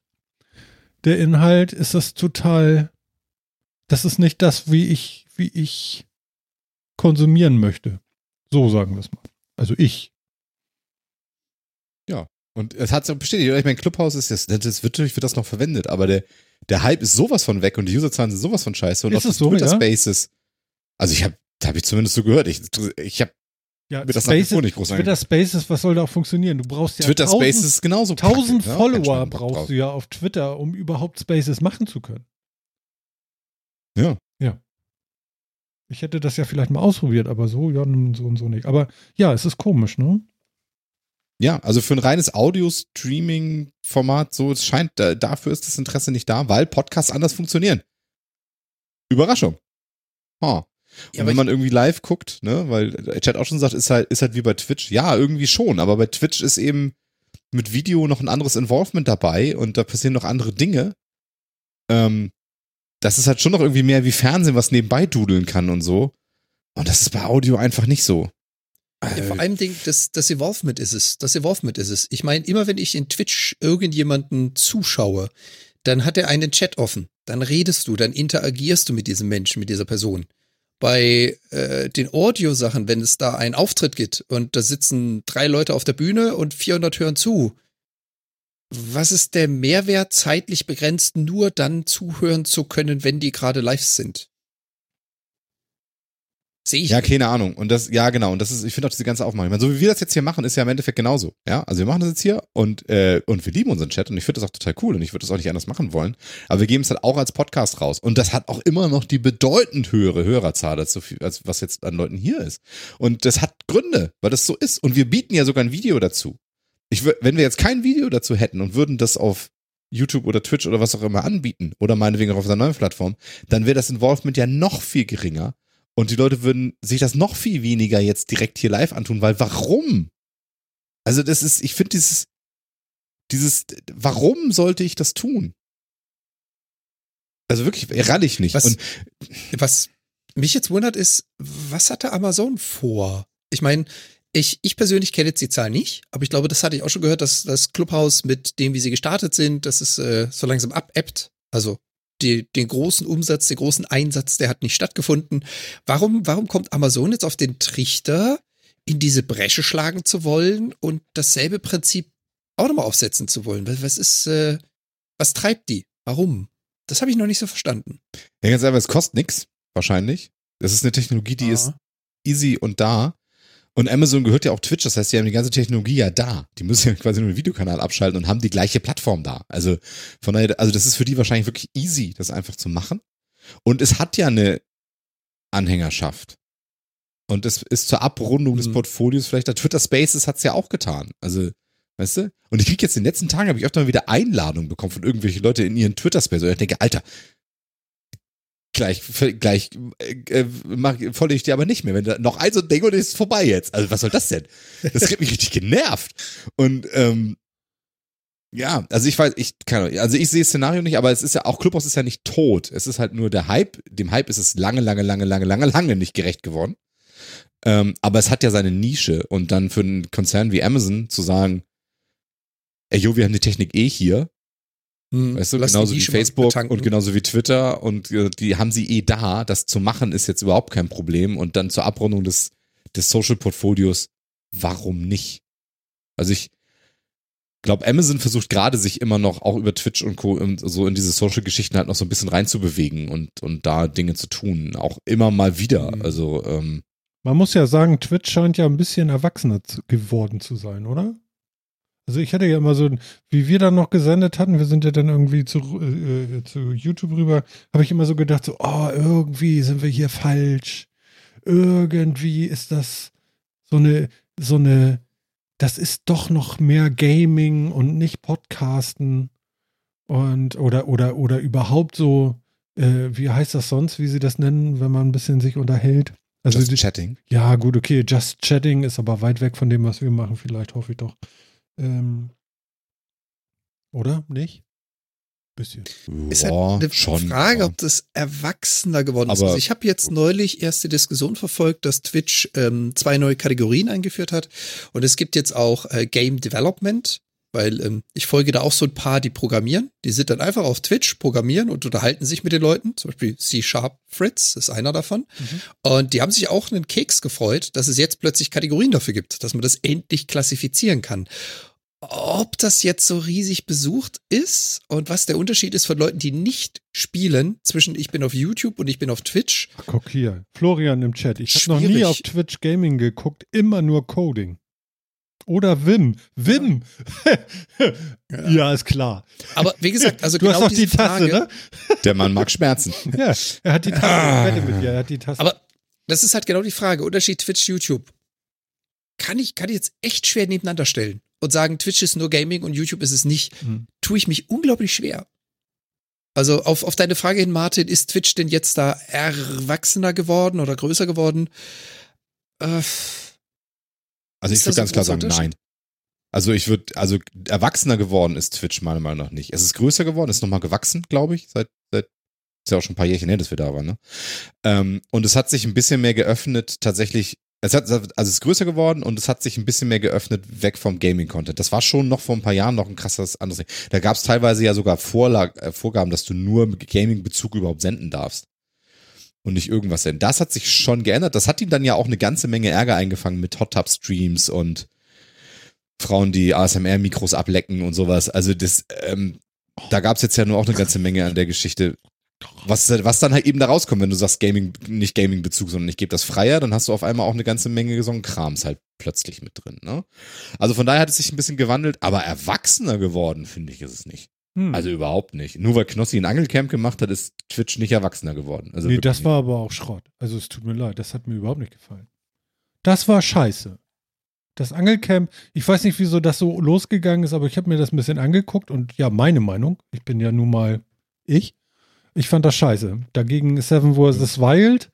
der Inhalt ist das total, das ist nicht das, wie ich, wie ich konsumieren möchte. So sagen wir es mal. Also ich. Und es hat sich auch bestätigt. Ich meine, Clubhouse ist jetzt, das wird, natürlich wird das noch verwendet, aber der, der Hype ist sowas von weg und die Userzahlen sind sowas von scheiße. Und Ist auch das so, Twitter ja? Spaces. Also ich habe, da habe ich zumindest so gehört. Ich, ich habe Ja, mir das vor nicht groß Twitter Spaces, was soll da auch funktionieren? Du brauchst ja Twitter tausend, Spaces ist genauso. tausend kacke, ne? Follower Schwein brauchst du ja auf Twitter, um überhaupt Spaces machen zu können. Ja. Ja. Ich hätte das ja vielleicht mal ausprobiert, aber so, ja, nun so und so nicht. Aber ja, es ist komisch, ne? Ja, also für ein reines Audio-Streaming-Format, so, es scheint, da, dafür ist das Interesse nicht da, weil Podcasts anders funktionieren. Überraschung. Ha. Und Ja, wenn man irgendwie live guckt, ne, weil der Chat auch schon sagt, ist halt, ist halt wie bei Twitch. Ja, irgendwie schon, aber bei Twitch ist eben mit Video noch ein anderes Involvement dabei und da passieren noch andere Dinge. Ähm, das ist halt schon noch irgendwie mehr wie Fernsehen, was nebenbei dudeln kann und so. Und das ist bei Audio einfach nicht so. Ja, vor allem Ding, das, das Evolvement ist es. Das Evolvement ist es. Ich meine, immer wenn ich in Twitch irgendjemanden zuschaue, dann hat er einen Chat offen. Dann redest du, dann interagierst du mit diesem Menschen, mit dieser Person. Bei äh, den Audio-Sachen, wenn es da einen Auftritt gibt und da sitzen drei Leute auf der Bühne und 400 hören zu, was ist der Mehrwert, zeitlich begrenzt, nur dann zuhören zu können, wenn die gerade live sind? Sehe ich Ja, keine Ahnung. Und das, ja, genau. Und das ist, ich finde auch diese ganze Aufmachung. Ich meine, so wie wir das jetzt hier machen, ist ja im Endeffekt genauso. Ja, also wir machen das jetzt hier und, äh, und wir lieben unseren Chat und ich finde das auch total cool und ich würde das auch nicht anders machen wollen. Aber wir geben es halt auch als Podcast raus. Und das hat auch immer noch die bedeutend höhere Hörerzahl, als, so viel, als was jetzt an Leuten hier ist. Und das hat Gründe, weil das so ist. Und wir bieten ja sogar ein Video dazu. Ich, wenn wir jetzt kein Video dazu hätten und würden das auf YouTube oder Twitch oder was auch immer anbieten oder meinetwegen auch auf einer neuen Plattform, dann wäre das Involvement ja noch viel geringer und die Leute würden sich das noch viel weniger jetzt direkt hier live antun, weil warum? Also das ist, ich finde dieses, dieses, warum sollte ich das tun? Also wirklich, rall ich nicht. Was- Und Was mich jetzt wundert ist, was hatte Amazon vor? Ich meine, ich, ich persönlich kenne jetzt die Zahl nicht, aber ich glaube, das hatte ich auch schon gehört, dass das Clubhouse mit dem, wie sie gestartet sind, dass es äh, so langsam abebbt. Also die, den großen Umsatz, den großen Einsatz, der hat nicht stattgefunden. Warum, warum kommt Amazon jetzt auf den Trichter, in diese Bresche schlagen zu wollen und dasselbe Prinzip auch nochmal aufsetzen zu wollen? Was, was ist, äh, was treibt die? Warum? Das habe ich noch nicht so verstanden. ja, ganz einfach, es kostet nix, wahrscheinlich. Das ist eine Technologie, die ist Ah. easy und da. Und Amazon gehört ja auch Twitch, das heißt, die haben die ganze Technologie ja da. Die müssen ja quasi nur einen Videokanal abschalten und haben die gleiche Plattform da. Also von daher, also das ist für die wahrscheinlich wirklich easy, das einfach zu machen. Und es hat ja eine Anhängerschaft. Und es ist zur Abrundung des Mhm. Portfolios vielleicht, der Twitter Spaces hat's ja auch getan. Also, weißt du? Und ich krieg jetzt in den letzten Tagen, habe ich öfter mal wieder Einladungen bekommen von irgendwelchen Leuten in ihren Twitter Spaces. Und ich denke, Alter, gleich, gleich äh, äh, folge ich dir aber nicht mehr. Wenn da noch ein so ein Ding und ist vorbei jetzt. Also was soll das denn? Das hat mich richtig genervt. Und ähm, ja, also ich weiß, ich kann, also ich sehe das Szenario nicht, aber es ist ja auch Clubhouse ist ja nicht tot. Es ist halt nur der Hype. Dem Hype ist es lange, lange, lange, lange, lange, lange nicht gerecht geworden. Ähm, aber es hat ja seine Nische und dann für einen Konzern wie Amazon zu sagen, ey, jo, wir haben die Technik eh hier, Hm, weißt du, lass die genauso wie Facebook betanken. und genauso wie Twitter und äh, die haben sie eh da. Das zu machen ist jetzt überhaupt kein Problem und dann zur Abrundung des, des Social-Portfolios, warum nicht? Also ich glaube, Amazon versucht gerade sich immer noch auch über Twitch und Co. in- so in diese Social-Geschichten halt noch so ein bisschen reinzubewegen und, und da Dinge zu tun. Auch immer mal wieder. Mhm. Also, ähm, Man muss ja sagen, Twitch scheint ja ein bisschen erwachsener zu, geworden zu sein, oder? Also ich hatte ja immer so, wie wir dann noch gesendet hatten, wir sind ja dann irgendwie zu, äh, äh, zu YouTube rüber, habe ich immer so gedacht, so, oh, irgendwie sind wir hier falsch. Irgendwie ist das so eine, so eine, das ist doch noch mehr Gaming und nicht Podcasten und oder oder oder überhaupt so, äh, wie heißt das sonst, wie sie das nennen, wenn man ein bisschen sich unterhält? Also just die, chatting. ja, gut, okay. Just Chatting ist aber weit weg von dem, was wir machen, vielleicht, hoffe ich doch. Ähm, oder? Nicht? Bisschen. Ist halt Ja, eine schon, Frage, ob das erwachsener geworden ist. Also ich habe jetzt neulich erst die Diskussion verfolgt, dass Twitch ähm, zwei neue Kategorien eingeführt hat. Und es gibt jetzt auch äh, Game Development, weil ähm, ich folge da auch so ein paar, die programmieren. Die sind dann einfach auf Twitch, programmieren und unterhalten sich mit den Leuten. Zum Beispiel C-Sharp Fritz ist einer davon. Und die haben sich auch einen Keks gefreut, dass es jetzt plötzlich Kategorien dafür gibt, dass man das endlich klassifizieren kann. Ob das jetzt so riesig besucht ist und was der Unterschied ist von Leuten, die nicht spielen, zwischen ich bin auf YouTube und ich bin auf Twitch. Ach, guck hier. Florian im Chat. Ich habe noch nie auf Twitch Gaming geguckt, immer nur Coding. Oder Wim. Wim! ja. ist klar. Aber wie gesagt, also du genau hast diese die Tasse, Frage, ne? Der Mann mag Schmerzen. Ja, er hat die Tasse. Ah. Mit dir, er hat die Tasse. Aber das ist halt genau die Frage. Unterschied Twitch, YouTube. Kann ich, kann ich jetzt echt schwer nebeneinander stellen und sagen, Twitch ist nur Gaming und YouTube ist es nicht. Hm. Tue ich mich unglaublich schwer. Also auf, auf deine Frage hin, Martin, ist Twitch denn jetzt da erwachsener geworden oder größer geworden? Äh, Also ich würde ganz klar sagen, nein. Also ich würde, also erwachsener geworden ist Twitch meiner Meinung nach nicht. Es ist größer geworden, ist nochmal gewachsen, glaube ich, seit, seit, ist ja auch schon ein paar Jährchen her, dass wir da waren, ne? Ähm, und es hat sich ein bisschen mehr geöffnet, tatsächlich, es hat, also es ist größer geworden und es hat sich ein bisschen mehr geöffnet weg vom Gaming-Content. Das war schon noch vor ein paar Jahren noch ein krasses anderes. Da gab es teilweise ja sogar Vorlag, äh, Vorgaben, dass du nur Gaming-Bezug überhaupt senden darfst. Und nicht irgendwas senden. Das hat sich schon geändert. Das hat ihm dann ja auch eine ganze Menge Ärger eingefangen mit Hot Tub Streams und Frauen, die ASMR-Mikros ablecken und sowas. Also das, ähm, da gab es jetzt ja nur auch eine ganze Menge an der Geschichte. Was, was dann halt eben da rauskommt, wenn du sagst Gaming, nicht Gaming-Bezug, sondern ich gebe das freier, dann hast du auf einmal auch eine ganze Menge so einen Krams halt plötzlich mit drin. Ne? Also von daher hat es sich ein bisschen gewandelt, aber erwachsener geworden, finde ich, ist es nicht. Hm. Also überhaupt nicht. Nur weil Knossi ein Angelcamp gemacht hat, ist Twitch nicht erwachsener geworden. Also nee, das war aber auch Schrott. Also es tut mir leid, das hat mir überhaupt nicht gefallen. Das war scheiße. Das Angelcamp, ich weiß nicht, wieso das so losgegangen ist, aber ich habe mir das ein bisschen angeguckt und ja, meine Meinung, ich bin ja nun mal ich, ich fand das scheiße. Dagegen Seven vs. Wild,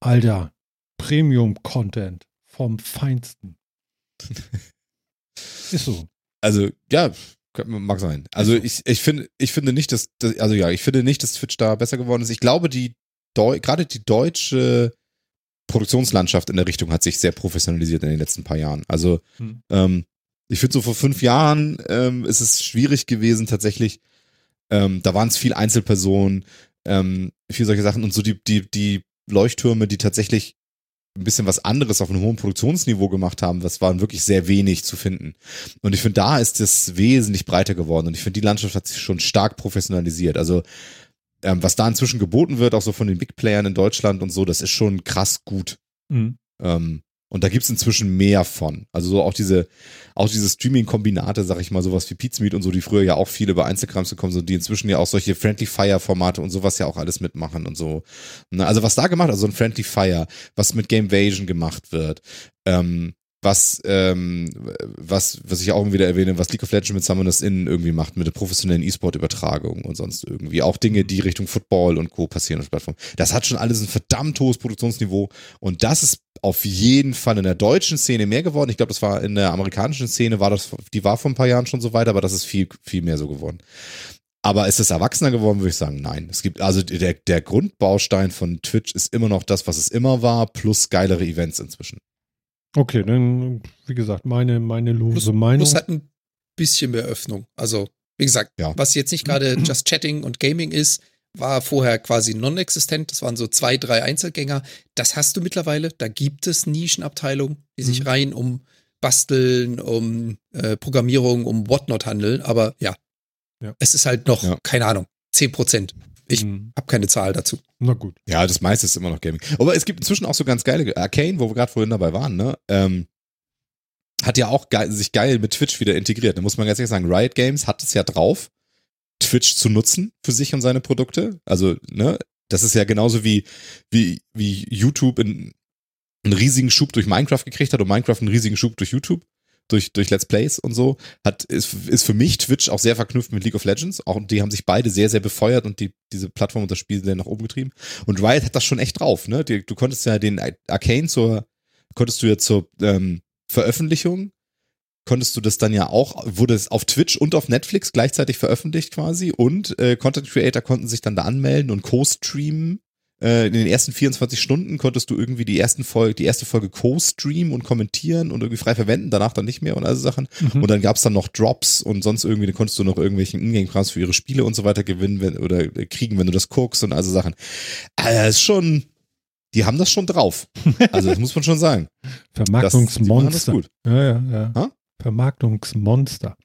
Alter, Premium-Content vom Feinsten. ist so. Also, ja, mag sein. Also ich, ich finde, ich finde nicht, dass, dass, also ja, ich finde nicht, dass Twitch da besser geworden ist. Ich glaube, die Deu gerade die deutsche Produktionslandschaft in der Richtung hat sich sehr professionalisiert in den letzten paar Jahren. Also Hm. ähm, ich finde so vor fünf Jahren ähm, ist es schwierig gewesen tatsächlich. Ähm, da waren es viel Einzelpersonen, ähm, viel solche Sachen und so die die die Leuchttürme, die tatsächlich ein bisschen was anderes auf einem hohen Produktionsniveau gemacht haben, das waren wirklich sehr wenig zu finden. Und ich finde, da ist es wesentlich breiter geworden. Und ich finde, die Landschaft hat sich schon stark professionalisiert. Also, ähm, was da inzwischen geboten wird, auch so von den Big Playern in Deutschland und so, das ist schon krass gut. Mhm. Ähm, Und da gibt's inzwischen mehr von. Also so auch diese, auch diese Streaming-Kombinate, sag ich mal, sowas wie Pizmeet und so, die früher ja auch viele bei Einzelkrams gekommen sind, die inzwischen ja auch solche Friendly Fire-Formate und sowas ja auch alles mitmachen und so. Na, Also was da gemacht, also ein Friendly Fire, was mit Gamevasion gemacht wird, ähm, was, ähm, was, was ich auch immer wieder erwähne, was League of Legends mit Summoners Inn irgendwie macht, mit der professionellen E-Sport-Übertragung und sonst irgendwie. Auch Dinge, die Richtung Football und Co. passieren auf der Plattform. Das hat schon alles ein verdammt hohes Produktionsniveau und das ist auf jeden Fall in der deutschen Szene mehr geworden. Ich glaube, das war in der amerikanischen Szene, war das, die war vor ein paar Jahren schon so weit, aber das ist viel, viel mehr so geworden. Aber ist es erwachsener geworden, würde ich sagen, nein. Es gibt, also der, der Grundbaustein von Twitch ist immer noch das, was es immer war, plus geilere Events inzwischen. Okay, dann, wie gesagt, meine, meine lose Plus, Meinung. plus halt ein bisschen mehr Öffnung. Also, wie gesagt, Ja. was jetzt nicht gerade Just Chatting und Gaming ist, war vorher quasi non-existent. Das waren so zwei, drei Einzelgänger. Das hast du mittlerweile. Da gibt es Nischenabteilungen, die sich Mhm. rein um Basteln, um äh, Programmierung, um Whatnot handeln. Aber ja, Ja. es ist halt noch, Ja. keine Ahnung, 10 Prozent. Ich Hm, habe keine Zahl dazu. Na gut. Ja, das meiste ist immer noch Gaming. Aber es gibt inzwischen auch so ganz geile Arcane, wo wir gerade vorhin dabei waren, ne? Ähm, hat ja auch geil, sich geil mit Twitch wieder integriert. Da muss man ganz ehrlich sagen, Riot Games hat es ja drauf, Twitch zu nutzen für sich und seine Produkte. Also, ne, das ist ja genauso wie, wie, wie YouTube in, einen riesigen Schub durch Minecraft gekriegt hat und Minecraft einen riesigen Schub durch YouTube, durch, durch Let's Plays und so, hat, ist, ist für mich Twitch auch sehr verknüpft mit League of Legends. Auch die haben sich beide sehr, sehr befeuert und die, diese Plattform und das Spiel sehr nach oben getrieben. Und Riot hat das schon echt drauf, ne? Die, du konntest ja den Arcane zur, konntest du ja zur ähm, Veröffentlichung, konntest du das dann ja auch, wurde es auf Twitch und auf Netflix gleichzeitig veröffentlicht quasi und äh, Content Creator konnten sich dann da anmelden und co-streamen. Äh, in den ersten 24 Stunden konntest du irgendwie die ersten Folge, die erste Folge co-streamen und kommentieren und irgendwie frei verwenden, danach dann nicht mehr und all so Sachen. Mhm. Und dann gab's dann noch Drops und sonst irgendwie, dann konntest du noch irgendwelchen Ingame-Krams für ihre Spiele und so weiter gewinnen wenn, oder äh, kriegen, wenn du das guckst und also Sachen. Also das ist schon, die haben das schon drauf. Also das muss man schon sagen. Das, machen das Vermarktungsmonster. gut. Ja, ja, ja. Ha? Vermarktungsmonster.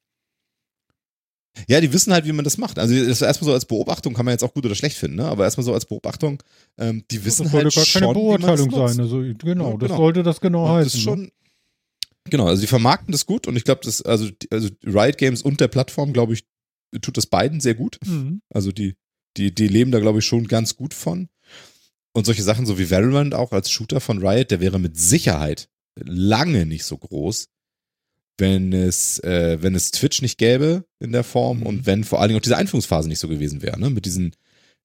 Ja, die wissen halt, wie man das macht. Also das ist erstmal so als Beobachtung, kann man jetzt auch gut oder schlecht finden, ne? aber erstmal so als Beobachtung, ähm, die wissen das halt sollte gar keine das Beurteilung sein. Also, genau, Ja, das genau. sollte das genau Und heißen. das ist schon, genau, also die vermarkten das gut und ich glaube, das, also, also Riot Games und der Plattform, glaube ich, tut das beiden sehr gut. ne? Mhm. Also die, die, die leben da, glaube ich, schon ganz gut von. Und solche Sachen, so wie Valorant auch als Shooter von Riot, der wäre mit Sicherheit lange nicht so groß, wenn es, äh, wenn es Twitch nicht gäbe in der Form Mhm. und wenn vor allen Dingen auch diese Einführungsphase nicht so gewesen wäre, ne? Mit diesen,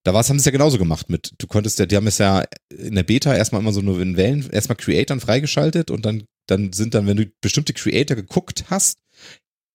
da war's, haben sie es ja genauso gemacht mit, du konntest ja, die haben es ja in der Beta erstmal immer so nur in Wellen, erstmal Creatoren freigeschaltet und dann, dann sind dann, wenn du bestimmte Creator geguckt hast,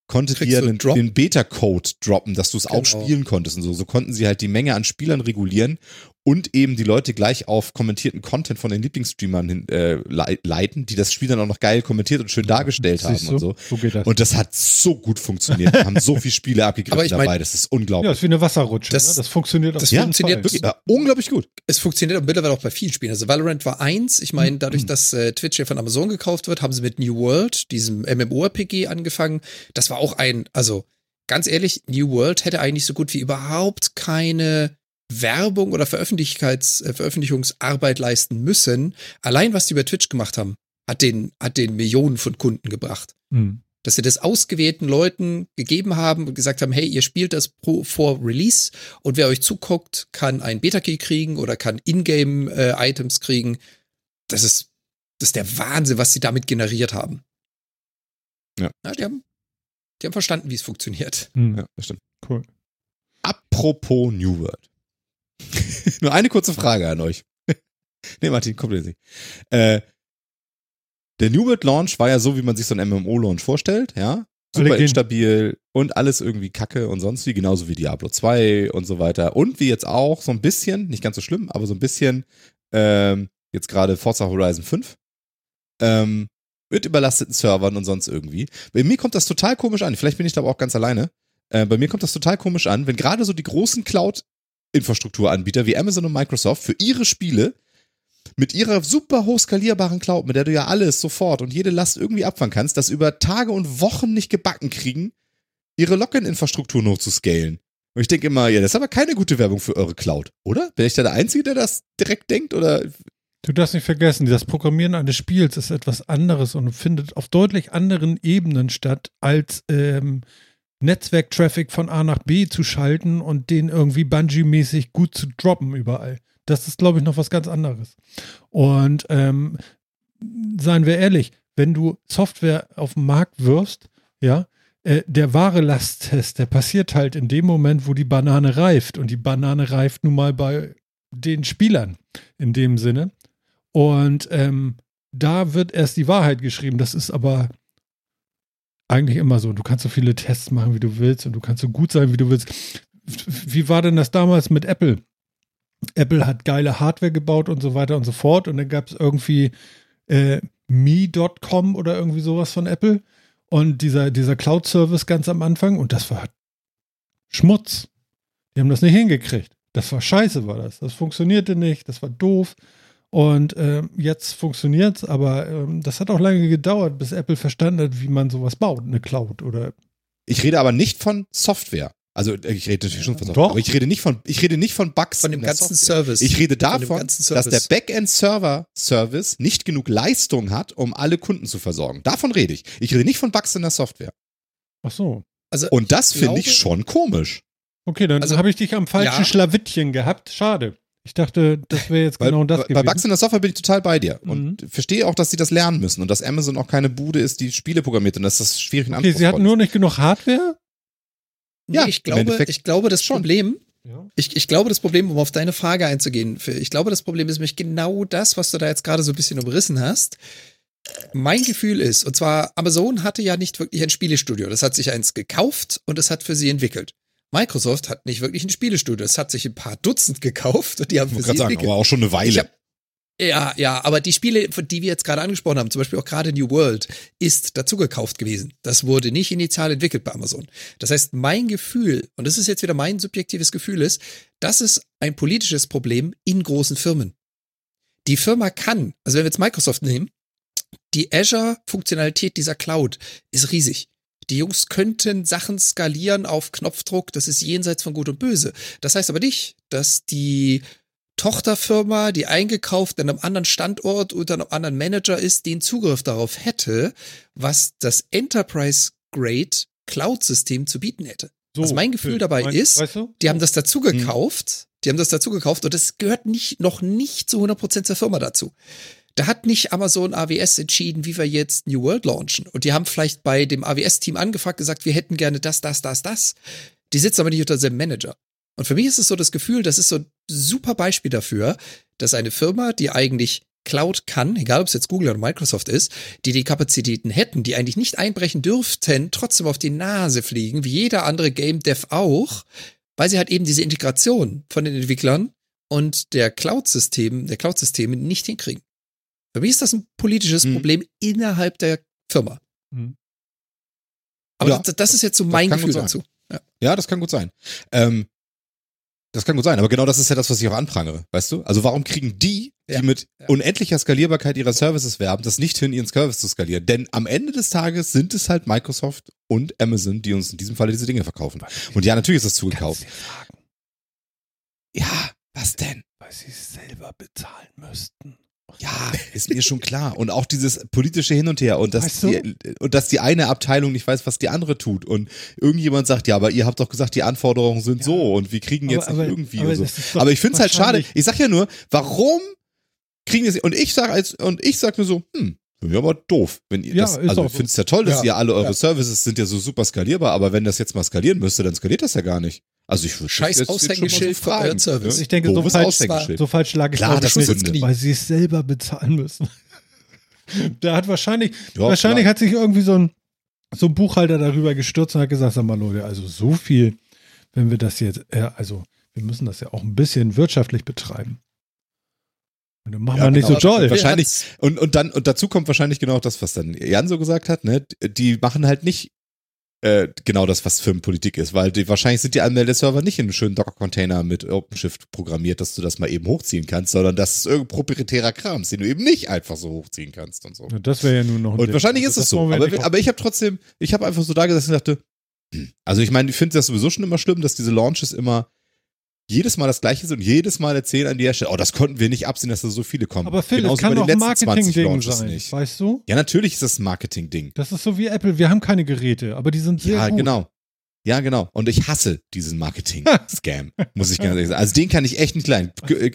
konnte dir du einen, Drop? den Beta-Code droppen, dass du es auch Genau. spielen konntest und so. So konnten sie halt die Menge an Spielern regulieren und eben die Leute gleich auf kommentierten Content von den Lieblingsstreamern hin, äh, lei- leiten, die das Spiel dann auch noch geil kommentiert und schön dargestellt haben Siehst und so. So geht das. Und das hat so gut funktioniert. Wir haben so viele Spiele abgegriffen Aber ich mein- dabei, das ist ja, unglaublich. ist wie eine Wasserrutsche. Das- ne? das funktioniert auf das funktioniert. Wirklich, ja, unglaublich gut. Es funktioniert aber mittlerweile auch bei vielen Spielen. Also Valorant war eins. Ich meine, dadurch, dass äh, Twitch ja von Amazon gekauft wird, haben sie mit New World, diesem MMORPG, angefangen. Das war auch ein, also ganz ehrlich, New World hätte eigentlich so gut wie überhaupt keine Werbung oder Veröffentlichkeits, äh, Veröffentlichungsarbeit leisten müssen. Allein was die bei Twitch gemacht haben, hat den, hat den Millionen von Kunden gebracht. Mhm. Dass sie das ausgewählten Leuten gegeben haben und gesagt haben, hey, ihr spielt das pro, vor Release und wer euch zuguckt, kann ein Beta-Key kriegen oder kann Ingame-Items kriegen. Das ist, das ist der Wahnsinn, was sie damit generiert haben. Ja. die, haben, die haben verstanden, wie es funktioniert. Mhm. Ja, das stimmt. Cool. Apropos New World. Nur eine kurze Frage an euch. nee, Martin, kommt jetzt nicht. Äh, der New World Launch war ja so, wie man sich so ein MMO-Launch vorstellt, ja. Super instabil und alles irgendwie kacke und sonst wie, genauso wie Diablo 2 und so weiter. Und wie jetzt auch so ein bisschen, nicht ganz so schlimm, aber so ein bisschen, ähm, jetzt gerade Forza Horizon 5, ähm, mit überlasteten Servern und sonst irgendwie. Bei mir kommt das total komisch an. Vielleicht bin ich da aber auch ganz alleine. Äh, bei mir kommt das total komisch an, wenn gerade so die großen Cloud-Infrastrukturanbieter wie Amazon und Microsoft für ihre Spiele mit ihrer super hoch skalierbaren Cloud, mit der du ja alles sofort und jede Last irgendwie abfangen kannst, das über Tage und Wochen nicht gebacken kriegen, ihre Login-Infrastrukturen hochzuscalen. Und ich denke immer, ja, das ist aber keine gute Werbung für eure Cloud, oder? Bin ich da der Einzige, der das direkt denkt? Oder Du darfst nicht vergessen, das Programmieren eines Spiels ist etwas anderes und findet auf deutlich anderen Ebenen statt, als ähm, Netzwerktraffic von A nach B zu schalten und den irgendwie Bungee-mäßig gut zu droppen überall. Das ist, glaube ich, noch was ganz anderes. Und ähm, seien wir ehrlich, wenn du Software auf den Markt wirfst, ja, äh, der wahre Lasttest, der passiert halt in dem Moment, wo die Banane reift. Und die Banane reift nun mal bei den Spielern in dem Sinne. Und ähm, da wird erst die Wahrheit geschrieben. Das ist aber eigentlich immer so. Du kannst so viele Tests machen, wie du willst, und du kannst so gut sein, wie du willst. Wie war denn das damals mit Apple? Apple hat geile Hardware gebaut und so weiter und so fort. Und dann gab es irgendwie äh, Me.com oder irgendwie sowas von Apple. Und dieser, dieser Cloud-Service ganz am Anfang. Und das war Schmutz. Die haben das nicht hingekriegt. Das war scheiße, war das. Das funktionierte nicht. Das war doof. Und äh, jetzt funktioniert es, aber äh, das hat auch lange gedauert, bis Apple verstanden hat, wie man sowas baut, eine Cloud oder. Ich rede aber nicht von Software. Also ich rede natürlich schon von Software, Doch. aber ich rede nicht von, ich rede nicht von Bugs Von dem in der ganzen Software. Service. Ich rede davon, dass der Service. Backend-Server-Service nicht genug Leistung hat, um alle Kunden zu versorgen. Davon rede ich. Ich rede nicht von Bugs in der Software. Ach so. Also, Und das finde ich schon komisch. Okay, dann Also, habe ich dich am falschen ja. Schlawittchen gehabt. Schade. Ich dachte, das wäre jetzt Weil, genau das bei, gewesen. Bugs in der Software bin ich total bei dir. Mhm. Und verstehe auch, dass sie das lernen müssen und dass Amazon auch keine Bude ist, die Spiele programmiert und dass das schwierig und okay, sie hatten nur nicht genug Hardware? nee, ja, ich im glaube, ich glaube, das schon. Problem, Ja. ich, ich glaube, das Problem, um auf deine Frage einzugehen, ich glaube, das Problem ist nämlich genau das, was du da jetzt gerade so ein bisschen umrissen hast. Mein Gefühl ist, und zwar Amazon hatte ja nicht wirklich ein Spielestudio. Das hat sich eins gekauft und es hat für sie entwickelt. Microsoft hat nicht wirklich ein Spielestudio. Es hat sich ein paar Dutzend gekauft und die haben Ich für sie gerade sagen, aber auch schon eine Weile. Hab, ja, ja, aber die Spiele, von die wir jetzt gerade angesprochen haben, zum Beispiel auch gerade New World, ist dazu gekauft gewesen. Das wurde nicht initial entwickelt bei Amazon. Das heißt, mein Gefühl, und das ist jetzt wieder mein subjektives Gefühl ist, das ist ein politisches Problem in großen Firmen. Die Firma kann, also wenn wir jetzt Microsoft nehmen, die Azure-Funktionalität dieser Cloud ist riesig. Die Jungs könnten Sachen skalieren auf Knopfdruck, das ist jenseits von Gut und Böse. Das heißt aber nicht, dass die Tochterfirma, die eingekauft an einem anderen Standort unter einem anderen Manager ist, den Zugriff darauf hätte, was das Enterprise-Grade Cloud-System zu bieten hätte. So, also mein Gefühl dabei Mein- ist, weißt du? die haben das dazu Hm. gekauft, die haben das dazu gekauft und das gehört nicht, noch nicht zu 100% zur Firma dazu. Da hat nicht Amazon AWS entschieden, wie wir jetzt New World launchen. Und die haben vielleicht bei dem AWS-Team angefragt, gesagt, wir hätten gerne das, das, das, das. Die sitzen aber nicht unter demselben Manager. Und für mich ist es so das Gefühl, das ist so ein super Beispiel dafür, dass eine Firma, die eigentlich Cloud kann, egal ob es jetzt Google oder Microsoft ist, die die Kapazitäten hätten, die eigentlich nicht einbrechen dürften, trotzdem auf die Nase fliegen, wie jeder andere Game Dev auch, weil sie halt eben diese Integration von den Entwicklern und der Cloud-System, der Cloud-Systeme nicht hinkriegen. Für mich ist das ein politisches Hm. Problem innerhalb der Firma. Hm. Aber Ja, das, das ist jetzt so mein Gefühl dazu. Ja, das kann gut sein. Ähm, das kann gut sein, aber genau das ist ja das, was ich auch anprangere, weißt du? Also warum kriegen die, die Ja, mit ja. unendlicher Skalierbarkeit ihrer Services werben, das nicht hin, ihren Service zu skalieren? Denn am Ende des Tages sind es halt Microsoft und Amazon, die uns in diesem Falle diese Dinge verkaufen. Und ja, natürlich ist das zugekauft. Ja, was denn? weil sie es selber bezahlen müssten. Ja, ist mir schon klar. Und auch dieses politische Hin und Her und dass, Weißt du? die, und dass die eine Abteilung nicht weiß, was die andere tut. Und irgendjemand sagt, ja, aber ihr habt doch gesagt, die Anforderungen sind Ja. so und wir kriegen jetzt Aber- nicht aber- irgendwie aber und so. Aber ich finde es halt schade. Ich sag ja nur, warum kriegen wir sie? Und ich sag als und ich sag nur so, hm, ja, aber doof. Wenn ihr Ja, das, also ich so. finde es ja toll, dass Ja, ihr alle eure ja. Services sind ja so super skalierbar, aber wenn das jetzt mal skalieren müsste, dann skaliert das ja gar nicht. Also ich würde Scheiß Aushängeschild für fragen, euren Service. ne? Ich denke, so falsch-. So falsch lag ich Klar, auch das nicht, weil sie es selber bezahlen müssen. Der hat wahrscheinlich, Ja, wahrscheinlich klar. hat sich irgendwie so ein, so ein Buchhalter darüber gestürzt und hat gesagt, sag mal Leute, also so viel, wenn wir das jetzt, äh, also wir müssen das ja auch ein bisschen wirtschaftlich betreiben. Und dann machen Ja, wir nicht genau. so doll. Wahrscheinlich- Und, und dann, und dazu kommt wahrscheinlich genau das, was dann Jan so gesagt hat, ne? Die machen halt nicht äh, genau das, was Firmenpolitik ist, weil die, wahrscheinlich sind die Anmeldeserver nicht in einem schönen Docker-Container mit OpenShift programmiert, dass du das mal eben hochziehen kannst, sondern das ist irgendein proprietärer Krams, den du eben nicht einfach so hochziehen kannst und so. Ja, Das wäre ja nun noch ein Und Ding. wahrscheinlich Also ist es so. Aber, nicht aber ich habe trotzdem, ich habe einfach so da gesessen und dachte, hm. also ich meine, ich finde das sowieso schon immer schlimm, dass diese Launches immer jedes Mal das gleiche sind und jedes Mal erzählen an der Stelle, oh, das konnten wir nicht absehen, dass da so viele kommen. Aber Phil, Genauso kann bei doch ein letzten 20 Marketing-Ding sein, nicht. weißt du? Ja, natürlich ist das ein Marketing-Ding. Das ist so wie Apple. Wir haben keine Geräte, aber die sind sehr Ja, gut. genau. Ja, genau. Und ich hasse diesen Marketing-Scam, muss ich ganz ehrlich sagen. Also den kann ich echt nicht leiden. Äh,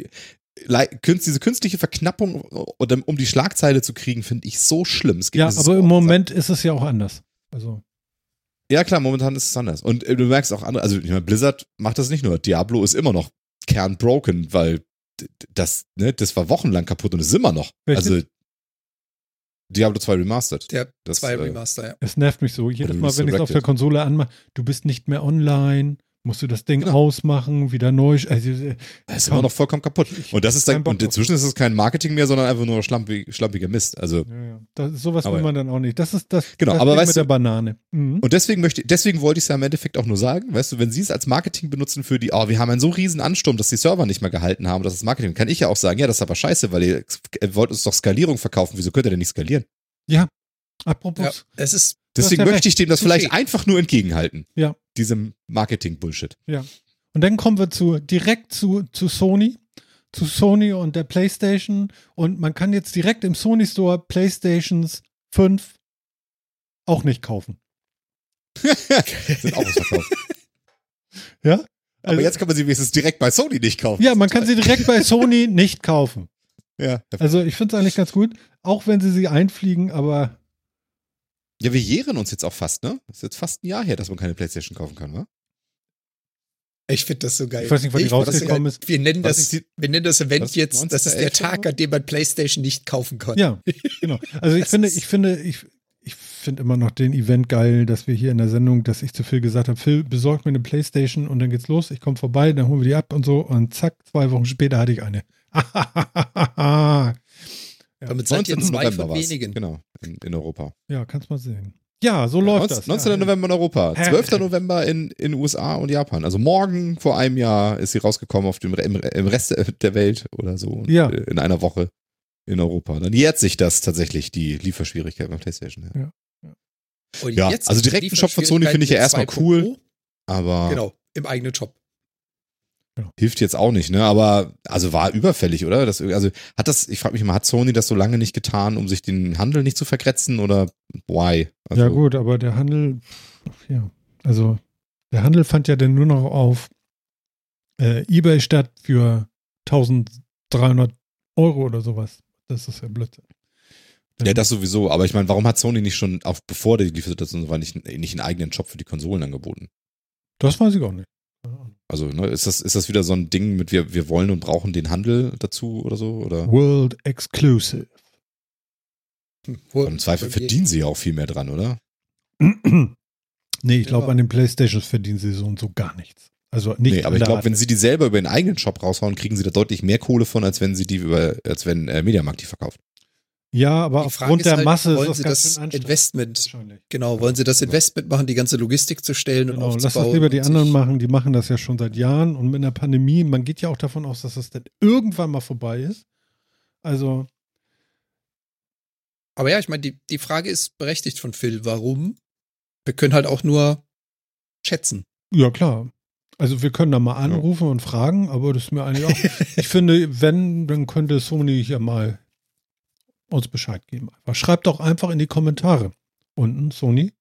Diese künstliche Verknappung, oder um die Schlagzeile zu kriegen, finde ich so schlimm. Ja, aber im. Moment ist es ja auch anders. Also, Ja, klar, momentan ist es anders. Und äh, du merkst auch andere, also ich meine, Blizzard macht das nicht nur. Diablo ist immer noch kernbroken, weil das, ne, das war wochenlang kaputt und ist immer noch. Welches? Also Diablo 2 Remastered. Der Das, zwei äh, Remaster, ja. es nervt mich so. Jedes Mal, wenn ich es auf der. Konsole anmache, du bist nicht mehr online, musst du das Ding Genau. ausmachen, wieder neu. Also, äh, Das ist komm. immer noch vollkommen kaputt. Und das ist dann, und inzwischen ist es kein Marketing mehr, sondern einfach nur schlampig, schlampiger Mist. Also, Ja, ja. Das, sowas Aber will ja. man dann auch nicht. Das ist das, Genau, das aber weißt mit du- der Banane. Mhm. und deswegen möchte, deswegen wollte ich es ja im Endeffekt auch nur sagen, weißt du, wenn sie es als Marketing benutzen für die, oh, wir haben einen so riesen Ansturm, dass die Server nicht mehr gehalten haben, das ist Marketing, kann ich ja auch sagen, ja, das ist aber scheiße, weil ihr äh, wollt uns doch Skalierung verkaufen, wieso könnt ihr denn nicht skalieren? Apropos, ja. Es ist, Deswegen ja möchte recht. ich dem das vielleicht einfach nur entgegenhalten. Ja. Diesem Marketing-Bullshit. Und dann kommen wir zu direkt zu, zu Sony, zu Sony und der PlayStation. Und man kann jetzt direkt im Sony Store PlayStations 5 auch nicht kaufen. Sind auch ausverkauft. Ja? Aber Also- jetzt kann man sie wenigstens direkt bei Sony nicht kaufen. Ja, man kann sie direkt bei Sony nicht kaufen. Ja. Also ich finde es eigentlich ganz gut, auch wenn sie sie einfliegen, aber ja, wir jähren uns jetzt auch fast, ne? Das ist jetzt fast ein Jahr her, dass man keine Playstation kaufen kann, wa? ich finde das so geil. ich weiß nicht, wann die rausgekommen ist. Wir nennen das, ist die- wir nennen das Event jetzt, das ist der 19.11. Tag, an dem man PlayStation nicht kaufen kann. Ja, genau. Also ich finde, ich finde, ich, ich finde immer noch den Event geil, dass wir hier in der Sendung, dass ich zu Phil gesagt habe, Phil, besorg mir eine Playstation und dann geht's los, ich komme vorbei, dann holen wir die ab und so und zack, zwei Wochen später hatte ich eine. Damit seid ihr 19. zwei November von war's. wenigen. Genau, in, in Europa. ja, kannst mal sehen. Ja, so läuft 19. das. 19. ja. November in Europa, Hä? 12. November in in USA und Japan. Also morgen vor einem Jahr ist sie rausgekommen auf dem im, im Rest der Welt oder so. Ja. äh, In einer Woche in Europa. Dann jährt sich das tatsächlich, die Lieferschwierigkeit beim PlayStation. Ja. Und Ja, jetzt also direkt einen Shop von Sony finde ich ja erstmal 2.0. cool. Aber Genau, im eigenen Shop. Hilft jetzt auch nicht, ne? Aber also war überfällig, oder? Das, also hat das, ich frage mich mal, hat Sony das so lange nicht getan, um sich den Handel nicht zu vergrätzen oder why? Also, ja, gut, aber der Handel, ja, also der Handel fand ja dann nur noch auf äh, Ebay statt für 1300 Euro oder sowas. Das ist ja Blödsinn. Ja, das sowieso. Aber ich meine, warum hat Sony nicht schon, auch bevor die Liefersituation war, nicht, nicht einen eigenen Shop für die Konsolen angeboten? Das weiß ich auch nicht. Also, ne, ist das, ist das wieder so ein Ding mit wir, wir wollen und brauchen den Handel dazu oder so? Oder? World Exclusive. Hm, wo- Im Zweifel verdienen sie ja auch viel mehr dran, oder? nee, ich glaube, Ja. an den Playstations verdienen sie so und so gar nichts. Also nicht nee, aber ich glaube, wenn sie die selber über den eigenen Shop raushauen, kriegen sie da deutlich mehr Kohle von, als wenn sie die über, als wenn äh, Mediamarkt die verkauft. Ja, aber Die aufgrund der halt, Masse wollen ist sie das. Investment, genau, wollen sie das Investment machen, die ganze Logistik zu stellen und Genau, lass aufzubauen? das lieber die und anderen machen. Die machen das ja schon seit Jahren und mit einer Pandemie, man geht ja auch davon aus, dass das dann irgendwann mal vorbei ist. Also, Aber ja, ich meine, die, die Frage ist berechtigt von Phil. Warum? Wir können halt auch nur schätzen. ja klar. Also wir können da mal anrufen und fragen, aber das ist mir eigentlich auch. ich finde, wenn, dann könnte Sony hier mal uns Bescheid geben. Aber schreibt doch einfach in die Kommentare. Unten, Sony.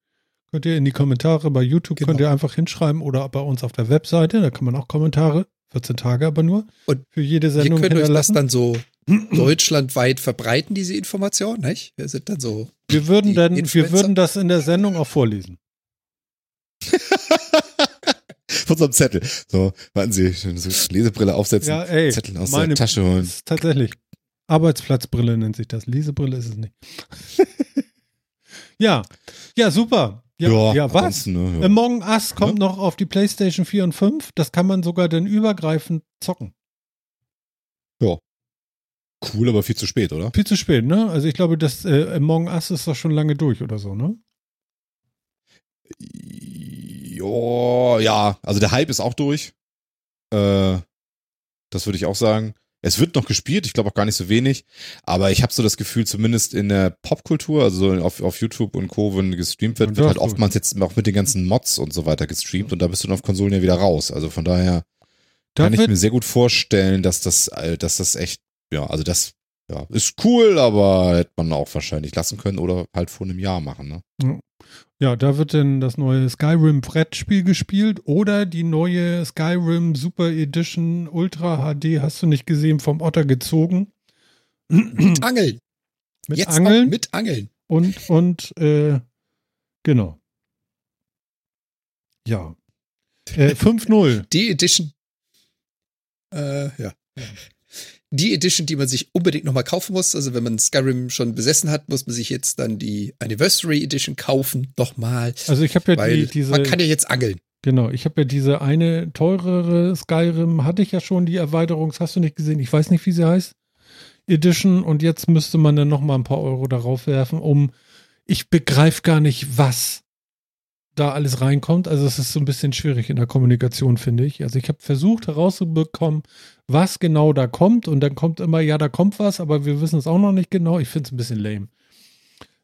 Könnt ihr in die Kommentare bei YouTube, Genau. könnt ihr einfach hinschreiben oder bei uns auf der Webseite, da kann man auch Kommentare, 14 Tage aber nur, Und für jede Ihr Sendung könnt euch das dann so deutschlandweit verbreiten, diese Information, nicht? Wir sind dann so. Wir würden dann, wir würden das in der Sendung auch vorlesen. Von so einem Zettel. So, warten Sie, so Lesebrille aufsetzen, Ja, ey, Zettel aus der Tasche holen. Tatsächlich. Arbeitsplatzbrille nennt sich das. Lesebrille ist es nicht. ja, ja, super. Ja, ja, was? ansonsten, Ne, ja. Among Us kommt noch auf die PlayStation 4 und 5. Das kann man sogar dann übergreifend zocken. Cool, aber viel zu spät, oder? Viel zu spät, ne? Also ich glaube, das äh, Among Us ist doch schon lange durch oder so, ne? Jo, ja, also der Hype ist auch durch. Äh, das würde ich auch sagen. Es wird noch gespielt, ich glaube auch gar nicht so wenig, aber ich habe so das Gefühl, zumindest in der Popkultur, also so auf, auf YouTube und Co., wenn gestreamt wird, Und wird halt oftmals jetzt auch mit den ganzen Mods und so weiter gestreamt und da bist du dann auf Konsolen ja wieder raus. Also von daher, Da Kann ich mir sehr gut vorstellen, dass das, äh, dass das echt, ja, also das ja, ist cool, aber hätte man auch wahrscheinlich lassen können oder halt vor einem Jahr machen, ne? Ja, da wird dann das neue Skyrim Brettspiel gespielt oder die neue Skyrim Super Edition Ultra HD, hast du nicht gesehen, vom Otter gezogen. Mit Angeln. Mit Jetzt Angeln mit Angeln. und, und, äh, genau. Ja. Äh, 5-0. Die Edition. Äh, ja. Die Edition, die man sich unbedingt nochmal kaufen muss. Also wenn man Skyrim schon besessen hat, muss man sich jetzt dann die Anniversary Edition kaufen. Nochmal. Also ich habe ja die, diese, man kann ja jetzt angeln. genau, ich habe ja diese eine teurere Skyrim, hatte ich ja schon, die Erweiterung, das hast du nicht gesehen, ich weiß nicht, wie sie heißt, Edition und jetzt müsste man dann nochmal ein paar Euro darauf werfen, um, ich begreife gar nicht, was da alles reinkommt. Also es ist so ein bisschen schwierig in der Kommunikation, finde ich. Also ich habe versucht herauszubekommen, was genau da kommt und dann kommt immer, ja, da kommt was, aber wir wissen es auch noch nicht genau. Ich finde es ein bisschen lame.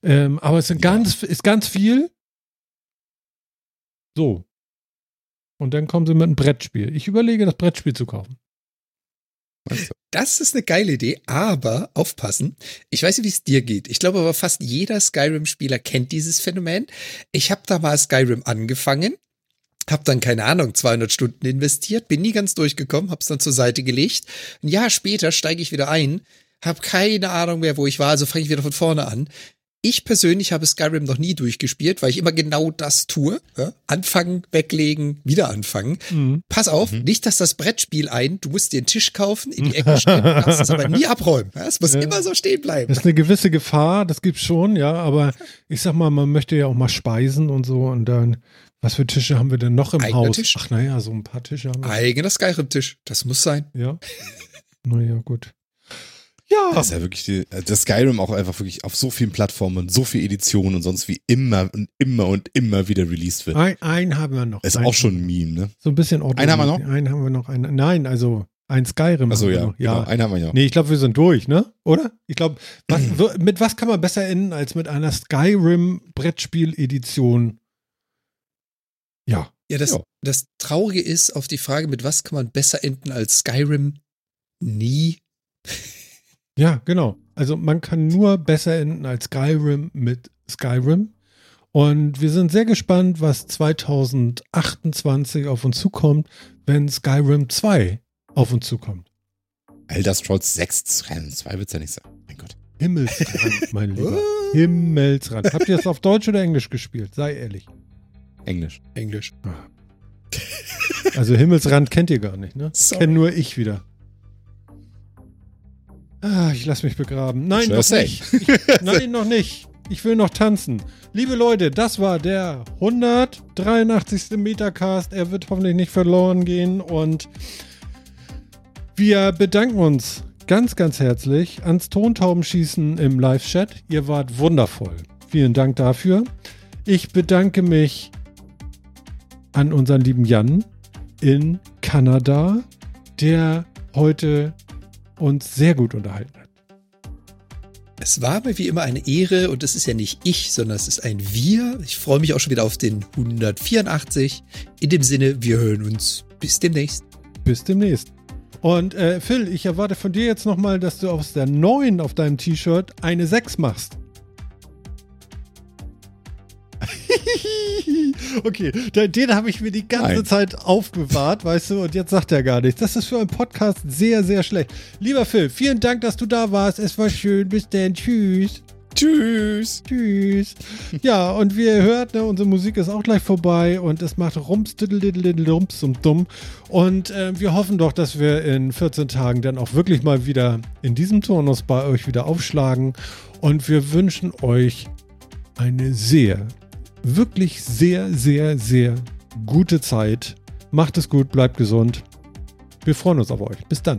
Ähm, aber es sind Ja. ganz, ist ganz viel. So. Und dann kommen sie mit einem Brettspiel. Ich überlege, das Brettspiel zu kaufen. Das ist eine geile Idee, aber aufpassen. Ich weiß nicht, wie es dir geht. Ich glaube aber fast jeder Skyrim-Spieler kennt dieses Phänomen. Ich habe da mal Skyrim angefangen, habe dann keine Ahnung 200 Stunden investiert, bin nie ganz durchgekommen, habe es dann zur Seite gelegt. Ein Jahr später steige ich wieder ein, habe keine Ahnung mehr, wo ich war, also fange ich wieder von vorne an. Ich persönlich habe Skyrim noch nie durchgespielt, weil ich immer genau das tue. Ja? Anfangen, weglegen, wieder anfangen. Mhm. Pass auf, nicht, dass das Brettspiel ein, du musst dir einen Tisch kaufen, in die Ecke stellen, darfst es aber nie abräumen. Ja, Es muss Ja. immer so stehen bleiben. Das ist eine gewisse Gefahr, das gibt's schon, ja, aber ich sag mal, man möchte ja auch mal speisen und so und dann, was für Tische haben wir denn noch im Eigener Haus? Tisch. Ach naja, so ein paar Tische haben wir. Eigener Skyrim-Tisch, das muss sein. Ja. naja, gut. Ja, Das ist ja wirklich die, äh, das Skyrim auch einfach wirklich auf so vielen Plattformen, so viel Editionen und sonst wie immer und immer und immer wieder released wird. ein, einen haben wir noch. Ist Ein- auch schon ein Meme, ne? So ein bisschen Ordnung. Einen haben wir noch? Einen haben wir noch. Einen, nein, also ein Skyrim. Achso, ja. Noch. ja. Genau, einen haben wir ja. Nee, ich glaube, wir sind durch, ne? Oder? Ich glaube, mit was kann man besser enden als mit einer Skyrim Brettspiel-Edition? Ja. Ja, das, Ja. das Traurige ist auf die Frage, mit was kann man besser enden als Skyrim? Nie. Ja, genau. Also man kann nur besser enden als Skyrim mit Skyrim. Und wir sind sehr gespannt, was 2028 auf uns zukommt, wenn Skyrim 2 auf uns zukommt. Elder Scrolls 6, 2 wird's ja nicht sein. Mein Gott. Himmelsrand, mein Lieber. Himmelsrand. Habt ihr das auf Deutsch oder Englisch gespielt? Sei ehrlich. Englisch. Englisch. Also Himmelsrand kennt ihr gar nicht, ne? Sorry. Kenn nur ich wieder. Ah, ich lass mich begraben. Nein, noch nicht. Ich, nein, noch nicht. Ich will noch tanzen. Liebe Leute, das war der 183. Metacast. Er wird hoffentlich nicht verloren gehen und wir bedanken uns ganz, ganz herzlich ans Tontaubenschießen im Live-Chat. Ihr wart wundervoll. Vielen Dank dafür. Ich bedanke mich an unseren lieben Jan in Kanada, der heute uns sehr gut unterhalten hat. Es war mir wie immer eine Ehre und es ist ja nicht ich, sondern es ist ein Wir. Ich freue mich auch schon wieder auf den 184. In dem Sinne, wir hören uns. Bis demnächst. Bis demnächst. Und äh, Phil, ich erwarte von dir jetzt nochmal, dass du aus der 9 auf deinem T-Shirt eine 6 machst. okay, den, den habe ich mir die ganze Nein. Zeit aufbewahrt, weißt du, und jetzt sagt er gar nichts. Das ist für einen Podcast sehr, sehr schlecht. Lieber Phil, vielen Dank, dass du da warst. Es war schön. Bis dann. Tschüss. Tschüss. Tschüss. Ja, und wie ihr hört, ne, unsere Musik ist auch gleich vorbei und es macht rums, rums und dumm. Und äh, wir hoffen doch, dass wir in 14 Tagen dann auch wirklich mal wieder in diesem Turnus bei euch wieder aufschlagen. Und wir wünschen euch eine sehr, wirklich sehr, sehr, sehr gute Zeit. Macht es gut, bleibt gesund. Wir freuen uns auf euch. Bis dann.